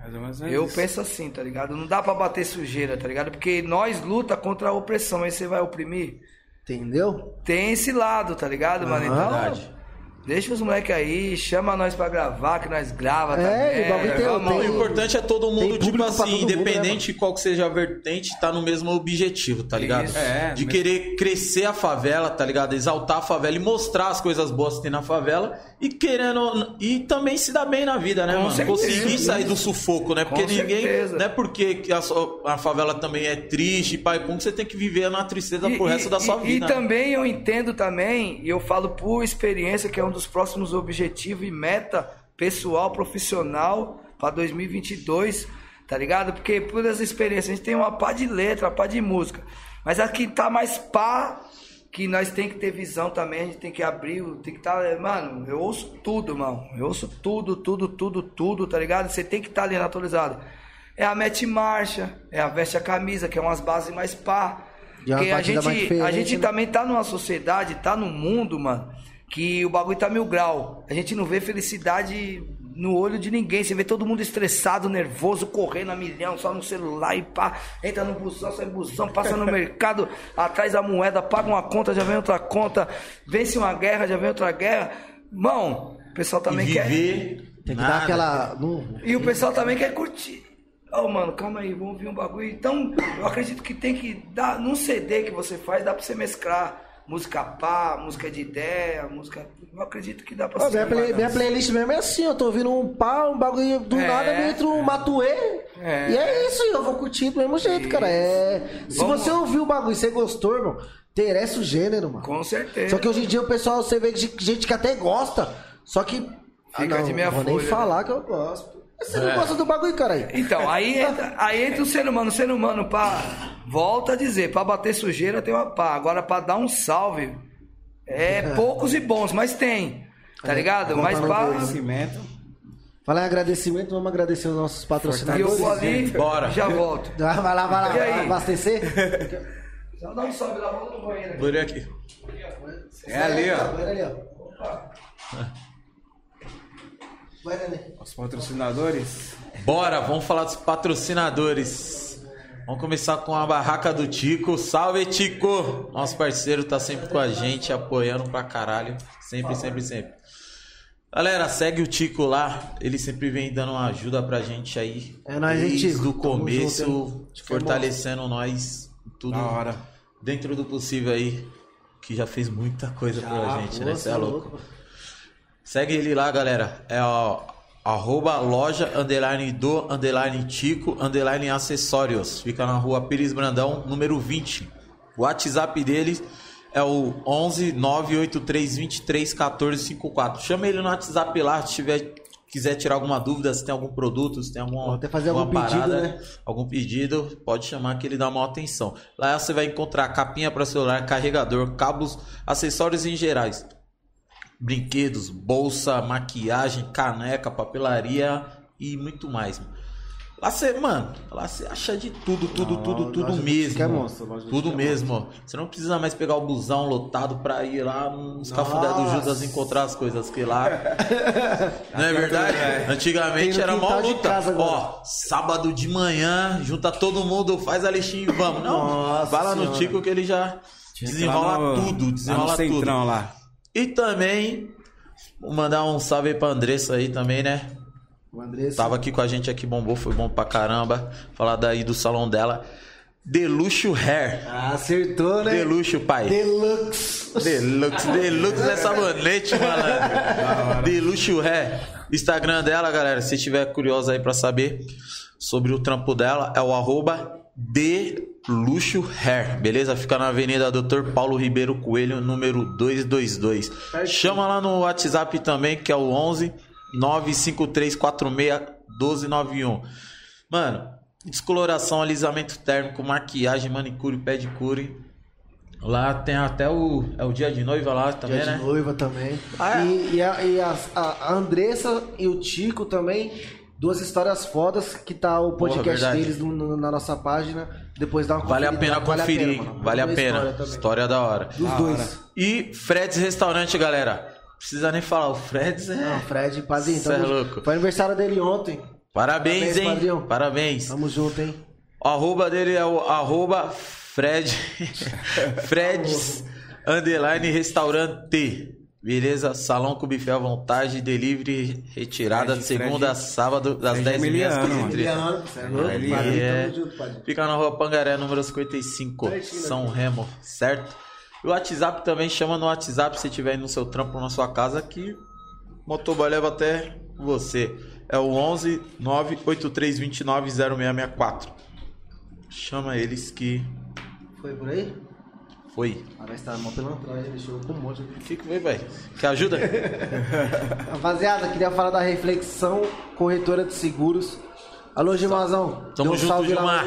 Mais ou menos Eu isso. penso assim, tá ligado? Não dá pra bater sujeira, tá ligado? Porque nós luta contra a opressão, aí você vai oprimir. Entendeu? Tem esse lado, tá ligado, mano? Então, Verdade. Deixa os moleques aí, chama nós pra gravar, que nós grava É, também. o bagulho tem- vamos- Não, o tem- importante é todo mundo, tem tipo assim, todo mundo, né, independente de qual que seja a vertente, tá no mesmo objetivo, tá ligado? Isso. É, de mesmo. querer crescer a favela, tá ligado? Exaltar a favela e mostrar as coisas boas que tem na favela e querendo. E também se dar bem na vida, né, Com mano? certeza. Conseguir sair do sufoco, né? Porque Com ninguém. certeza. Não é porque que a, sua- a favela também é triste, pai, como que você tem que viver na tristeza pro resto da sua e- vida. E né? também eu entendo também, e eu falo por experiência, que é um dos próximos objetivos e meta pessoal, profissional para 2022, tá ligado? Porque por essa experiência, a gente tem uma pá de letra, uma pá de música. Mas aqui tá mais pá, que nós tem que ter visão também, a gente tem que abrir, tem que estar. mano, eu ouço tudo, mano. Eu ouço tudo, tudo, tudo, tudo, tá ligado? Você tem que estar ali na atualizada. É a mete marcha, é a veste a camisa, que é umas bases mais pá. É Porque a gente, a gente né? também tá numa sociedade, tá num mundo, mano, que o bagulho tá mil grau. A gente não vê felicidade no olho de ninguém. Você vê todo mundo estressado, nervoso, correndo a milhão, só no celular e pá. Entra no busão, sai no busão, passa no mercado, atrás da moeda, paga uma conta, já vem outra conta. Vence uma guerra, já vem outra guerra. Mão, o pessoal também e quer. viver. Tem que nada. dar aquela. E o pessoal também quer curtir. Ô, mano, calma aí, vamos ouvir um bagulho. Então, eu acredito que tem que dar. Num CD que você faz, dá pra você mesclar música pá, música de ideia, música. Eu acredito que dá pra você. minha, play- minha playlist mesmo é assim, eu tô ouvindo um pá, um bagulho do É. nada, me entra um matuê. É. E é isso, eu vou curtir do mesmo jeito, cara. É... Se Vamos- você ouviu o bagulho e você gostou, irmão, interessa o gênero, mano. Com certeza. Só que hoje em dia o pessoal, você vê gente que até gosta, só que. Ah, Fica não, de meia vou nem folha, né? falar que eu gosto. Você É. não gosta do bagulho, cara? Então, aí entra, aí entra o ser humano. O ser humano, pá, volta a dizer, pra bater sujeira tem uma pá. Agora, pra dar um salve, é poucos e bons, mas tem. Tá ligado? vamos Mas pra pá. Falar em agradecimento, vamos agradecer os nossos E eu patrocinadores. vou ali, Bora. já volto. Ah, Vai lá, vai lá, vai lá aí? abastecer. Só dá um salve lá, vamos no banheiro aqui. Aqui. É ali, ó. Ali, ó. Ali. Os patrocinadores. Bora, vamos falar dos patrocinadores. Vamos começar com a barraca do Tico. Salve, Tico! Nosso parceiro tá sempre com a gente, apoiando pra caralho. Sempre, sempre, sempre. Galera, segue o Tico lá. Ele sempre vem dando uma ajuda pra gente aí. É nóis, Desde Tico? o começo, junto, é fortalecendo nós. Tudo dentro do possível aí. Que já fez muita coisa pra gente, né? Você é louco. louco. Segue ele lá, galera. É ó, arroba loja underline do underline tico underline acessórios. Fica na rua Pires Brandão, número 20. O WhatsApp dele é o 11 983 23 14 54. Chama ele no WhatsApp lá se tiver quiser tirar alguma dúvida, se tem algum produto, se tem alguma, até fazer alguma algum pedido, né? algum pedido, pode chamar que ele dá maior atenção. Lá você vai encontrar capinha para celular, carregador, cabos, acessórios em gerais brinquedos, bolsa, maquiagem, caneca, papelaria e muito mais. Lá você, mano, lá você acha de tudo, tudo, Não, tudo, tudo mesmo. É monstro, tudo é mesmo. ó. Você não precisa mais pegar o busão lotado pra ir lá nos cafundé do. Judas encontrar as coisas que lá. não é verdade? Antigamente Tem no era mó luta. casa. Ó, sábado de manhã, junta todo mundo, faz a listinha e vamos. Não, Nossa vai lá no Senhora. Tico que ele já desenrola Lá no- tudo, lá no desenrola tudo. centrão lá. E também, vou mandar um salve aí pra Andressa aí também, né? O Andressa. Tava aqui com a gente aqui, bombou, foi bom pra caramba. Falar daí do salão dela. Deluxo Hair. Ah, acertou, né? Deluxo, pai. Deluxe. Deluxe, Deluxe é sabonete, malandro. Deluxo Hair. Instagram dela, galera, se tiver curioso aí pra saber sobre o trampo dela, é o arroba Deluxo Hair, beleza? Fica na Avenida Dr. Paulo Ribeiro Coelho, número 222. Chama lá no WhatsApp também, que é o 11 95346 1291. Mano, descoloração, alisamento térmico, maquiagem, manicure, pedicure. Lá tem até o. É o dia de noiva lá também, Dia né? de noiva também. Ah, é? E, e a, e a- a Andressa e o Tico também. Duas histórias fodas que tá o podcast verdade. deles no- no- na nossa página. Depois dá uma Vale a pena conferir. mano. Vale a pena. história. História da hora. Dos dois. E Fred's Restaurante, galera. Precisa nem falar. O Fred's é. Não, Fred, padrinho, Cê é louco. Foi aniversário dele ontem. Parabéns, Parabéns, hein? padrinho. Parabéns. Tamo junto, hein? O arroba dele é o arroba Fred. Fred's Underline Restaurante. Beleza? Salão com buffet à vontade, delivery retirada Fred, de segunda a sábado, das Fred 10h30 às Emiliano, mano. 15h30. Emiliano, você é louco? Ele Padrinho, é. tamo junto, padrinho. Fica na rua Pangaré, número 55, São Remo, certo? E o WhatsApp também, chama no WhatsApp se tiver aí no seu trampo na sua casa que o motoboy leva até você. É o 11 98329 0664. Chama eles que Foi por aí? Foi. Parece que tá mó pilantragem, deixou com um monte. Que, que foi, velho? Quer ajuda? Rapaziada, queria falar da Reflexão Corretora de Seguros. Alô, Gilmazão. Tamo um junto, Gilmar.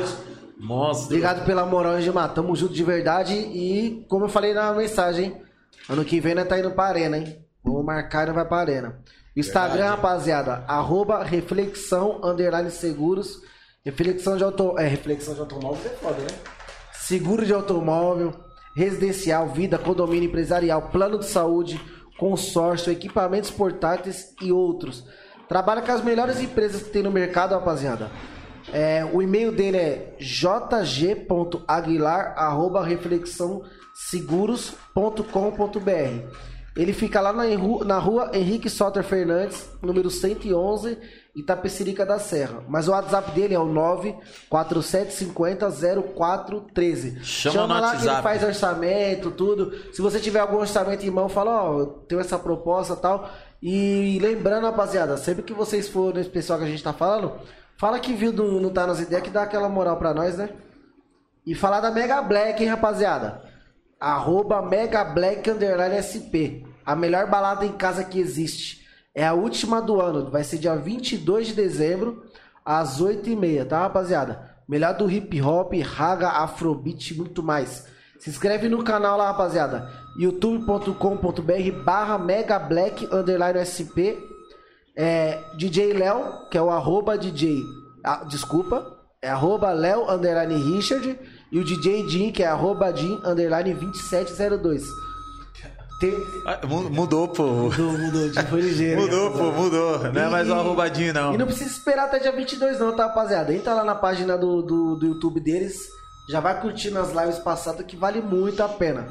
Monstro. Obrigado pela moral, Gilmar. Tamo junto de verdade. E como eu falei na mensagem, ano que vem nós tá indo pra arena, hein? Vamos marcar e não vai pra arena. Instagram, rapaziada, arroba reflexão underline seguros. Reflexão de automóvel. É, reflexão de automóvel é foda, né? Seguro de automóvel, residencial, vida, condomínio empresarial, plano de saúde, consórcio, equipamentos portáteis e outros. Trabalha com as melhores empresas que tem no mercado, rapaziada. É, o e-mail dele é jg.aguilar.reflexãoseguros.com.br Ele fica lá na, na rua Henrique Soter Fernandes, número 111, Itapecerica da Serra. Mas o WhatsApp dele é o 947500413. Chama no lá que ele WhatsApp. faz orçamento, tudo. Se você tiver algum orçamento em mão, fala, ó, eu tenho essa proposta e tal. E lembrando, rapaziada, sempre que vocês forem nesse pessoal que a gente tá falando, fala que viu do Não Tá Nas Ideias, que dá aquela moral pra nós, né? E falar da Mega Black, hein, rapaziada? Arroba Mega Black Underline SP. A melhor balada em casa que existe. É a última do ano. Vai ser dia 22 de dezembro, às 8h30, tá, rapaziada? Melhor do hip hop, raga, afrobeat e muito mais. Se inscreve no canal lá, rapaziada. youtube.com.br barra Mega Black Underline SP. É, DJ Léo, que é o arroba DJ. ah, desculpa. É arroba Léo underline Richard. E o DJ Jim, que é arroba Jim underline 2702. Ah, mu- Mudou, pô. Mudou, mudou, foi ligeiro. Mudou, né, pô, mudou. Não é mais um arrobadinho, não. E não precisa esperar até dia 22 não, tá, rapaziada? Entra lá na página do, do, do YouTube deles. Já vai curtindo as lives passadas que vale muito a pena.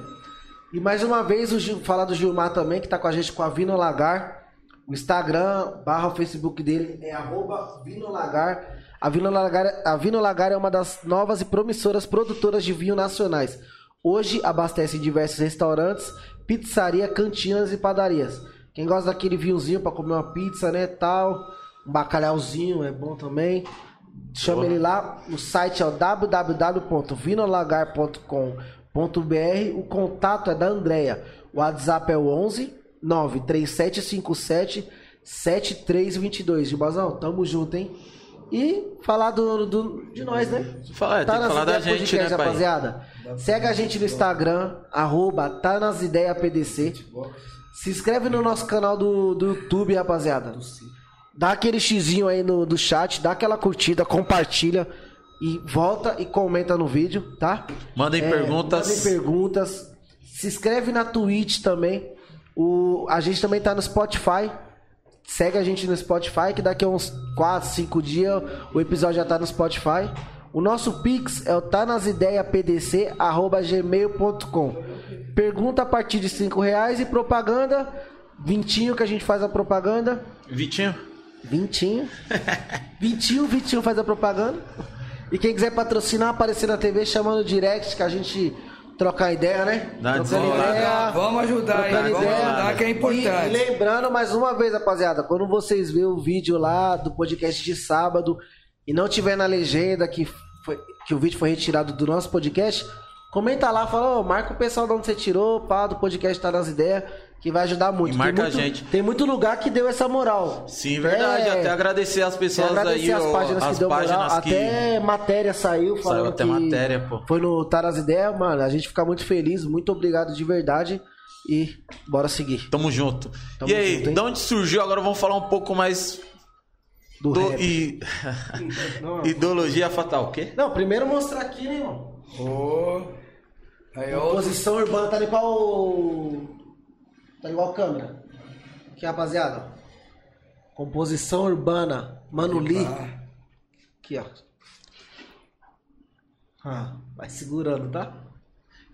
E mais uma vez, o Gil, falar do Gilmar também, que tá com a gente com a Vino Lagar. O Instagram, barra o Facebook dele é arroba Vino Lagar. A Vino Lagar, a Vino Lagar é uma das novas e promissoras produtoras de vinho nacionais. Hoje abastece em diversos restaurantes, pizzaria, cantinas e padarias. Quem gosta daquele vinhozinho para comer uma pizza, né, tal, um bacalhauzinho é bom também. Chama ele lá, o site é o www.vinolagar.com.br. O contato é da Andrea. O WhatsApp é o 11 93757 7322. Gilbazão, tamo junto, hein? E falar do, do- de nós, né? Fala, é, que nas falar da ideias gente, né, pai? rapaziada? Segue a gente no Instagram, arroba tá nas ideias PDC. Se inscreve no nosso canal do, do YouTube, rapaziada. Dá aquele xizinho aí no, do chat, dá aquela curtida, compartilha e volta e comenta no vídeo, tá? Mandem perguntas. Mandem perguntas. Se inscreve na Twitch também. O, a gente também tá no Spotify. Segue a gente no Spotify, que daqui a uns 4, 5 dias o episódio já tá no Spotify. O nosso Pix é o tá nas gmail.com. Pergunta a partir de 5 reais e propaganda. Vintinho que a gente faz a propaganda. Vitinho? Vintinho. Vintinho, Vintinho faz a propaganda. E quem quiser patrocinar, aparecer na TV, chamando direct, que a gente trocar ideia, né? Dá Trocando desenrolar. Vamos ajudar aí, vamos ideia. ajudar que é importante. e lembrando mais uma vez, rapaziada, quando vocês verem o vídeo lá do podcast de sábado e não tiver na legenda que, foi- que o vídeo foi retirado do nosso podcast, comenta lá, fala, ô, marca o pessoal de onde você tirou, pá, do podcast tá nas ideias, que vai ajudar muito. E marca tem muito, a gente. Tem muito lugar que deu essa moral. Sim, verdade. É, Até agradecer as pessoas agradecer aí, as páginas as que deu moral, páginas que. até matéria saiu falando até que matéria, pô. foi no nas Ideias, mano, a gente fica muito feliz, muito obrigado de verdade e bora seguir. Tamo junto. Tamo e aí, junto, de onde surgiu? Agora vamos falar um pouco mais Do do. rap. E... Ideologia fatal, o quê? Não, primeiro mostrar aqui, né, irmão? Ô, Aí, ó, Composição urbana tá igual. Tá igual câmera. Aqui, rapaziada. Composição urbana. Mano Lee. Aqui, ó. Ah, vai segurando, tá?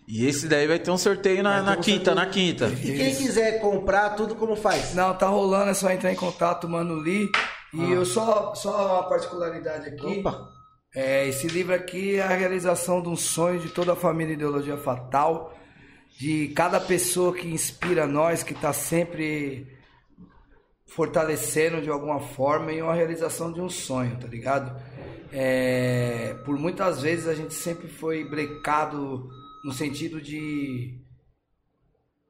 E esse daí vai ter um sorteio na, na um quinta, sorteio. na quinta. E quem quiser comprar tudo, como faz? Não, tá rolando, é só entrar em contato, Mano Lee. E eu só, só uma particularidade aqui. Opa! É, esse livro aqui é a realização de um sonho de toda a família Ideologia Fatal, de cada pessoa que inspira nós, que está sempre fortalecendo de alguma forma e uma realização de um sonho, tá ligado? É, por muitas vezes a gente sempre foi brecado no sentido de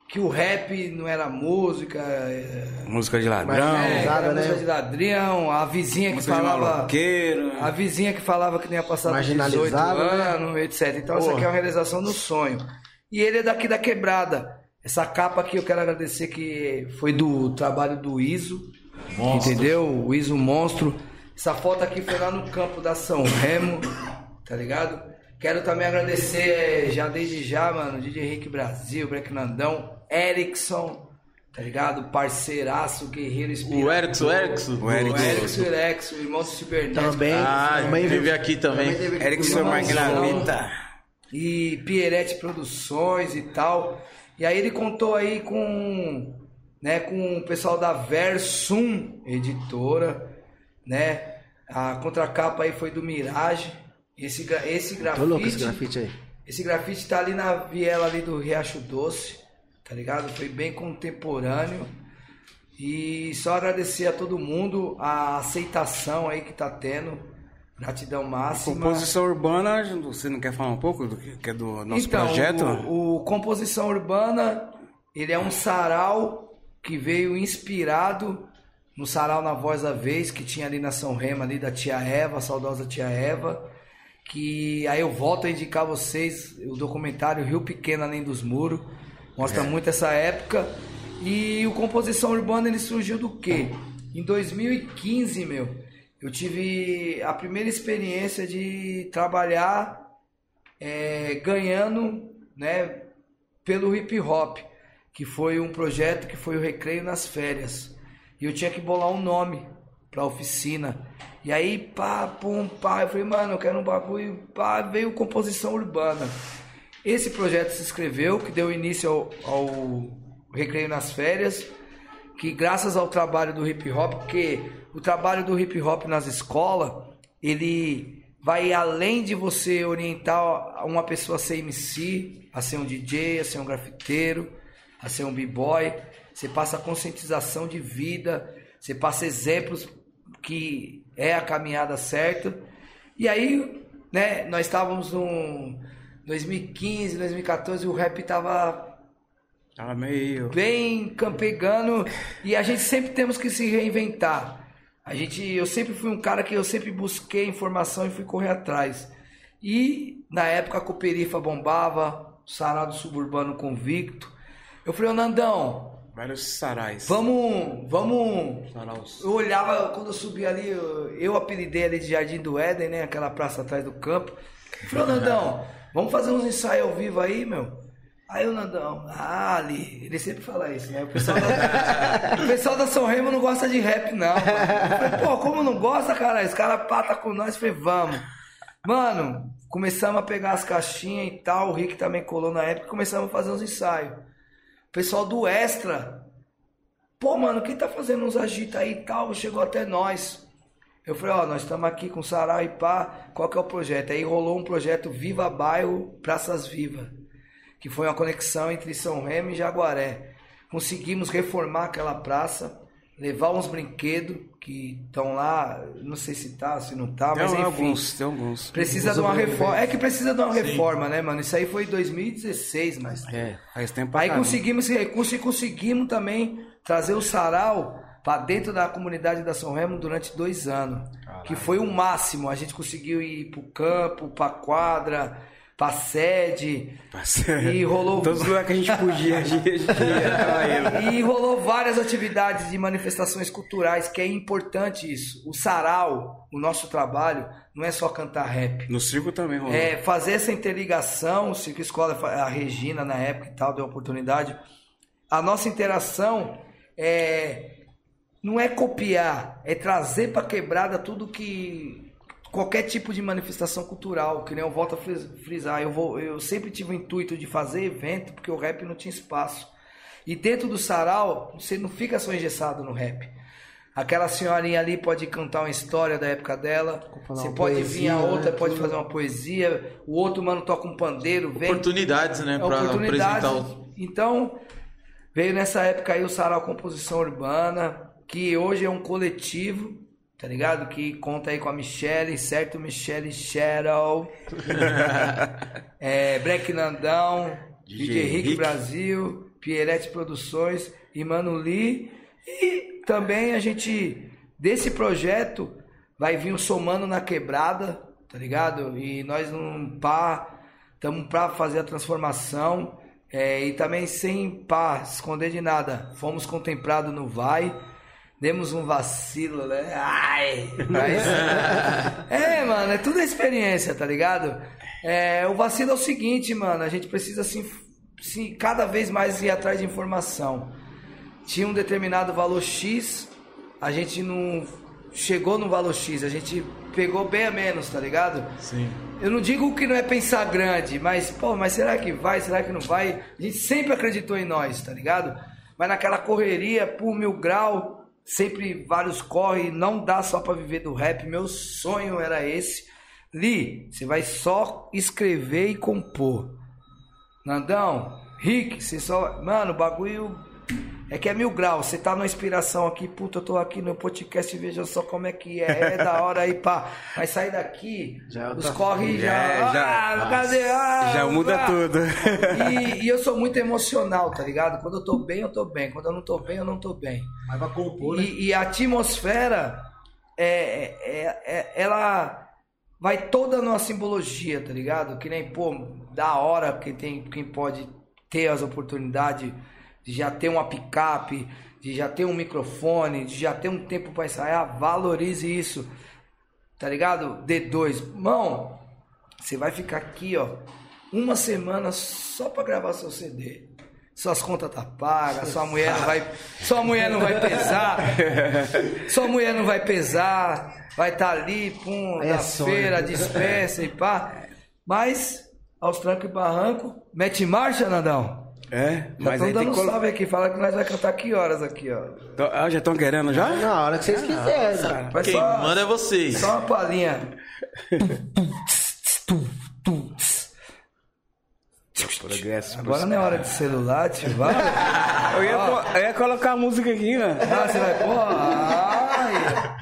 que o rap não era música, é, Música de ladrão, é, era né? música de ladrão, a vizinha que música falava a vizinha que falava que não ia passar dos 18 Marginalizado, né? anos, etc. Então, isso aqui é uma realização do sonho. E ele é daqui da quebrada. Essa capa aqui eu quero agradecer que foi do trabalho do Iso. Entendeu? O Iso Monstro. Essa foto aqui foi lá no campo da São Remo, tá ligado? Quero também agradecer eh, já desde já, mano, DJ Henrique Brasil, Breck Nandão, Erickson, tá ligado? Parceiraço, guerreiro espiritual. O Erickson, o Erickson. O Erickson. O Erickson irmão do Cibernético. Também. Ah, também teve aqui também. Erickson comigo. E Pierrette Produções e tal. E aí ele contou aí com, né, com o pessoal da Versum Editora, né? A contracapa aí foi do Mirage. Esse, esse Tô louco esse grafite, grafite aí. esse grafite tá ali na viela ali do Riacho Doce, tá ligado? Foi bem contemporâneo. E só agradecer a todo mundo a aceitação aí que tá tendo. Gratidão máxima. Composição urbana, você não quer falar um pouco do que é do nosso então, projeto? O, o Composição Urbana, ele é um sarau que veio inspirado no sarau na Voz da Vez, que tinha ali na São Remo, ali da tia Eva, saudosa tia Eva. Que aí eu volto a indicar a vocês o documentário Rio Pequeno Além dos Muros. Mostra É. muito essa época. E o Composição Urbana ele surgiu do quê? Em 2015, meu, eu tive a primeira experiência de trabalhar é, ganhando né, pelo hip hop, que foi um projeto que foi o Recreio nas Férias. E eu tinha que bolar um nome pra oficina. E aí, pá, pum, pá, eu falei, mano, eu quero um bagulho, pá, veio composição urbana. Esse projeto se inscreveu, que deu início ao, ao Recreio nas Férias, que graças ao trabalho do hip hop, porque o trabalho do hip hop nas escolas, ele vai além de você orientar uma pessoa a ser MC, a ser um DJ, a ser um grafiteiro, a ser um b-boy. Você passa conscientização de vida, você passa exemplos que é a caminhada certa. E aí, né, nós estávamos no 2015, 2014, o rap tava Tava meio. bem campegando e a gente sempre temos que se reinventar. A gente, eu sempre fui um cara que eu sempre busquei informação e fui correr atrás. E na época a Cooperifa bombava, o Sarado Suburbano Convicto. Eu falei, ô Nandão, Vários sarais. vamos, vamos Saraus. eu olhava, quando eu subia ali, eu, eu apelidei ali de Jardim do Éden, né? Aquela praça atrás do campo. Eu Falei, ô Nandão, vamos fazer uns ensaios ao vivo aí, meu? Aí o Nandão, ah, ali, ele sempre fala isso, né? O pessoal da, o pessoal da São Remo não gosta de rap, não. Falei, pô, como não gosta, cara? Esse cara pata com nós, falei, vamos. Mano, começamos a pegar as caixinhas e tal, o Rick também colou na época, começamos a fazer uns ensaios. O pessoal do Extra, Pô, mano, quem tá fazendo uns agita aí e tal, chegou até nós. Eu falei, ó, nós estamos aqui com Sarau e pá, qual que é o projeto? Aí rolou um projeto Viva Bairro Praças Viva, que foi uma conexão entre São Remo e Jaguaré. Conseguimos reformar aquela praça, levar uns brinquedos que estão lá, não sei se tá, se não tá, mas tem enfim. alguns, tem alguns. Precisa de uma reforma. É que precisa de uma reforma, né, mano? Isso aí foi em 2016, mas. É, faz tempo pra Aí caramba. conseguimos, conseguimos também trazer o sarau para dentro da comunidade da São Remo durante dois anos. Que foi o máximo. A gente conseguiu ir pro campo, pra quadra, sede. E rolou- Todos os lugares que a gente podia, a gente ia. E rolou várias atividades de manifestações culturais, que é importante isso. O sarau, o nosso trabalho, não é só cantar rap. No circo também rolou. É, fazer essa interligação, o Circo Escola, a Regina na época e tal, deu oportunidade. A nossa interação é, não é copiar, é trazer para quebrada tudo que. Qualquer tipo de manifestação cultural, que nem eu volto a fris- frisar. Eu, vou, eu sempre tive o intuito de fazer evento, porque o rap não tinha espaço. E dentro do sarau, você não fica só engessado no rap. Aquela senhorinha ali pode cantar uma história da época dela. Você pode poesia, vir a outra, né? pode fazer uma poesia. O outro mano toca um pandeiro, vem. Oportunidades, né? É Pra oportunidade. apresentar os. Então, veio nessa época aí o Sarau Composição Urbana, que hoje é um coletivo, tá ligado? Que conta aí com a Michelle, certo? Michelle Cheryl, é, Black Nandão, DJ, DJ Rick, Rick. Brasil, Pierrette Produções e Mano Lee. E também a gente, desse projeto, vai vir o Somando na Quebrada, tá ligado? E nós não pá, estamos pra fazer a transformação. é, e também sem pá, esconder de nada. Fomos contemplados no Vai. Demos um vacilo, né? Ai! Mas... é, mano, é tudo experiência, tá ligado? É, o vacilo é o seguinte, mano. A gente precisa se, se cada vez mais ir atrás de informação tinha um determinado valor X, a gente não chegou no valor X, a gente pegou bem a menos, tá ligado? Sim. Eu não digo que não é pensar grande, mas, pô, mas será que vai, será que não vai? A gente sempre acreditou em nós, tá ligado? Mas naquela correria, por mil grau, sempre vários corre, não dá só pra viver do rap, meu sonho era esse. Li, você vai só escrever e compor. Nandão, Rick, você só. Mano, o bagulho é que é mil graus. Você tá numa inspiração aqui, puta, eu tô aqui no podcast, veja só como é que é. É da hora aí, pá. Mas sair daqui, Já é os corre já. É, já- ah, cadê? Ah, Já muda ah. tudo. E, e eu sou muito emocional, tá ligado? Quando eu tô bem, eu tô bem. Quando eu não tô bem, eu não tô bem. Mas pra compor, né? E, e a atmosfera, é, é, é- ela vai toda numa simbologia, tá ligado? Que nem, pô, da hora quem, tem, quem pode ter as oportunidades de já ter uma picape, de já ter um microfone, de já ter um tempo para ensaiar, valorize isso, tá ligado? D2, mão, você vai ficar aqui, ó, uma semana só para gravar seu CD. Suas contas tá pagas, sua mulher não vai, sua mulher não vai pesar, sua mulher não vai pesar, vai estar ali, pum, é na sonho. feira, dispensa e pá. Mas, aos trancos e barranco, mete marcha, Nandão. É, Já mas estão aí tem dando que salve aqui, fala que nós vai cantar que horas aqui, ó. Ah, já estão querendo já? Na hora que vocês quiserem. cara. Vai Quem só, manda é vocês. só uma palhinha. Progresso. Agora não é hora de celular, tio. Vai. Eu ia, eu ia colocar a música aqui, né? Ah, você vai. Pô, ai.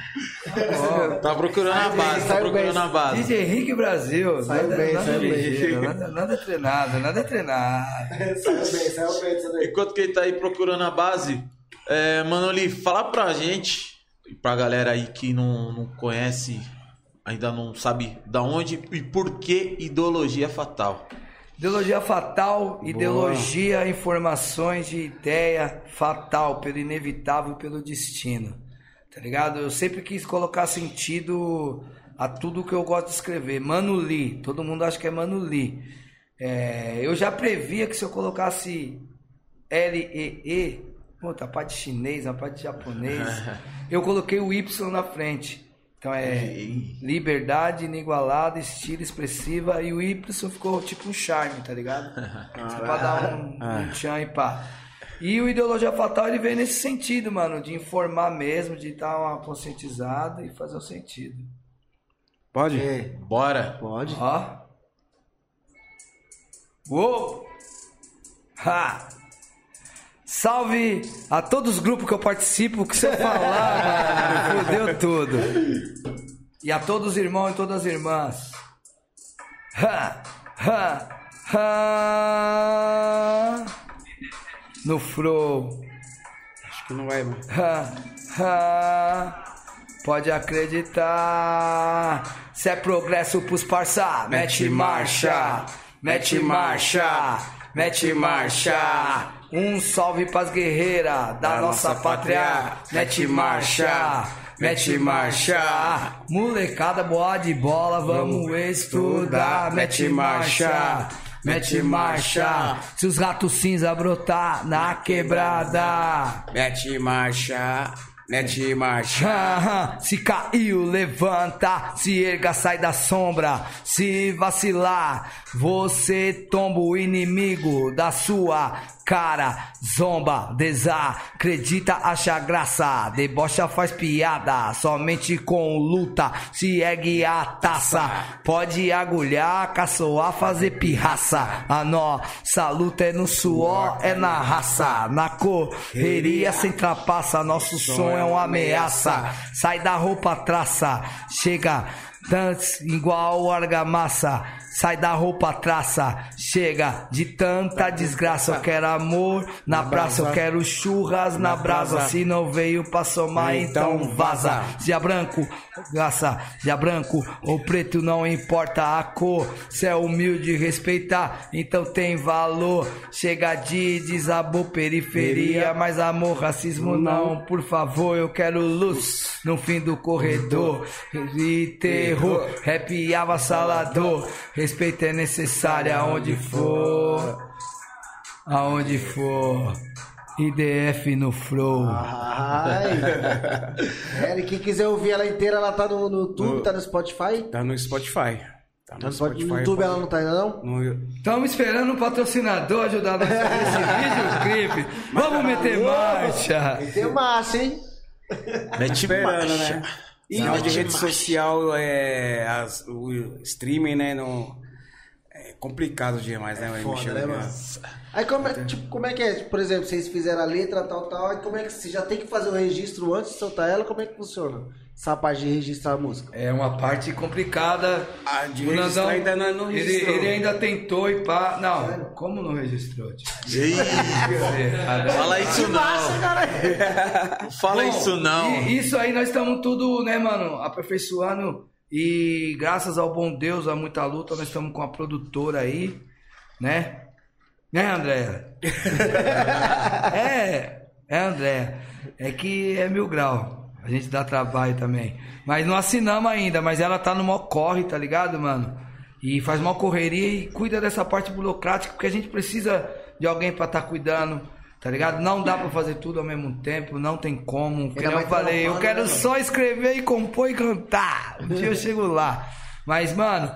Tá procurando a base, tá saiu bem. procurando a base. DJ Henrique Brasil. Saiu nada, bem, nada saiu bem. Nada, nada treinado, nada treinado. Saiu bem, saiu bem isso daí. Enquanto que ele tá aí procurando a base, é, Manoli, fala pra gente, e pra galera aí que não, não conhece, ainda não sabe da onde e por que ideologia fatal. Ideologia fatal, ideologia, informações de ideia fatal, pelo inevitável, pelo destino. Tá ligado? Eu sempre quis colocar sentido a tudo que eu gosto de escrever. Mano Lee, todo mundo acha que é Mano Lee. É, eu já previa que se eu colocasse L-E-E, puta, a parte chinês, a parte japonês, eu coloquei o Y na frente. Então é liberdade inigualada, estilo expressiva e o Y ficou tipo um charme, tá ligado? Só pra dar um, um tchan e pá. E o Ideologia Fatal ele vem nesse sentido, mano, de informar mesmo, de dar uma conscientizada e fazer o sentido. Pode? É, Bora. pode. Ó. Uou! Ha! Salve a todos os grupos que eu participo, que se eu falar, mano, fudeu tudo. E a todos os irmãos e todas as irmãs. Ha! Ha! Ha! No flow. Acho que não vai, mano. Pode acreditar. Se é progresso pros parça, mete marcha, mete marcha, mete marcha. Um salve pras guerreiras da nossa pátria, mete marcha. Mete marcha, molecada boa de bola, vamos estudar. Mete marcha, mete marcha. Se os ratos cinza brotar na quebrada, Mete marcha, mete marcha. Se caiu, levanta, se erga, sai da sombra. Se vacilar, você tomba o inimigo da sua cara. Zomba, desacredita, acha graça. Debocha, faz piada, somente com luta se ergue a taça. Pode agulhar, caçoar, fazer pirraça. A nossa luta é no suor, é na raça. Na correria sem trapaça, nosso som é uma ameaça. Sai da roupa, traça, chega. Dance igual argamassa, sai da roupa traça, chega de tanta desgraça. Eu quero amor na praça, eu quero churras na brasa. Se não veio pra somar, então vaza. Dia branco, graça, dia branco ou preto, não importa a cor. Se é humilde, respeitar, então tem valor. Chega de desabou periferia, mas amor, racismo não, por favor. Eu quero luz no fim do corredor e terror, rap avassalador. Respeito é necessário aonde for, aonde for. IDF no flow. Ai. É, quem quiser ouvir ela inteira, ela tá no, no YouTube, tá no Spotify. Tá no Spotify. Tá Tá no Spotify. No YouTube ela não tá ainda não? No- Estamos esperando um patrocinador ajudar nós a fazer esse videoclipe. Vamos meter marcha. Tem massa, hein? Mete marcha. né? Sinal de rede social, é, as- o streaming, né? No, é complicado demais, né? Foda, mexer né, mano? Aí como é, tipo, como é que é? Por exemplo, vocês fizeram a letra, tal, tal, aí como é que você já tem que fazer o registro antes de soltar ela? Como é que funciona? Essa parte de registrar a música. É uma parte complicada. Ah, de O registrar ainda não- não ele, registrou. ele ainda tentou e pá. Não, como não registrou? fala isso não. Fala Bom, isso não. isso aí nós estamos tudo, né, mano, aperfeiçoando. E graças ao bom Deus, a muita luta, nós estamos com a produtora aí, né? Né, Andréia? é, é, Andréia. É que é mil grau. A gente dá trabalho também. Mas não assinamos ainda, mas ela tá no maior corre, tá ligado, mano? E faz uma correria e cuida dessa parte burocrática, porque a gente precisa de alguém pra estar cuidando, tá ligado? Não dá pra fazer tudo ao mesmo tempo, não tem como. Vai eu falei, eu quero né, só escrever e compor e cantar. Um dia eu chego lá. Mas, mano,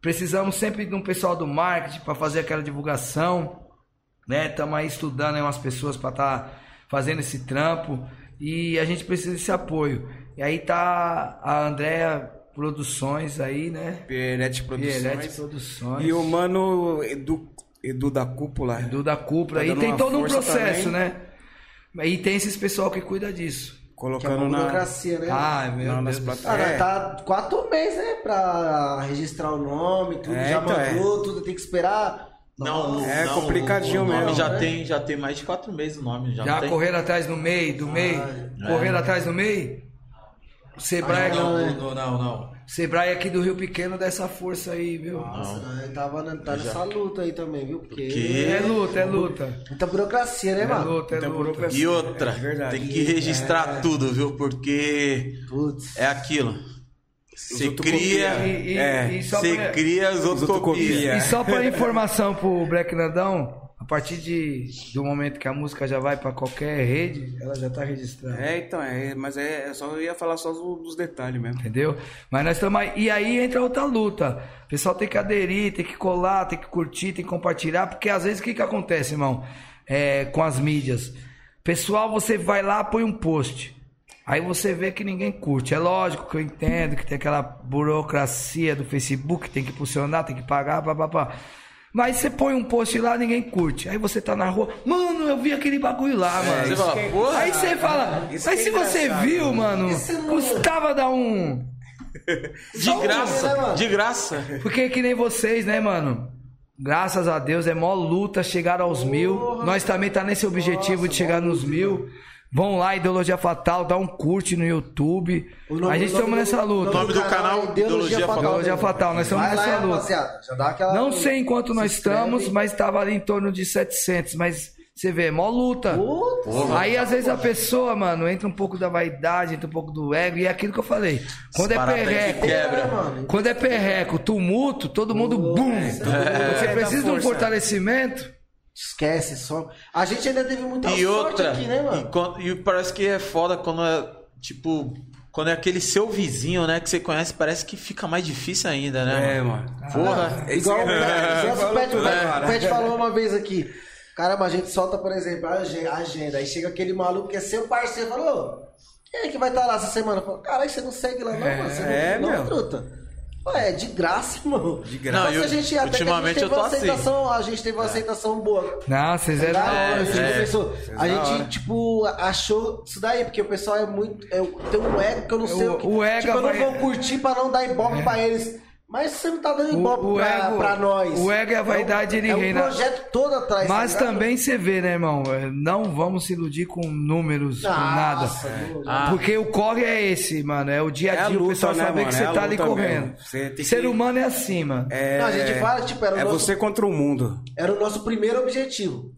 precisamos sempre de um pessoal do marketing pra fazer aquela divulgação, né? Estamos aí estudando aí umas pessoas pra estar fazendo esse trampo e a gente precisa desse apoio. E aí tá a Andrea Produções aí, né? Pierete Produções. Pierete Produções. E o mano Edu, Edu da Cúpula. do da Cúpula. Tá e tem todo um processo, também. né? E tem esses pessoal que cuida disso. Que é Colocando uma na. burocracia, né? Ai, meu Não, Deus. Ah, É. tá quatro meses, né? Pra registrar o nome, tudo. É, já então, mandou, tudo tem que esperar. Não, É não, complicadinho o nome mesmo, Já né? tem, já tem mais de quatro meses o nome. Já, Já não tem? correram atrás no meio, do meio, correram atrás no meio. O Sebrae, Não, né? não, não, não. Sebrae aqui do Rio Pequeno dá essa força aí, viu? Nossa, eu tava na- tá nessa luta aí também, viu? Porque. Porque- É luta, é luta. Muita burocracia, né, É mano? luta, é Muita luta. burocracia. E outra, É tem que registrar tudo, viu? Porque Putz. é aquilo. Você outros cria. E, e- É, e pra, cria, copiam. copiam. e só pra informação pro Black Nandão, a partir de, do momento que a música já vai pra qualquer rede, ela já tá registrada. É, então, é, mas é, é só eu ia falar só do- dos detalhes mesmo. Entendeu? Mas nós estamos aí. E aí entra outra luta. O pessoal tem que aderir, tem que colar, tem que curtir, tem que compartilhar, porque às vezes o que, que acontece, irmão? é, com as mídias. Pessoal, você vai lá, põe um post. Aí você vê que ninguém curte. É lógico que eu entendo que tem aquela burocracia do Facebook, tem que impulsionar, tem que pagar, papapá. Mas você põe um post lá, ninguém curte. Aí você tá na rua, mano, eu vi aquele bagulho lá, mano. Você fala, porra. Aí você fala, Isso mas que se é você viu, né? mano, custava dar um. De um, né, graça, mano? de graça. Porque que nem vocês, né, mano? Graças a Deus, é mó luta chegar aos mil. Nós também tá nesse objetivo de chegar nos mil. Vão lá, Ideologia Fatal, dá um curte no YouTube. Nome- a gente estamos nessa luta. O nome do canal, é Ideologia Fatal. Ideologia Fatal, nós estamos lá, nessa luta. rapaziada. Já dá aquela... Não sei em quanto nós estamos, mas estava ali em torno de 700. Mas você vê, é mó luta. Putz, Aí às vezes a pessoa, mano, entra um pouco da vaidade, entra um pouco do ego, e é aquilo que eu falei. Quando é perreco, quebra. mano? quando é perreco, tumulto, todo mundo bum. Você É, precisa dá de um fortalecimento. Esquece, só... A gente ainda teve muita E sorte outra, aqui, né, e, mano? quando- e parece que é foda quando é, tipo, quando é aquele seu vizinho, né, que você conhece, parece que fica mais difícil ainda, né? É, mano? mano. Porra. Igual o É, Pet, igual o falou Pet, tudo, Pet- falou uma vez aqui. Caramba, a gente solta, por exemplo, a agen- a agenda. Aí chega aquele maluco que é seu parceiro e fala, ô, quem é que vai estar lá essa semana? Fala, Caralho, você não segue lá não, mano. Você não, é, não, meu. truta. É de graça, irmão. De graça. Não, eu- a gente, até ultimamente a gente eu teve tô uma assim. aceitação, a gente teve uma aceitação boa. Não, vocês é hora, gente é. começou- a gente, tipo, achou isso daí, porque o pessoal é muito. É, tem um ego que eu não sei O- o que. o ego tipo, eu não vou curtir pra não dar ibope pra eles. Mas você não tá dando ibope o pra, ego- pra nós. o ego e a vaidade, é ele um, é reina. um projeto todo atrás. Mas tá também você vê, né, irmão? É, Não vamos se iludir com números, com nada. Nossa, meu, Ah. Porque o corre é esse, mano. É o dia É a a dia, o luta, pessoal né, saber mano? que você É a tá ali correndo. Ser que- humano é assim, mano. É, Não, a gente fala, tipo, era o é nosso- você contra o mundo. Era o nosso primeiro objetivo.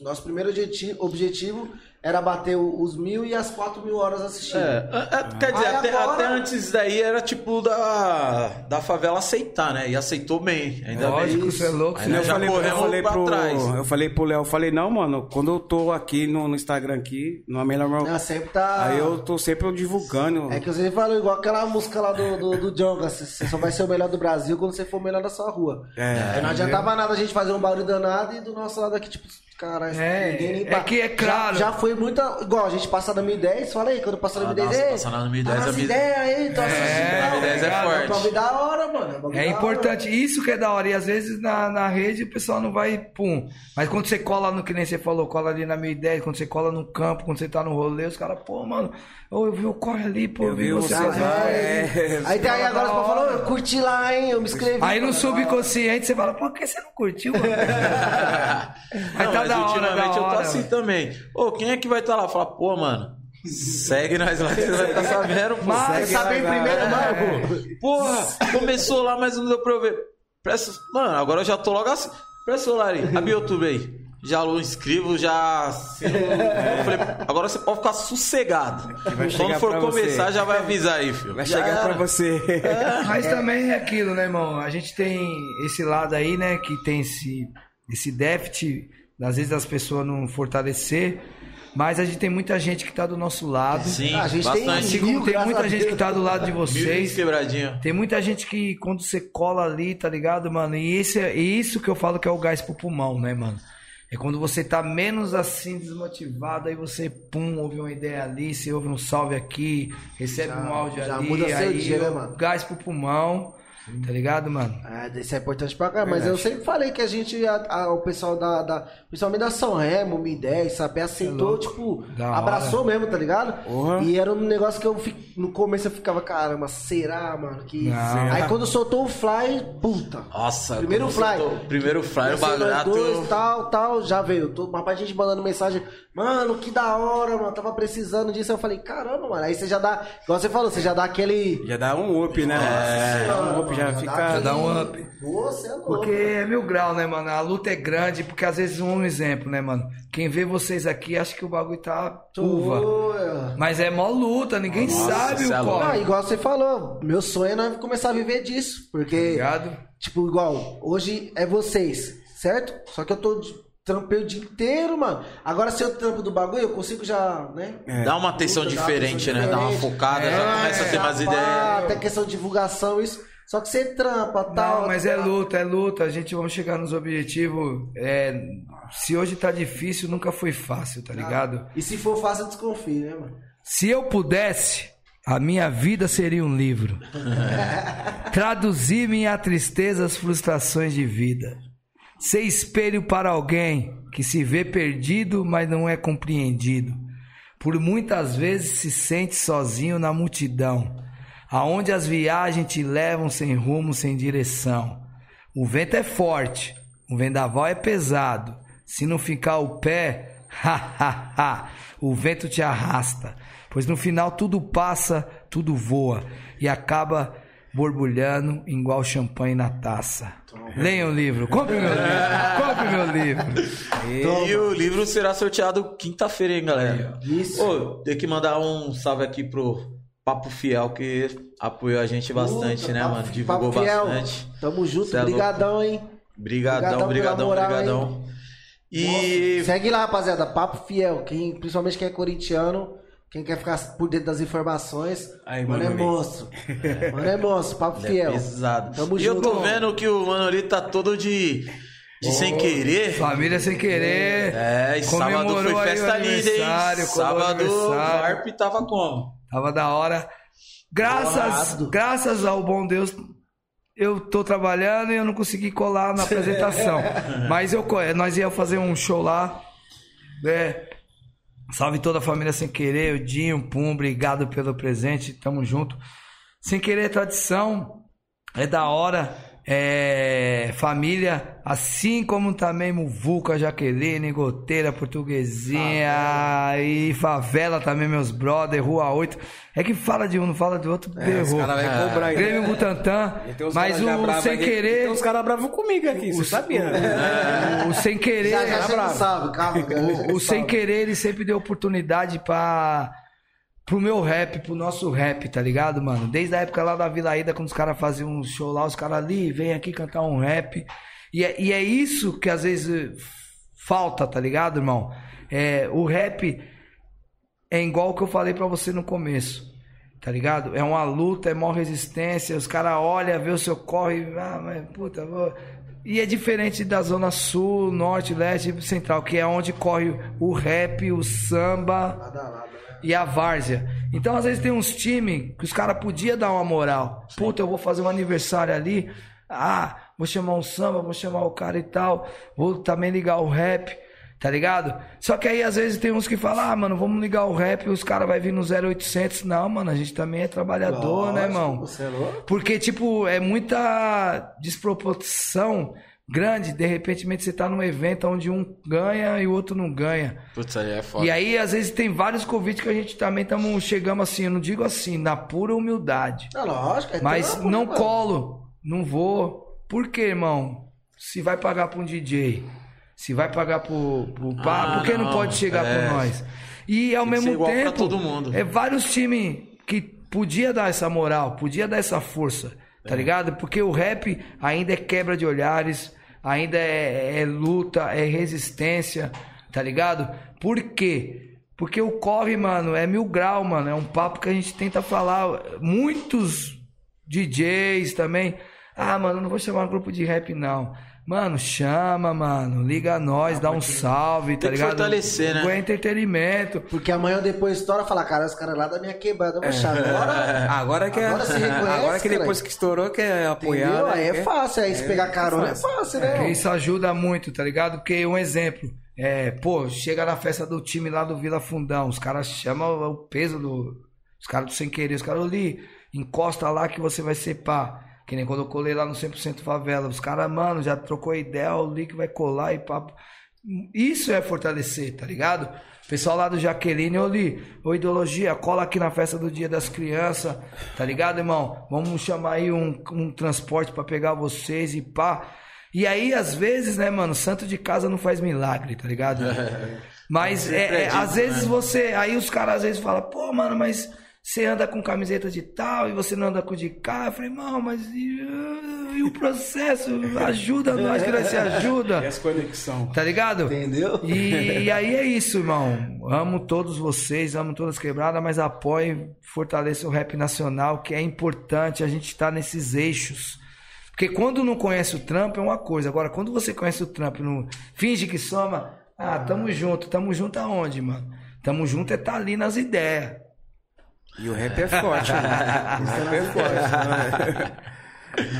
Nosso primeiro objeti- objetivo era bater os mil e as quatro mil horas assistindo. É, é, é, quer dizer, até, agora- até antes daí era tipo da, da favela aceitar, né? E aceitou bem, ainda Lógico, bem. você é louco. Aí eu já falei, eu falei pro, trás. eu falei pro Léo, eu falei, não, mano, quando eu tô aqui no, no Instagram aqui, no melhor Não, sempre tá. Aí eu tô sempre divulgando. É que você falou igual aquela música lá do, do, do Jonga, você só vai ser o melhor do Brasil quando você for o melhor da sua rua. É. Não adiantava nada a gente fazer um barulho danado e do nosso lado aqui, tipo, caralho, É, ninguém nem é que é Já- claro. Já, foi muita. Igual, a gente passa na 2010, fala aí, quando passar na Ah, 2010. nossa, ei, passar na 2010 a é nossa mi- ideia aí, assistindo. É, não, 2010 é cara, forte. É da hora, mano. É, É importante, isso que é da hora. E às vezes na, na rede o pessoal não vai, pum. Mas quando você cola no que nem você falou, cola ali na minha ideia, quando você cola no campo, quando você tá no rolê, os caras, pô, mano, ô, eu vi o corre ali, pô, eu Eu vi você. hora. lá, É, é. Aí tem aí agora você hora. falou, eu curti lá, hein, eu me inscrevi. Aí no subconsciente você fala, por que você não curtiu, mano? Mas Não, tá mas da hora, ultimamente da eu tô hora, assim mano. também. Ô, quem é que vai estar lá? Fala, pô, mano, segue nós lá, você vai estar sabendo, pô. Mas- sabe em primeiro, mano. Porra, começou lá, mas não deu pra eu ver. Presta... Mano, agora eu já tô logo assim. Presta o celular aí, abre o YouTube aí. Já lo inscrevo, já. assino. Eu falei, agora você pode ficar sossegado. Quando for começar, você. já vai avisar aí, filho. Vai Já chegar era. pra você. Mas também é aquilo, né, irmão? A gente tem esse lado aí, né, que tem esse, esse déficit, às vezes das pessoas não fortalecer, mas a gente tem muita gente que tá do nosso lado. Sim, A gente tem bastante. Como Mil, tem muita gente que tá do lado de vocês. quebradinha. Tem muita gente que quando você cola ali, tá ligado, mano? E esse é e isso que eu falo que é o gás pro pulmão, né, mano? É quando você tá menos assim desmotivado, aí você, pum, ouve uma ideia ali, você ouve um salve aqui, recebe Já- um áudio já ali, muda seu aí dia, né, o mano? gás pro pulmão, tá ligado, mano? É, isso é importante pra cá, mas eu sempre falei que a gente, a- a- o pessoal da, da. Principalmente da São Remo, Mi 10, sabe? Aceitou, louco. tipo, Da hora. abraçou mesmo, tá ligado? Porra. E era um negócio que eu fi- no começo eu ficava, caramba, será, mano? Que... Não. Aí quando soltou o fly, puta. Nossa, Primeiro fly. soltou- Primeiro fly, o barato. dois, tal, tal, já veio. Tô, uma parte de gente mandando mensagem, mano, que da hora, mano, tava precisando disso. Eu falei, caramba, mano. Aí você já dá, igual você falou, você já dá aquele. Já dá um up, né? É, dá um up, já Mano, fica. aquele- dá um up. Você é louco. Porque é mil grau, né, mano? A luta é grande, porque às vezes um exemplo, né, mano? Quem vê vocês aqui acha que o bagulho tá uva. Uva. Mas é mó luta, ninguém sabe cê é o louco. Ah, igual você falou, meu sonho é nós começar a viver disso. Porque, Ligado? tipo, igual, hoje é vocês, certo? Só que eu tô trampei o dia inteiro, mano. Agora, se eu trampo do bagulho, eu consigo já, né? Dá uma atenção Puta, dá uma diferente, atenção né? Dá uma focada, já É, começa a ter Já pá, ideias. Até questão de divulgação, isso. Só que você trampa, tal. Não, mas é luta, é luta. A gente vamos chegar nos objetivos. É, se hoje tá difícil, nunca foi fácil, tá ligado? E se for fácil, eu desconfio, né, mano? Se eu pudesse, a minha vida seria um livro. Traduzir minha tristeza às frustrações de vida. Ser espelho para alguém que se vê perdido, mas não é compreendido. Por muitas vezes se sente sozinho na multidão, aonde as viagens te levam sem rumo, sem direção. O vento é forte, o vendaval é pesado. Se não ficar o pé, ha ha ha, o vento te arrasta. Pois no final tudo passa, tudo voa e acaba borbulhando igual champanhe na taça. Leia o livro, compre meu livro, compre meu livro. E o livro será sorteado quinta-feira, hein, galera? Isso. Ô, tem que mandar um salve aqui pro Papo Fiel, que apoiou a gente bastante, Puta, né, papo- mano? Divulgou papo fiel. bastante. Tamo junto, Cê é brigadão, hein? Brigadão, Brigadão brigadão, pela moral, brigadão. E Segue lá, rapaziada. Papo Fiel. Quem, principalmente quem é corintiano, quem quer ficar por dentro das informações, Aí, mano, é Manoli. monstro. Mano é monstro, Papo ele é Fiel. pesado. Tamo e eu junto, tô mano. vendo que o Manoli tá todo de, de sem querer. Família sem querer. É, e sábado foi festa linda, hein? Sábado o. Varp tava como? Tava da hora. Graças, graças ao bom Deus, eu tô trabalhando e eu não consegui colar na apresentação. Mas eu, nós ia fazer um show lá. né? Salve toda a família sem querer, o Dinho, Pum, obrigado pelo presente, tamo junto. Sem querer é tradição, é da hora, é família, assim como também Muvuca, Jaqueline, Goteira, Portuguesinha e Favela também, meus brother, Rua 8. É que fala de um, não fala do outro, Os errou. caras vão cobrar aí. Grêmio Butantã, E mas o sem aqui- querer, Tem uns caras bravos comigo aqui, você sabia, né? o sem querer, Já, já é salve, calma. O, o sem querer, ele sempre deu oportunidade pra. Pro meu rap, pro nosso rap, tá ligado, mano? Desde a época lá da Vila Ida, quando os caras faziam um show lá, os caras ali, vem aqui cantar um rap. E é, e é isso que às vezes falta, tá ligado, irmão? É, o rap é igual o que eu falei pra você no começo. Tá ligado? É uma luta, é maior resistência. Os caras olham, vê o seu corre. Ah, mas puta, vou... E é diferente da Zona Sul, Norte, Leste e Central, que é onde corre o rap, o samba Lada a lada, né? E a várzea. Então, às vezes, tem uns times que os caras podiam dar uma moral. Puta, eu vou fazer um aniversário ali. Ah, vou chamar um samba, vou chamar o cara e tal. Vou também ligar o rap. Tá ligado? Só que aí às vezes tem uns que falam, ah, mano, vamos ligar o rap e os caras vai vir no 0800. Não, mano, a gente também é trabalhador, né, Lógico, irmão? Você é louco? Porque, tipo, é muita desproporção grande. De repente, você tá num evento onde um ganha e o outro não ganha. Putz, aí é foda. E aí, às vezes, tem vários convites que a gente também estamos chegamos assim, eu não digo assim, na pura humildade. É lógico. É Mas trampo, não né, mano? colo, não vou. Por quê, irmão? Se vai pagar pra um DJ, se vai pagar pro, pro pá, Ah, por que não, não, pode chegar é. por nós? E ao Tem mesmo tempo, todo mundo. é vários times que podia dar essa moral, podia dar essa força, É. tá ligado? Porque o rap ainda é quebra de olhares, ainda é, é luta, é resistência, tá ligado? Por quê? Porque o corre, mano, é mil grau, mano. É um papo que a gente tenta falar. Muitos DJs também. Ah, mano, não vou chamar um grupo de rap, não. Mano, chama, mano. Liga a nós, dá um salve, tá Tem que ligado? fortalecer, né? É entretenimento. Porque amanhã depois estoura fala, cara, os caras lá da minha quebrada, eu vou chamar. Agora, Agora que, é- Agora você reconhece, agora que depois cara. que estourou, que é apoiar. entendeu? né? Aí é fácil. Aí se pegar carona é fácil, né? Isso ajuda muito, tá ligado? Porque um exemplo, é, pô, chega na festa do time lá do Vila Fundão, os caras chamam o peso do. Os caras do sem querer, os caras ali, encosta lá que você vai ser pá. Que nem quando eu colei lá no 100% favela. Os caras, mano, já trocou ideia, o link vai colar e papo. Isso é fortalecer, tá ligado? Pessoal lá do Jaqueline, ô Li, ô Ideologia, cola aqui na festa do Dia das Crianças, tá ligado, irmão? Vamos chamar aí um, um transporte pra pegar vocês e pá. E aí, às vezes, né, mano, santo de casa não faz milagre, tá ligado? Mas, é, é, às vezes você. Aí os caras às vezes falam, pô, mano, mas você anda com camiseta de tal e você não anda com de cá. Eu falei, irmão, mas e, e o processo? Ajuda nós que nós se ajuda. E as conexão. Tá ligado? Entendeu? E, e aí é isso, irmão. Amo todos vocês, amo todas quebradas, mas apoie, fortaleça o rap nacional, que é importante a gente estar nesses eixos. Porque quando não conhece o trampo é uma coisa. Agora, quando você conhece o trampo, não finge que soma, ah, tamo junto. Tamo junto aonde, mano? Tamo junto é tá ali nas ideias. E o rap é forte, mano. O rap é forte.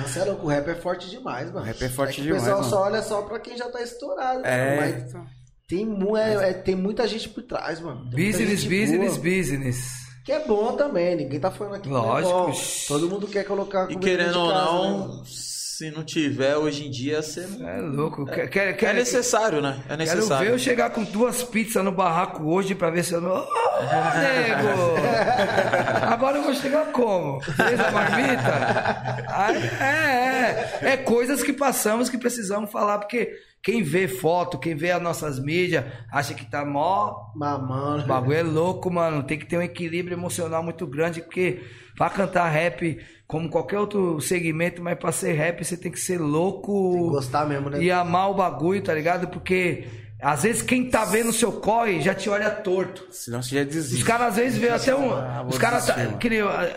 você é louco, o rap é forte demais, mano. O rap é forte que demais, O pessoal mano. só olha só pra quem já tá estourado. É. Mas tem, mu- é- é- tem muita gente por trás, mano. Tem Business, business, boa, business. Que é bom também, ninguém tá falando aqui. é Lógico. bom. Todo mundo quer colocar E querendo ou não, né? Se não tiver hoje em dia, você... É louco. Quer, quer, é necessário, né? É Quero necessário. ver eu chegar com duas pizzas no barraco hoje pra ver se eu não. Ô, nego! Agora eu vou chegar como? Fez a marmita? Aí, é, é. É coisas que passamos que precisamos falar, porque quem vê foto, quem vê as nossas mídias, acha que tá mó. Mamando. O bagulho é louco, mano. Tem que ter um equilíbrio emocional muito grande, porque pra cantar rap, como qualquer outro segmento, mas pra ser rap você tem que ser louco Gostar mesmo, né? e amar o bagulho, tá ligado? Porque às vezes quem tá vendo o seu corre já te olha torto. Senão você já desiste. Os caras às vezes vê até um. Ah, Os caras. Tá, que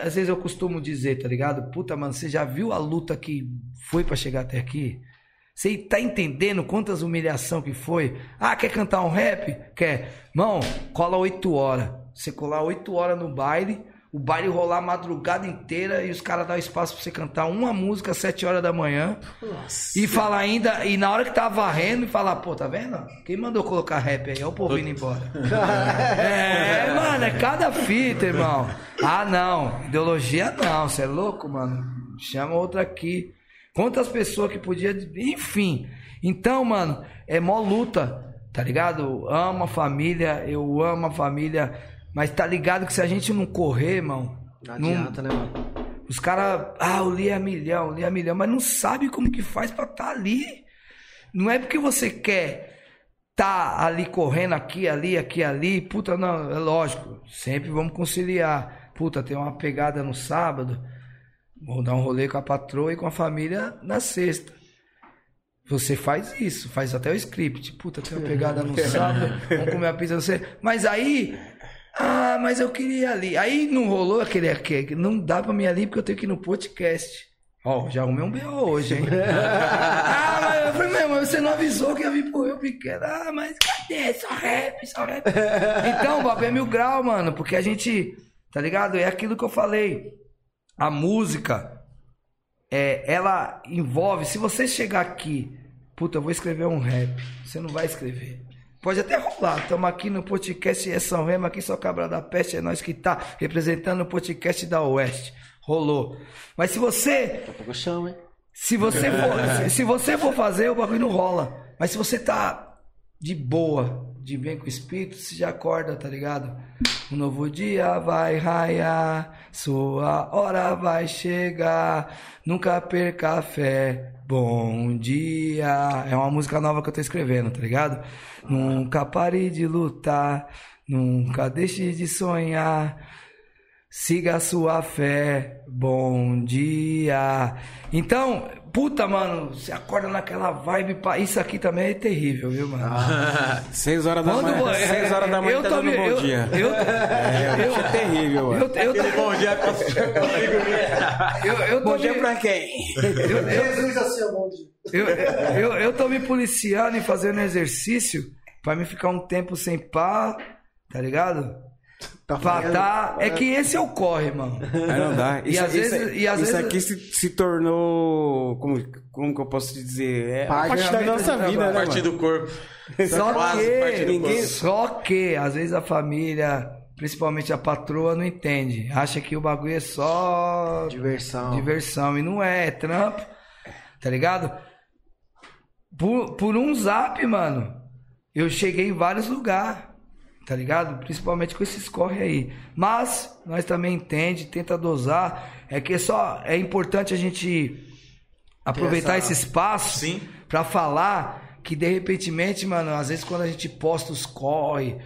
às vezes eu costumo dizer, tá ligado? Puta, mano, você já viu a luta que foi pra chegar até aqui? Você tá entendendo quantas humilhação que foi? Ah, quer cantar um rap? Quer. Mão, cola 8 horas. Você colar 8 horas no baile, o baile rolar a madrugada inteira e os caras dar espaço pra você cantar uma música às 7 horas da manhã. E falar ainda, e na hora que tá varrendo, e falar, pô, tá vendo? Quem mandou colocar rap aí? É o povo indo embora. é, mano, é cada fita, irmão. Ah, não. Ideologia não, você é louco, mano. Chama outra aqui. Quantas pessoas que podia. Enfim. Então, mano, é mó luta, tá ligado? Amo a família, eu amo a família. Mas tá ligado que se a gente não correr, irmão. Não não- adianta, né, mano? os caras, ah, o Lee é milhão, o Lee é milhão, mas não sabe como que faz pra estar ali. Não é porque você quer tá ali correndo aqui, ali, aqui, ali. Puta, não, é lógico. Sempre vamos conciliar. Puta, tem uma pegada no sábado. Vou dar um rolê com a patroa e com a família na sexta. Você faz isso, faz até o script. Puta, tem uma pegada no sábado, vamos comer a pizza no sexta. Mas aí. Ah, mas eu queria ir ali. Aí não rolou aquele aquele. Não dá pra mim ir ali porque eu tenho que ir no podcast. Ó, já arrumei um B.O. hoje, hein? ah, mas eu falei, meu, mas você não avisou que ia vir pro Rio Pequeno. Ah, mas cadê? Só rap, só rap. Então, Bob, é mil grau, mano, porque a gente, tá ligado? É aquilo que eu falei. A música, é, ela envolve. Se você chegar aqui, puta, eu vou escrever um rap. Você não vai escrever. Pode até rolar. Estamos aqui no podcast É São Remo, aqui só Cabra da Peste, é nós que tá representando o podcast da Oeste. Rolou. Mas se você eu chamo, hein? se você for, se, se você for fazer, o bagulho não rola. Mas se você tá de boa, de bem com o espírito, você já acorda, tá ligado? Um novo dia vai raiar, sua hora vai chegar. Nunca perca a fé. Bom dia. É uma música nova que eu tô escrevendo, tá ligado? Nunca pare de lutar, nunca deixe de sonhar. Siga a sua fé, bom dia. Então, puta, mano, você acorda naquela vibe. pá. Isso aqui também é terrível, viu, mano? Seis horas da Quando manhã. vo- Seis horas da manhã eu tá tô dando me- bom eu- dia. Eu, É, eu, é terrível, eu, mano. eu, Aquele bom dia com eu, eu Bom dia me- pra quem? eu, eu, Jesus assim, ó, bom dia. eu, eu, eu tô me policiando e fazendo exercício pra me ficar um tempo sem pá, tá ligado? Tá falhando. tá. É que esse é o corre, mano. Aí não dá. E Isso, às isso- vezes- e às isso vezes- aqui se, se tornou. Como, como que eu posso te dizer? É Parte parte da nossa vida, né? parte mano? do corpo. Só Quase parte que, do corpo. só que, às vezes a família, principalmente a patroa, não entende. Acha que o bagulho é só Diversão. diversão. E não é, é trampo. Tá ligado? Por, por um zap, mano, eu cheguei em vários lugares. Tá ligado? Principalmente com esses corre aí. Mas, nós também entende, tenta dosar. É que só é importante a gente aproveitar essa- esse espaço pra falar que de repentemente, mano, às vezes quando a gente posta os corre,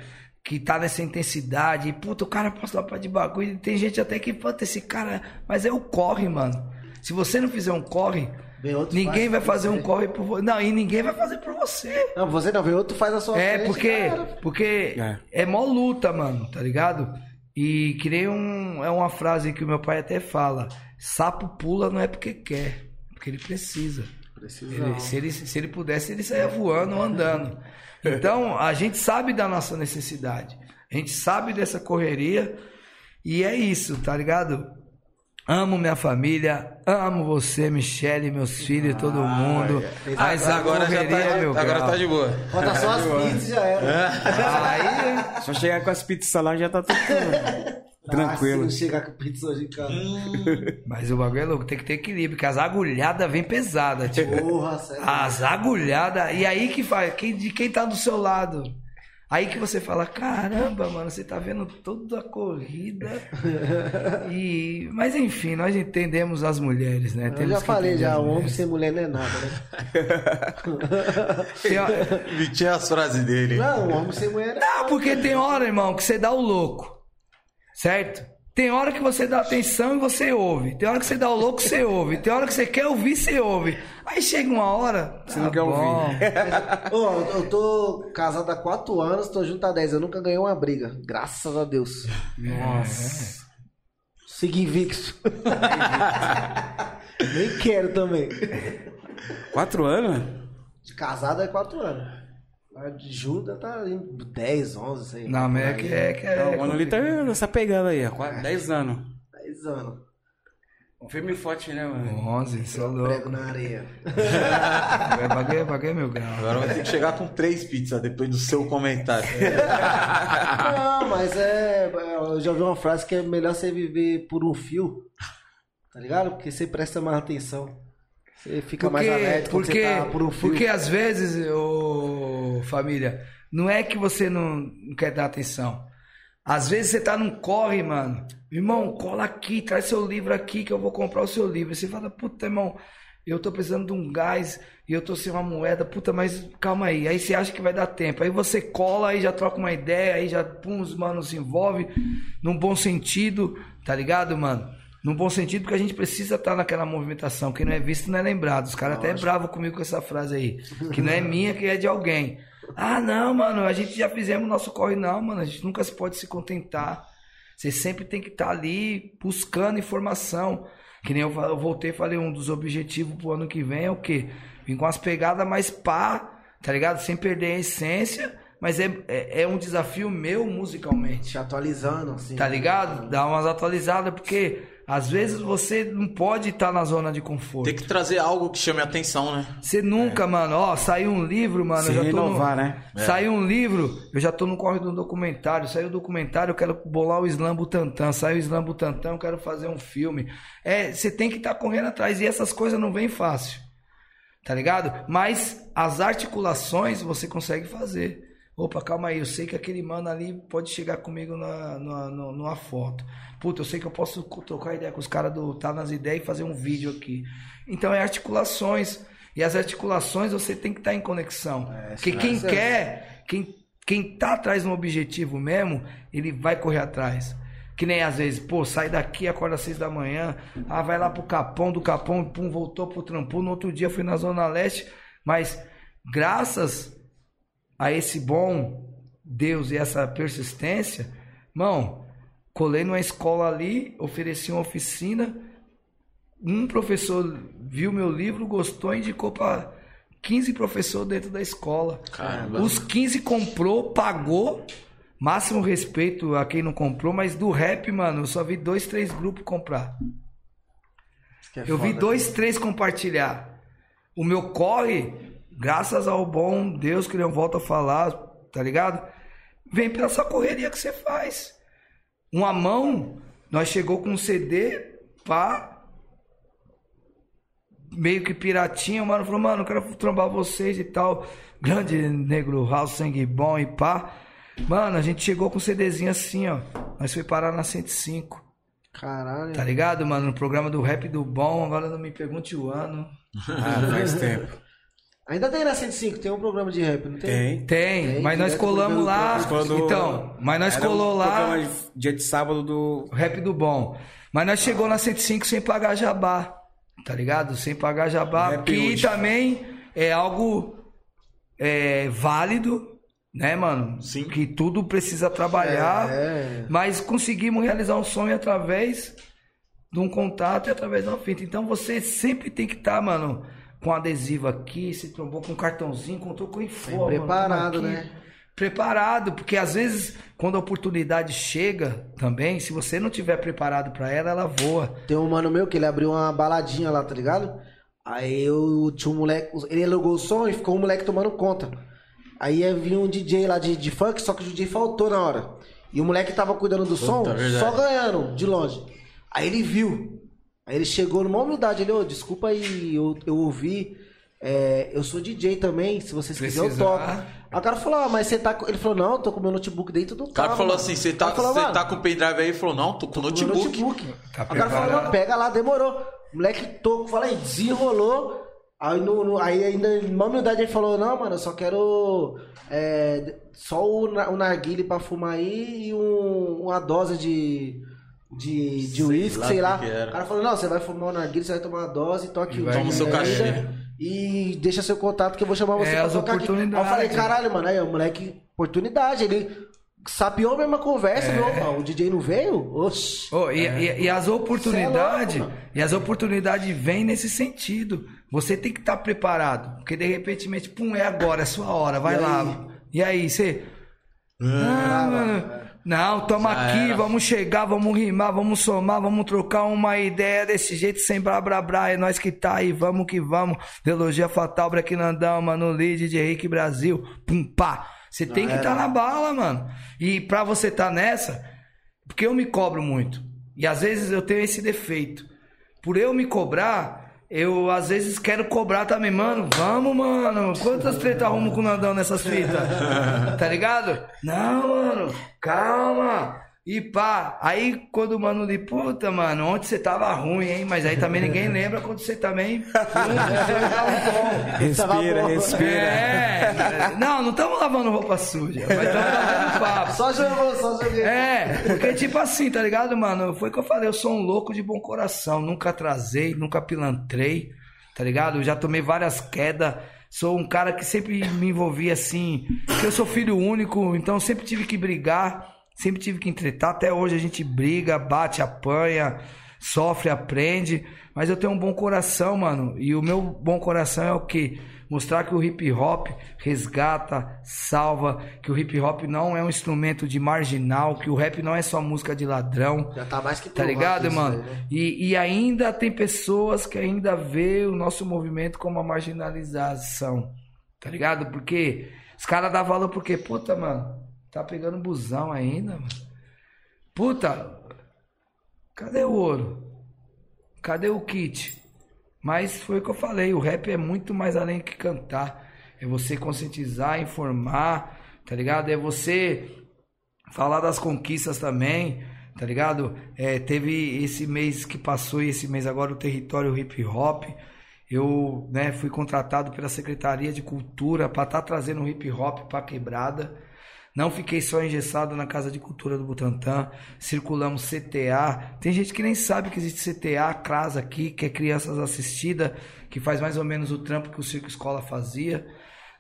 que tá nessa intensidade. E, puta, o cara posta uma de bagulho. Tem gente até que, puta, esse cara. Mas é o corre, mano. Se você não fizer um corre, Vem outro ninguém faz vai fazer um corre por você. Não, e ninguém vai fazer por você. Não, você não vê outro faz a sua É, frente, porque, cara. porque É. é. mó luta, mano, tá ligado? E criei um. É uma frase que o meu pai até fala: sapo pula não é porque quer, é porque ele precisa. Precisa. Ele- se, ele, se ele pudesse, ele saia voando ou andando. Então, a gente sabe da nossa necessidade. A gente sabe dessa correria. E é isso, tá ligado? Amo minha família, amo você, Michele, meus filhos, todo mundo. Mas a Agora já correria é meu tá, agora grau. tá de boa. Falta só as pizzas e já era. Aí, Só chegar com as pizzas lá já tá tudo tranquilo. Ah, se não chegar com pizza hoje em casa. mas o bagulho é louco, tem que ter equilíbrio, porque as agulhadas vêm pesadas, tipo. Porra, sério. As agulhadas. E aí que faz, quem, de quem tá do seu lado? Aí que você fala, caramba, mano, você tá vendo toda a corrida. E, mas enfim, nós entendemos as mulheres, né? Eu Temos já que falei, já, o homem sem mulher não é nada, né? Tem hora- Mentia as frases dele. Não, o homem sem mulher é Não, porque tem hora, irmão, que você dá o louco. Certo? Tem hora que você dá atenção e você ouve. Tem hora que você dá o louco, você ouve. Tem hora que você quer ouvir, você ouve. Aí chega uma hora. Você tá não quer bom. ouvir. Ô, eu tô casado há quatro anos, tô junto há 10. Eu nunca ganhei uma briga. Graças a Deus. Nossa. Siga invicto. Nem quero também. Quatro anos? De casado é quatro anos. De junta tá em 10, 11, sei lá. Não, mas é que aí. é. Que é Não, o mano ali tá essa pegada aí, ó. Quase 10 anos. 10 anos. Um firme e forte, né, mano? 11, você é louco. Prego na areia. É bagulho, bagulho é meu grau. Agora vai ter que chegar com três pizzas depois do seu comentário. Não, mas é. Eu já ouvi uma frase que é melhor você viver por um fio. Tá ligado? Porque você presta mais atenção. Você fica mais alerta porque, você tá por um fio. porque às vezes, ô, família, não é que você não, não quer dar atenção. Às vezes você tá num corre, mano. Irmão, cola aqui, traz seu livro aqui que eu vou comprar o seu livro. Você fala, puta, irmão, eu tô precisando de um gás e eu tô sem uma moeda, puta, mas calma aí. Aí você acha que vai dar tempo. Aí você cola, aí já troca uma ideia, aí já, pum, os manos se envolve num bom sentido, tá ligado, mano? Num bom sentido, porque a gente precisa estar naquela movimentação. Quem não é visto não é lembrado. Os caras até é bravo comigo com essa frase aí. Que não é minha, que é de alguém. Ah, não, mano, a gente já fizemos nosso corre. Não, mano, a gente nunca se pode se contentar. Você sempre tem que estar ali buscando informação. Que nem eu, eu voltei e falei, um dos objetivos pro ano que vem é o quê? Vim com as pegadas mais pá, tá ligado? Sem perder a essência, mas é, é, é um desafio meu musicalmente. Te atualizando, assim. Tá ligado? Dá umas atualizadas, porque às vezes você não pode estar na zona de conforto. Tem que trazer algo que chame a atenção, né? Você nunca, mano, ó, saiu um livro, mano, Se eu já tô renovar, no... né? Saiu um livro, eu já tô no corre do documentário. Saiu o documentário, eu quero bolar o Slam Butantan. Saiu o Slam Butantan, eu quero fazer um filme. É, você tem que estar correndo atrás e essas coisas não vêm fácil. Tá ligado? Mas as articulações você consegue fazer. Opa, calma aí, eu sei que aquele mano ali pode chegar comigo na, na- numa foto. Puta, eu sei que eu posso trocar ideia com os caras do Tá nas ideias e fazer um vídeo aqui. Então é articulações. E as articulações você tem que estar em conexão. Porque quem é- quer, quem, quem tá atrás de um objetivo mesmo, ele vai correr atrás. Que nem às vezes, pô, sai daqui, acorda às seis da manhã, ah, vai lá pro Capão, do Capão, pum, voltou pro Trampu, no outro dia fui na Zona Leste, mas graças a esse bom Deus e essa persistência, irmão, colei numa escola ali, ofereci uma oficina, um professor viu meu livro, gostou, indicou para 15 professores dentro da escola. Caramba. Os 15 comprou, pagou. Máximo respeito a quem não comprou, mas do rap, mano, eu só vi dois, três grupos comprar. É Eu vi dois, três compartilhar. O meu corre, graças ao bom Deus que não volta a falar, tá ligado? Vem pela essa correria que você faz. Uma mão, nós chegou com um CD, pá, meio que piratinha, o mano falou, mano, eu quero trombar vocês e tal. Grande negro, house, sangue bom e pá. Mano, a gente chegou com um CDzinho assim, ó. Nós foi parar na 105. Caralho. Tá ligado, mano? No programa do Rap do Bom, agora não me pergunte o ano. Ah, faz tempo. Ainda tem na 105, tem um programa de rap, não tem? Tem. Tem, Tem, mas nós colamos lá. próprio Quando- Então, mas nós Era um colou lá. programa de- Dia de sábado do. Rap do bom. Mas nós chegou na 105 sem pagar jabá, tá ligado? Sem pagar jabá, Rap que útil. também é algo é, válido, né, mano? Sim. Que tudo precisa trabalhar, É. mas conseguimos realizar um sonho através de um contato e através de uma fita. Então você sempre tem que estar, mano, com adesivo aqui, se trombou com um cartãozinho, contou com informe. preparado, né? Preparado, porque às vezes quando a oportunidade chega também, se você não tiver preparado pra ela, ela voa. Tem um mano meu que ele abriu uma baladinha lá, tá ligado? Aí eu tinha um moleque, ele alugou o som e ficou um moleque tomando conta. Aí ia vir um DJ lá de, de funk, só que o DJ faltou na hora. E o moleque tava cuidando do som, verdade. só ganhando, de longe. Aí ele viu. Aí ele chegou numa humildade, ele, ô, desculpa aí, eu, eu ouvi. é, eu sou DJ também, se vocês quiserem eu Precisar. toco. Aí o cara falou, ah, mas você tá com... Ele falou, não, eu tô com meu notebook dentro do O cara carro, falou mano. assim, você tá, falou, você "Mano, tá com o pendrive aí? Ele falou, não, tô com meu notebook. notebook. Tá o cara falou, não, pega lá, demorou. O moleque tocou, fala aí, desenrolou. Aí, no, no- aí ainda, numa humildade, ele falou, não, mano, eu só quero é, só o, o narguile pra fumar aí e um- uma dose de de, de Sei uísque, lá sei lá. que era. O cara falou, não, você vai fumar o narguile, você vai tomar uma dose, toque E Toma o seu cachê. E deixa seu contato que eu vou chamar você É, pra tocar aqui. Aí eu falei, caralho, mano, aí o moleque, oportunidade, ele sapiou a mesma conversa, meu, opa, o DJ não veio? Oxi. Ô, e, e- e as oportunidades, é e as oportunidades vêm nesse sentido. Você tem que estar preparado, porque de repente, pum, é agora, é sua hora, vai E lá. aí? E aí, você Ah, mano. Não, tamo Já aqui, era. vamos chegar, vamos rimar, vamos somar, vamos trocar uma ideia desse jeito, sem blá blá blá. É nós que tá aí, vamos que vamos. Teologia Fatal, Brequinandão, mano, lead de Henrique Brasil, pum pá. Você tem que estar tá na bala, mano. E pra você tá nessa, porque eu me cobro muito. E às vezes eu tenho esse defeito. Por eu me cobrar, eu às vezes quero cobrar também, mano. Vamos, mano. Quantas tretas arrumo com o Nandão nessas fitas? tá ligado? Não, mano. Calma. E pá. Aí quando o mano lhe, puta, mano, ontem você tava ruim, hein? Mas aí também ninguém lembra quando você também. Respira, bom. respira. É. Não, não estamos lavando roupa suja. Mas estamos lavando papo. Só jogou, só joguei. É, porque tipo assim, tá ligado, mano? Foi o que eu falei, eu sou um louco de bom coração, nunca atrasei, nunca pilantrei, tá ligado? Eu já tomei várias quedas, sou um cara que sempre me envolvi assim, porque eu sou filho único, então sempre tive que brigar, sempre tive que entretar, até hoje a gente briga, bate, apanha, sofre, aprende, mas eu tenho um bom coração, mano, e o meu bom coração é o quê? Mostrar que o hip hop resgata, salva, que o hip hop não é um instrumento de marginal, que o rap não é só música de ladrão. Já tá mais que Tá provado ligado, mano? aí, né? E, e ainda tem pessoas que ainda vê o nosso movimento como uma marginalização. Tá ligado? Porque os caras dão valor porque, puta, mano, tá pegando busão ainda, mano. Puta, cadê o ouro? Cadê o kit? Mas foi o que eu falei, o rap é muito mais além que cantar. É você conscientizar, informar, tá ligado? É você falar das conquistas também, tá ligado? É, teve esse mês que passou e esse mês agora o território hip hop. Eu né, fui contratado pela Secretaria de Cultura para estar trazendo o hip hop para quebrada. Não fiquei só engessado na Casa de Cultura do Butantã. Circulamos CTA. Tem gente que nem sabe que existe CTA, CRAS aqui, que é Crianças Assistidas, que faz mais ou menos o trampo que o Circo Escola fazia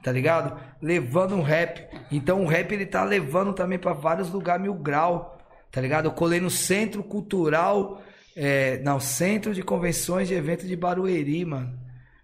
tá ligado? Levando um rap. Então o rap ele tá levando também para vários lugares mil grau, tá ligado? Eu colei no Centro Cultural, é, não, Centro de Convenções de Eventos de Barueri, mano.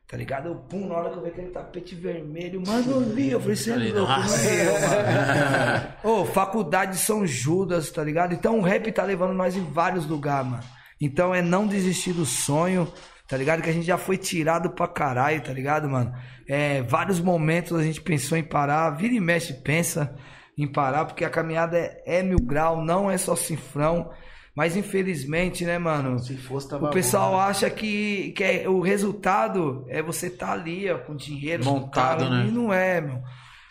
Tá ligado? Eu, pum, na hora que eu vi aquele tapete vermelho, mano, eu li, eu falei, você é louco, é. Ô, Faculdade de São Judas, tá ligado? Então o rap tá levando nós em vários lugares, mano. Então é não desistir do sonho, tá ligado? Que a gente já foi tirado pra caralho, tá ligado, mano? É, vários momentos a gente pensou em parar, vira e mexe pensa em parar, porque a caminhada é, é mil grau, não é só cifrão. Mas infelizmente, né, mano? Se fosse, tava O pessoal bom, né? acha que, que é, o resultado é você tá ali, ó, com dinheiro, com Montado, carro, né? E não é, meu.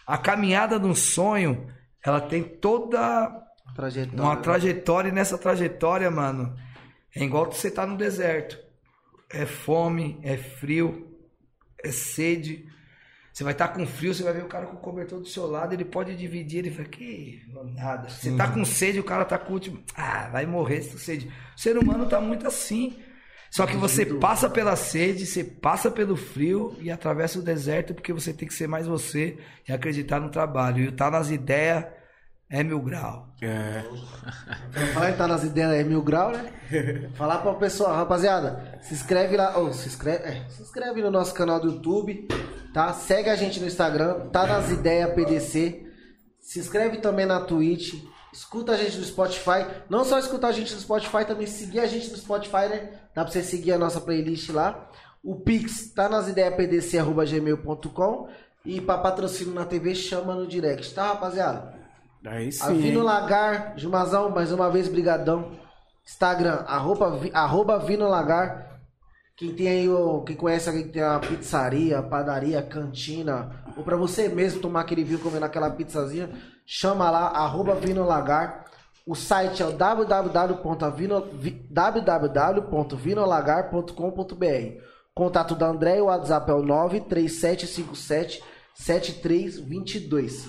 A caminhada do sonho, ela tem toda Trajetória. uma trajetória, e nessa trajetória, mano, é igual você tá no deserto. É fome, é frio, é sede. Você vai estar com frio, você vai ver o cara com o cobertor do seu lado, ele pode dividir, ele fala, que nada. Você tá com sede, o cara tá com o último. Ah, vai morrer se sede. O ser humano tá muito assim. Só que você passa pela sede, você passa pelo frio e atravessa o deserto porque você tem que ser mais você e acreditar no trabalho. E tá nas ideias é mil grau. É. Vai estar nas ideias é mil grau, né? Falar para o pessoal, rapaziada, se inscreve lá, ou se inscreve, é, se inscreve no nosso canal do YouTube, tá? Segue a gente no Instagram, tá nas ideias PDC. Se inscreve também na Twitch, escuta a gente no Spotify. Não só escutar a gente no Spotify, também seguir a gente no Spotify, né? Dá pra você seguir a nossa playlist lá. O Pix tá nas ideias pdc@gmail.com e para patrocínio na TV chama no direct, tá, rapaziada? Aí sim. Avino? Lagar, Jumazão, mais uma vez, brigadão. Instagram, arroba, arroba Vino Lagar. Quem tem aí, o, quem conhece alguém que tem uma pizzaria, padaria, cantina, ou pra você mesmo tomar aquele vinho comendo aquela pizzazinha, chama lá, arroba Vino Lagar. O site é o www.vino- vi- www.vinolagar.com.br. Contato da André, o WhatsApp é o 93757 7322.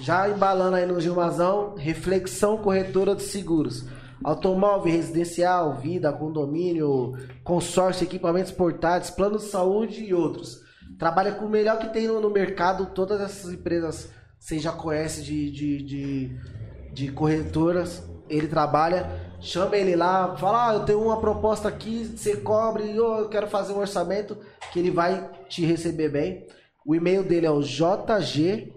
Já embalando aí no Gilmazão, reflexão corretora de seguros. Automóvel, residencial, vida, condomínio, consórcio, equipamentos portáteis, plano de saúde e outros. Trabalha com o melhor que tem no, no mercado, todas essas empresas você já conhece de, de, de, de corretoras. Ele trabalha, chama ele lá, fala, ah, eu tenho uma proposta aqui, você cobre, ô, eu quero fazer um orçamento, que ele vai te receber bem. O e-mail dele é o jg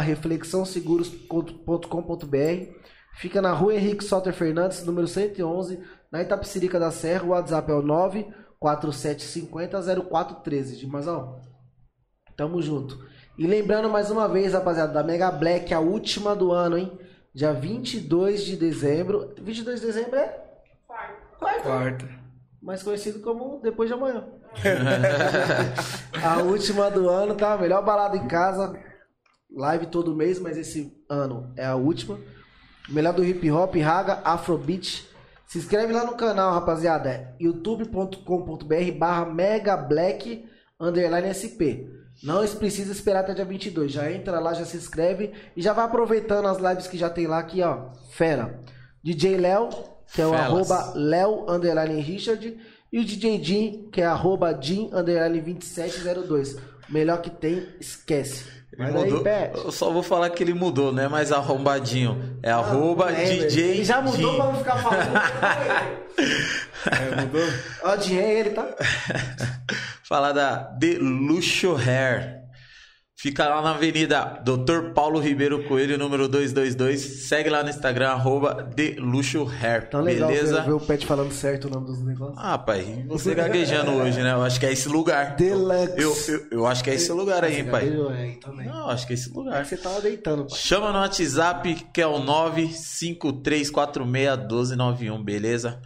reflexãoseguros.com.br Fica na rua Henrique Soter Fernandes, número 111, na Itapecirica da Serra. O WhatsApp é o 947500413. Dimazão, tamo junto. E lembrando mais uma vez, rapaziada, da Mega Black, a última do ano, hein? Dia 22 de dezembro. 22 de dezembro é? Quarta. Quarta. Mais conhecido como depois de amanhã. a última do ano, tá? Melhor balada em casa. Live todo mês, mas esse ano é a última. Melhor do hip hop, raga, afrobeat. Se inscreve lá no canal, rapaziada. Youtube.com.br barra mega black underline sp. Não precisa esperar até dia 22. Já entra lá, já se inscreve e já vai aproveitando as lives que já tem lá aqui, ó. Fera. DJ Léo, que é o Felas. arroba Léo underline Richard. E o DJ Jim, que é arroba Jim underline 2702. Melhor que tem, esquece. Ele daí, mudou. Pet. Eu só vou falar que ele mudou, não é mais arrombadinho. É arroba É. DJ. Ele já mudou Jim. pra não ficar falando. É, mudou? Ó, é ele, tá? Falar da The Luxo Hair. Fica lá na Avenida Dr. Paulo Ribeiro Coelho, número 222. Segue lá no Instagram, arroba The Luxo Hair. Tão legal Beleza? ver, ver o Pet falando certo o nome dos negócios. Ah, pai, você gaguejando hoje, né? Eu acho que é esse lugar. Deluxe. Eu, eu, eu acho que é esse lugar aí, pai. Eu, é, aí também. Não, eu acho que é esse É lugar. que você tava deitando, pai. Chama no WhatsApp que é o 953461291, beleza?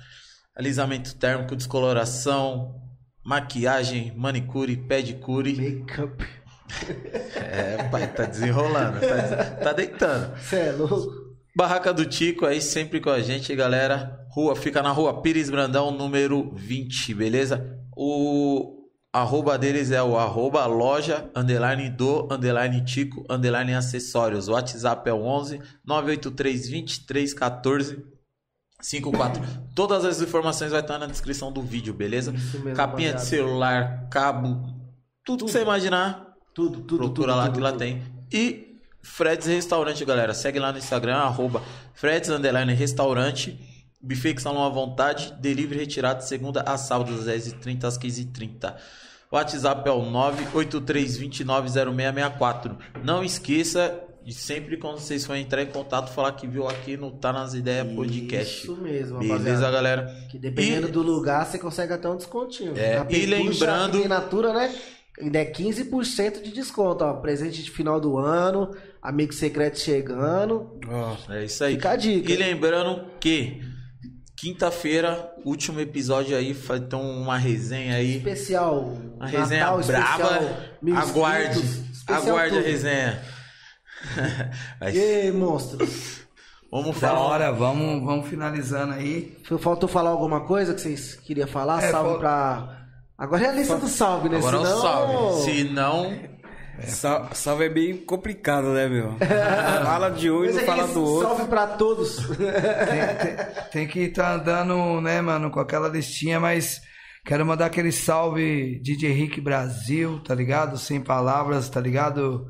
Alisamento térmico, descoloração, maquiagem, manicure, pedicure. Make-up. É, pai, tá desenrolando, tá, tá deitando. Você é louco? Barraca do Tico aí sempre com a gente, galera. Rua fica na rua Pires Brandão, número 20, beleza? O arroba deles é o arroba loja underline do underline Tico underline acessórios. O WhatsApp é o 11 983 23 14 54. Todas as informações vai estar na descrição do vídeo, beleza? Mesmo, Capinha de celular, cabo, tudo que você imaginar, Tudo, tudo, Procura tudo, lá tudo, que lá tudo. tem. E Freds Restaurante, galera. Segue lá no Instagram, arroba Freds Underline Restaurante. Buffet que salão à vontade. Delivery retirado de segunda a sábado, das 10h30 às 15h30. O WhatsApp é o 983290664. Não esqueça de sempre quando vocês forem entrar em contato, falar que viu aqui no Tá Nas Ideias Podcast. Isso mesmo, Beleza, rapaziada. galera? Que dependendo E- do lugar, você consegue até um descontinho. É, e lembrando- em Natura, né? Ainda é 15% de desconto, ó. Presente de final do ano, amigo secreto chegando. É isso aí. Fica a dica, E lembrando que quinta-feira, último episódio aí, vai ter uma resenha aí. Especial. Uma resenha Natal, braba. especial mil Aguarde. Aguarde a tudo. resenha. Vai- E aí, monstro? Vamos Da falar. hora, vamos, vamos finalizando aí. Faltou falar alguma coisa que vocês queriam falar? É, Salve fal- pra Agora é a lista do salve, né? Agora é o Senão- salve. Se não, Sal- Salve é bem complicado, né, meu? fala de um e não é fala do outro. Salve pra todos. Tem, tem- tem que estar andando, né, mano, com aquela listinha, mas quero mandar aquele salve DJ Henrique Brasil, tá ligado? Sem palavras, tá ligado?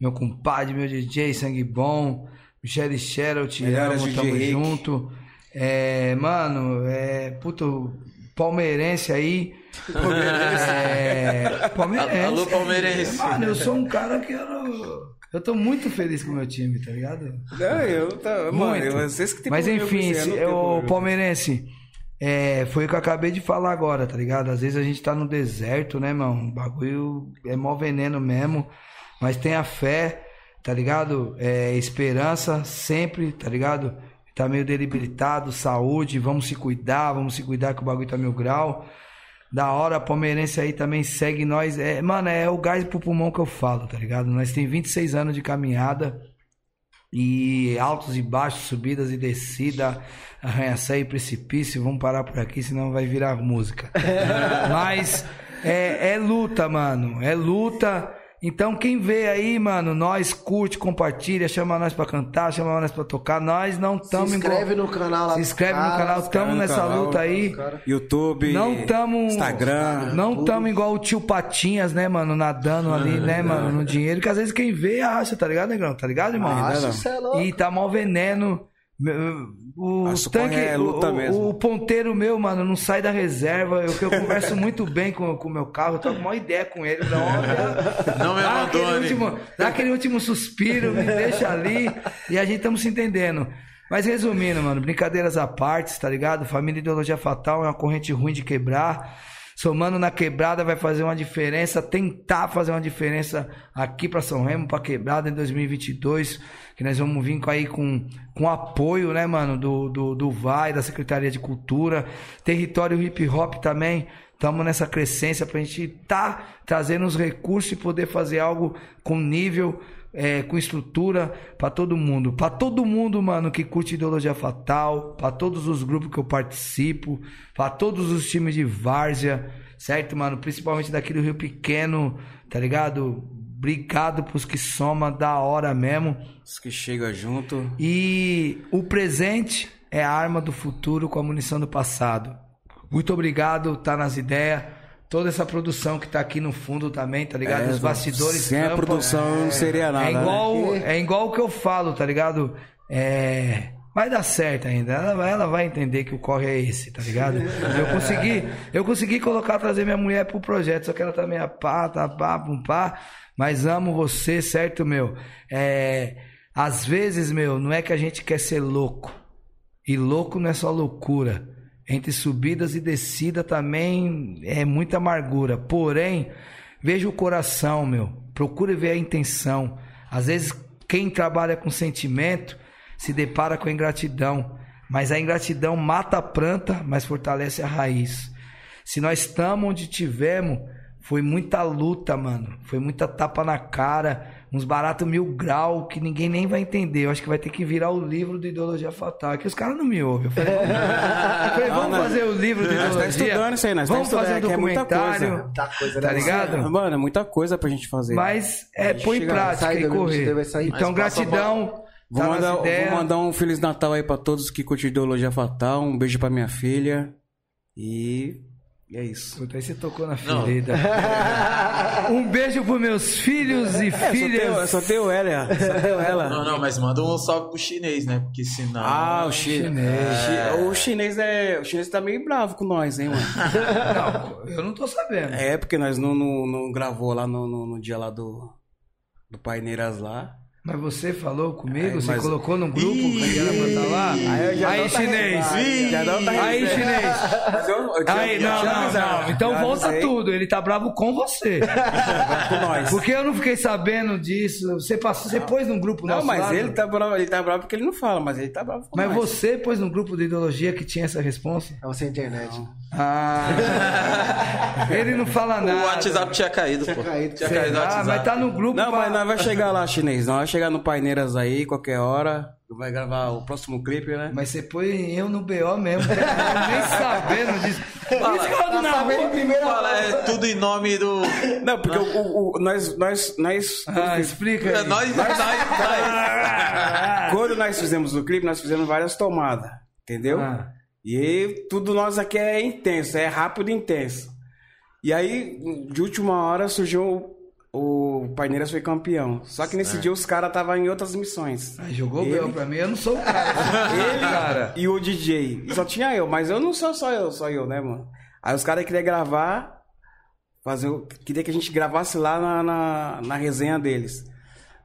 Meu compadre, meu DJ, sangue bom. Michele Cheryl, eu te Melhoras, amo, tamo Henrique. junto. É, mano, é, puto, palmeirense aí. É, palmeirense. Alô, palmeirense. Mano, eu sou um cara que eu, eu tô muito feliz com o meu time, tá ligado? Não, eu tá, mano, Muito. vocês que tem Mas enfim, se- o palmeirense, é, foi o que eu acabei de falar agora, tá ligado? Às vezes a gente tá no deserto, né, mano? O bagulho é mó veneno mesmo. Mas tenha fé, tá ligado? É, esperança sempre, tá ligado? Tá meio debilitado, saúde, vamos se cuidar, vamos se cuidar que o bagulho tá mil grau. Da hora, palmeirense aí também segue nós. É, mano, é o gás pro pulmão que eu falo, tá ligado? Nós tem 26 anos de caminhada. E altos e baixos, subidas e descida, arranha-céu e precipício. Vamos parar por aqui, senão vai virar música. Mas é, é luta, mano. É luta. Então quem vê aí, mano, nós curte, compartilha, chama nós pra cantar, chama nós pra tocar. Nós não Se estamos inscreve no canal lá Se inscreve no caras, canal, tamo no nessa canal, luta aí. YouTube, Não tamo. Instagram. Não tamo igual o tio Patinhas, né, mano? Nadando ali, né, mano? No dinheiro. Que às vezes quem vê acha, tá ligado, Negrão? Tá ligado, irmão? Que é louco. E tá mal veneno. O tanque, é luta o, mesmo. o ponteiro meu, mano, não sai da reserva. Eu, que eu converso muito bem com com o meu carro, eu troco uma ideia com ele. Dá, uma, Não me dá aquele, último, dá aquele último suspiro, me deixa ali e a gente estamos se entendendo. Mas resumindo, mano, brincadeiras à parte, tá ligado? Família Ideologia Fatal é uma corrente ruim de quebrar. Somando na quebrada vai fazer uma diferença, tentar fazer uma diferença aqui para São Remo, para quebrada em 2022, que nós vamos vir aí com, com apoio, né, mano, do, do, do VAI, da Secretaria de Cultura, território hip hop também. Estamos nessa crescência pra gente tá trazendo os recursos e poder fazer algo com nível, é, com estrutura pra todo mundo. Pra todo mundo, mano, que curte ideologia fatal, pra todos os grupos que eu participo, pra todos os times de várzea, certo, mano? Principalmente daqui do Rio Pequeno, tá ligado? Obrigado pros que soma, da hora mesmo. Os que chegam junto. E o presente é a arma do futuro com a munição do passado. Muito obrigado, tá nas ideias. Toda essa produção que tá aqui no fundo também, tá ligado? É, Os bastidores. sem a campo, produção não seria nada, É né? igual, é igual o que eu falo, tá ligado? É. Vai dar certo ainda. Ela, vai- ela vai entender que o corre é esse, tá ligado? Eu consegui, eu consegui colocar, trazer minha mulher pro projeto, só que ela tá meio pá, tá pá, pum pá. Mas amo você, certo, meu? É. Às vezes, meu, não é que a gente quer ser louco. E louco não é só loucura. Entre subidas e descida também é muita amargura. Porém, veja o coração, meu. Procure ver a intenção. Às vezes, quem trabalha com sentimento se depara com a ingratidão. Mas a ingratidão mata a planta, mas fortalece a raiz. Se nós estamos onde tivemos, foi muita luta, mano. Foi muita tapa na cara, uns baratos mil grau que ninguém nem vai entender. Eu acho que vai ter que virar o livro de ideologia fatal. Que os caras não me ouvem. Eu falei, vamos, eu falei, vamos não. fazer o livro de Nós tá ideologia. estudando isso aí, nós tá vamos fazer um estudando, é é muita documentário. coisa. Muita coisa, Tá né? ligado? Mano, é muita coisa pra gente fazer. Mas é pôr em prática e correr. jeito, vai sair. Então, gratidão. Vou tá mandar, vou mandar um Feliz Natal aí pra todos que curtem Ideologia Fatal. Um beijo pra minha filha. E e é isso. Puta, aí você tocou na ferida. um beijo pros meus filhos e É, só filhas. tenho, só tenho ela, só tenho ela. Não, não, mas manda um salve pro chinês, né? Porque senão. Ah, o chi- Chinês. chi- O chinês é. O chinês tá meio bravo com nós, hein, mano? Não, eu não tô sabendo. É, porque nós não, não, não gravou lá no, no, no dia lá do. Do Paineiras lá. Mas você falou comigo, É, você mas- colocou no grupo Ih, que era pra estar lá? aí chinês. Aí, chinês. Tinha- Aí, não, tinha não, não. Então já volta avisei. tudo. Ele tá bravo com você. Porque eu não fiquei sabendo disso. Você passou, você pôs no grupo Não, nosso mas lá, ele tá, bravo, ele tá bravo porque ele não fala, mas ele tá bravo com Mas nós. você pôs no grupo de ideologia que tinha essa resposta? É você internet. Não. Ah, ele não fala nada. O WhatsApp tinha caído, pô. caído. Tinha caído o Ah, WhatsApp. mas tá no grupo. Não, pra- mas nós vai chegar lá, chinês. Nós vai chegar no Paineiras aí, qualquer hora. Vai gravar o próximo clipe, né? Mas você põe eu no BO mesmo. Nem sabendo disso. Fala. Isso que eu ando na rua. Fala, é tudo em nome do. Não, porque o, o- o- nós, nós, nós, Ah, explica É aí. nós, nós, nós. quando nós fizemos o clipe, nós fizemos várias tomadas, entendeu? Ah. E tudo nós aqui é intenso, é rápido e intenso. E aí, de última hora, surgiu o, Paineiras foi campeão. Só que nesse dia os caras estavam em outras missões. Ah, jogou Ele- BO pra mim, eu não sou o cara. Ele, cara. E o DJ. E só tinha eu, mas eu não sou só eu, só eu, né, mano? Aí os caras queriam gravar, fazer, o- queria que a gente gravasse lá na, na, na resenha deles.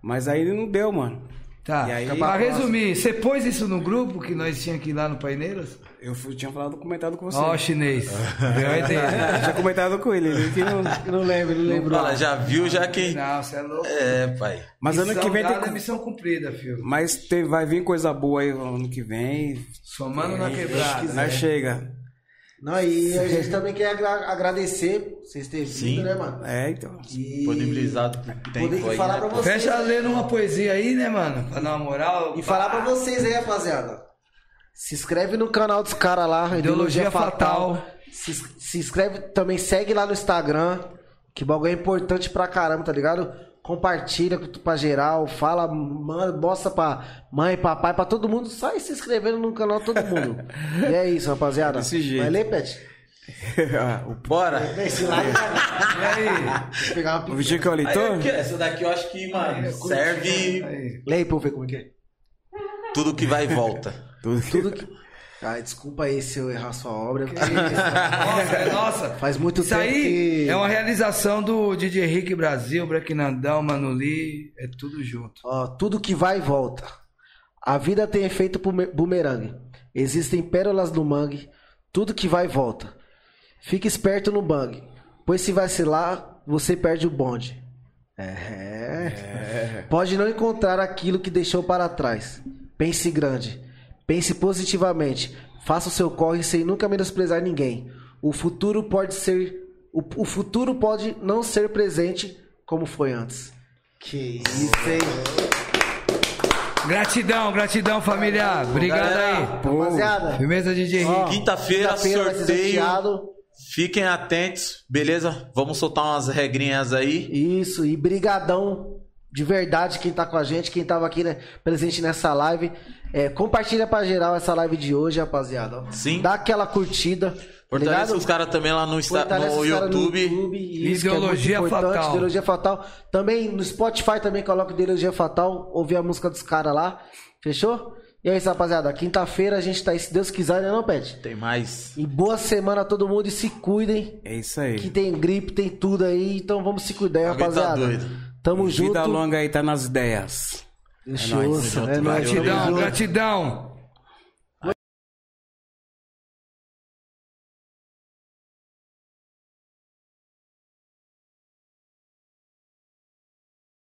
Mas aí não deu, mano. Tá, E aí- pra resumir, você pôs isso no grupo que nós tínhamos aqui lá no Paineiras? Eu fui- tinha falado, comentado com você. Ó, chinês. Deu a ideia. Eu tinha comentado com ele, ele que não... Não lembro, não lembro. Fala, já viu, já que. Não, você é louco. É, pai. Mas ano que vem dada é tem... missão cumprida, filho. Mas tem, vai vir coisa boa aí ano que vem. Somando na quebrada. Nós chega. Não, e a gente também quer agra- agradecer vocês terem Sim. vindo, né, mano? É, então. E Disponibilizado por tempo poder aí, falar né, pra vocês. Fecha lendo uma poesia aí, né, mano? Pra dar uma moral. E falar pra vocês aí, rapaziada. Se inscreve no canal dos caras lá, Ideologia Ideologia Fatal. Fatal. Se, se inscreve também, segue lá no Instagram. Que bagulho é importante pra caramba, tá ligado? Compartilha com- pra geral, fala, manda, mostra pra mãe, papai, pra todo mundo. Sai se inscrevendo no canal todo mundo. e é isso, rapaziada. Desse jeito. Vai ler, Pet? Bora. Esse like, E aí? O vídeo que eu li, aqui, essa daqui eu acho que, mano, serve Aí. Lê aí pra eu ver como é que é. tudo que vai e volta. Tudo que... Tudo que... Ai, desculpa aí se eu errar sua obra. Nossa, é nossa. Faz muito Isso tempo aí que... é uma realização do DJ Henrique Brasil, Brequinandão, Manuli, é tudo junto. Ó, tudo que vai e volta. A vida tem efeito bume- bumerangue. Existem pérolas no mangue. Tudo que vai e volta. Fique esperto no bang. Pois se vacilar, você perde o bonde. É. Pode não encontrar aquilo que deixou para trás. Pense grande. Pense positivamente. Faça o seu corre sem nunca menosprezar ninguém. O futuro pode ser. O, o futuro pode não ser presente como foi antes. Que isso, hein? Gratidão, gratidão, família. Obrigado Galera, aí. Rapaziada. Firmeza, DJ Henrique. Quinta-feira, ser sorteio. sorteado. Fiquem atentos, beleza? Vamos soltar umas regrinhas aí. Isso, e brigadão de verdade quem tá com a gente, quem tava aqui né, presente nessa live. É, compartilha pra geral essa live de hoje, rapaziada. ó. Sim. Dá aquela curtida. tá Fortalece ligado? os caras também lá no, Insta- no YouTube. isso que é Ideologia importante, Fatal. Ideologia Fatal. Também no Spotify também coloca Ideologia Fatal, ouvir a música dos caras lá. Fechou? E é isso, rapaziada. Quinta-feira a gente tá aí, se Deus quiser, né, não, Pet? Tem mais. E boa semana a todo mundo e se cuidem. É isso aí. Que tem gripe, tem tudo aí, então vamos se cuidar, aí, Alguém tá rapaziada. doido. Tamo junto. Vida longa aí tá nas ideias. Junto, É. Gratidão, gratidão.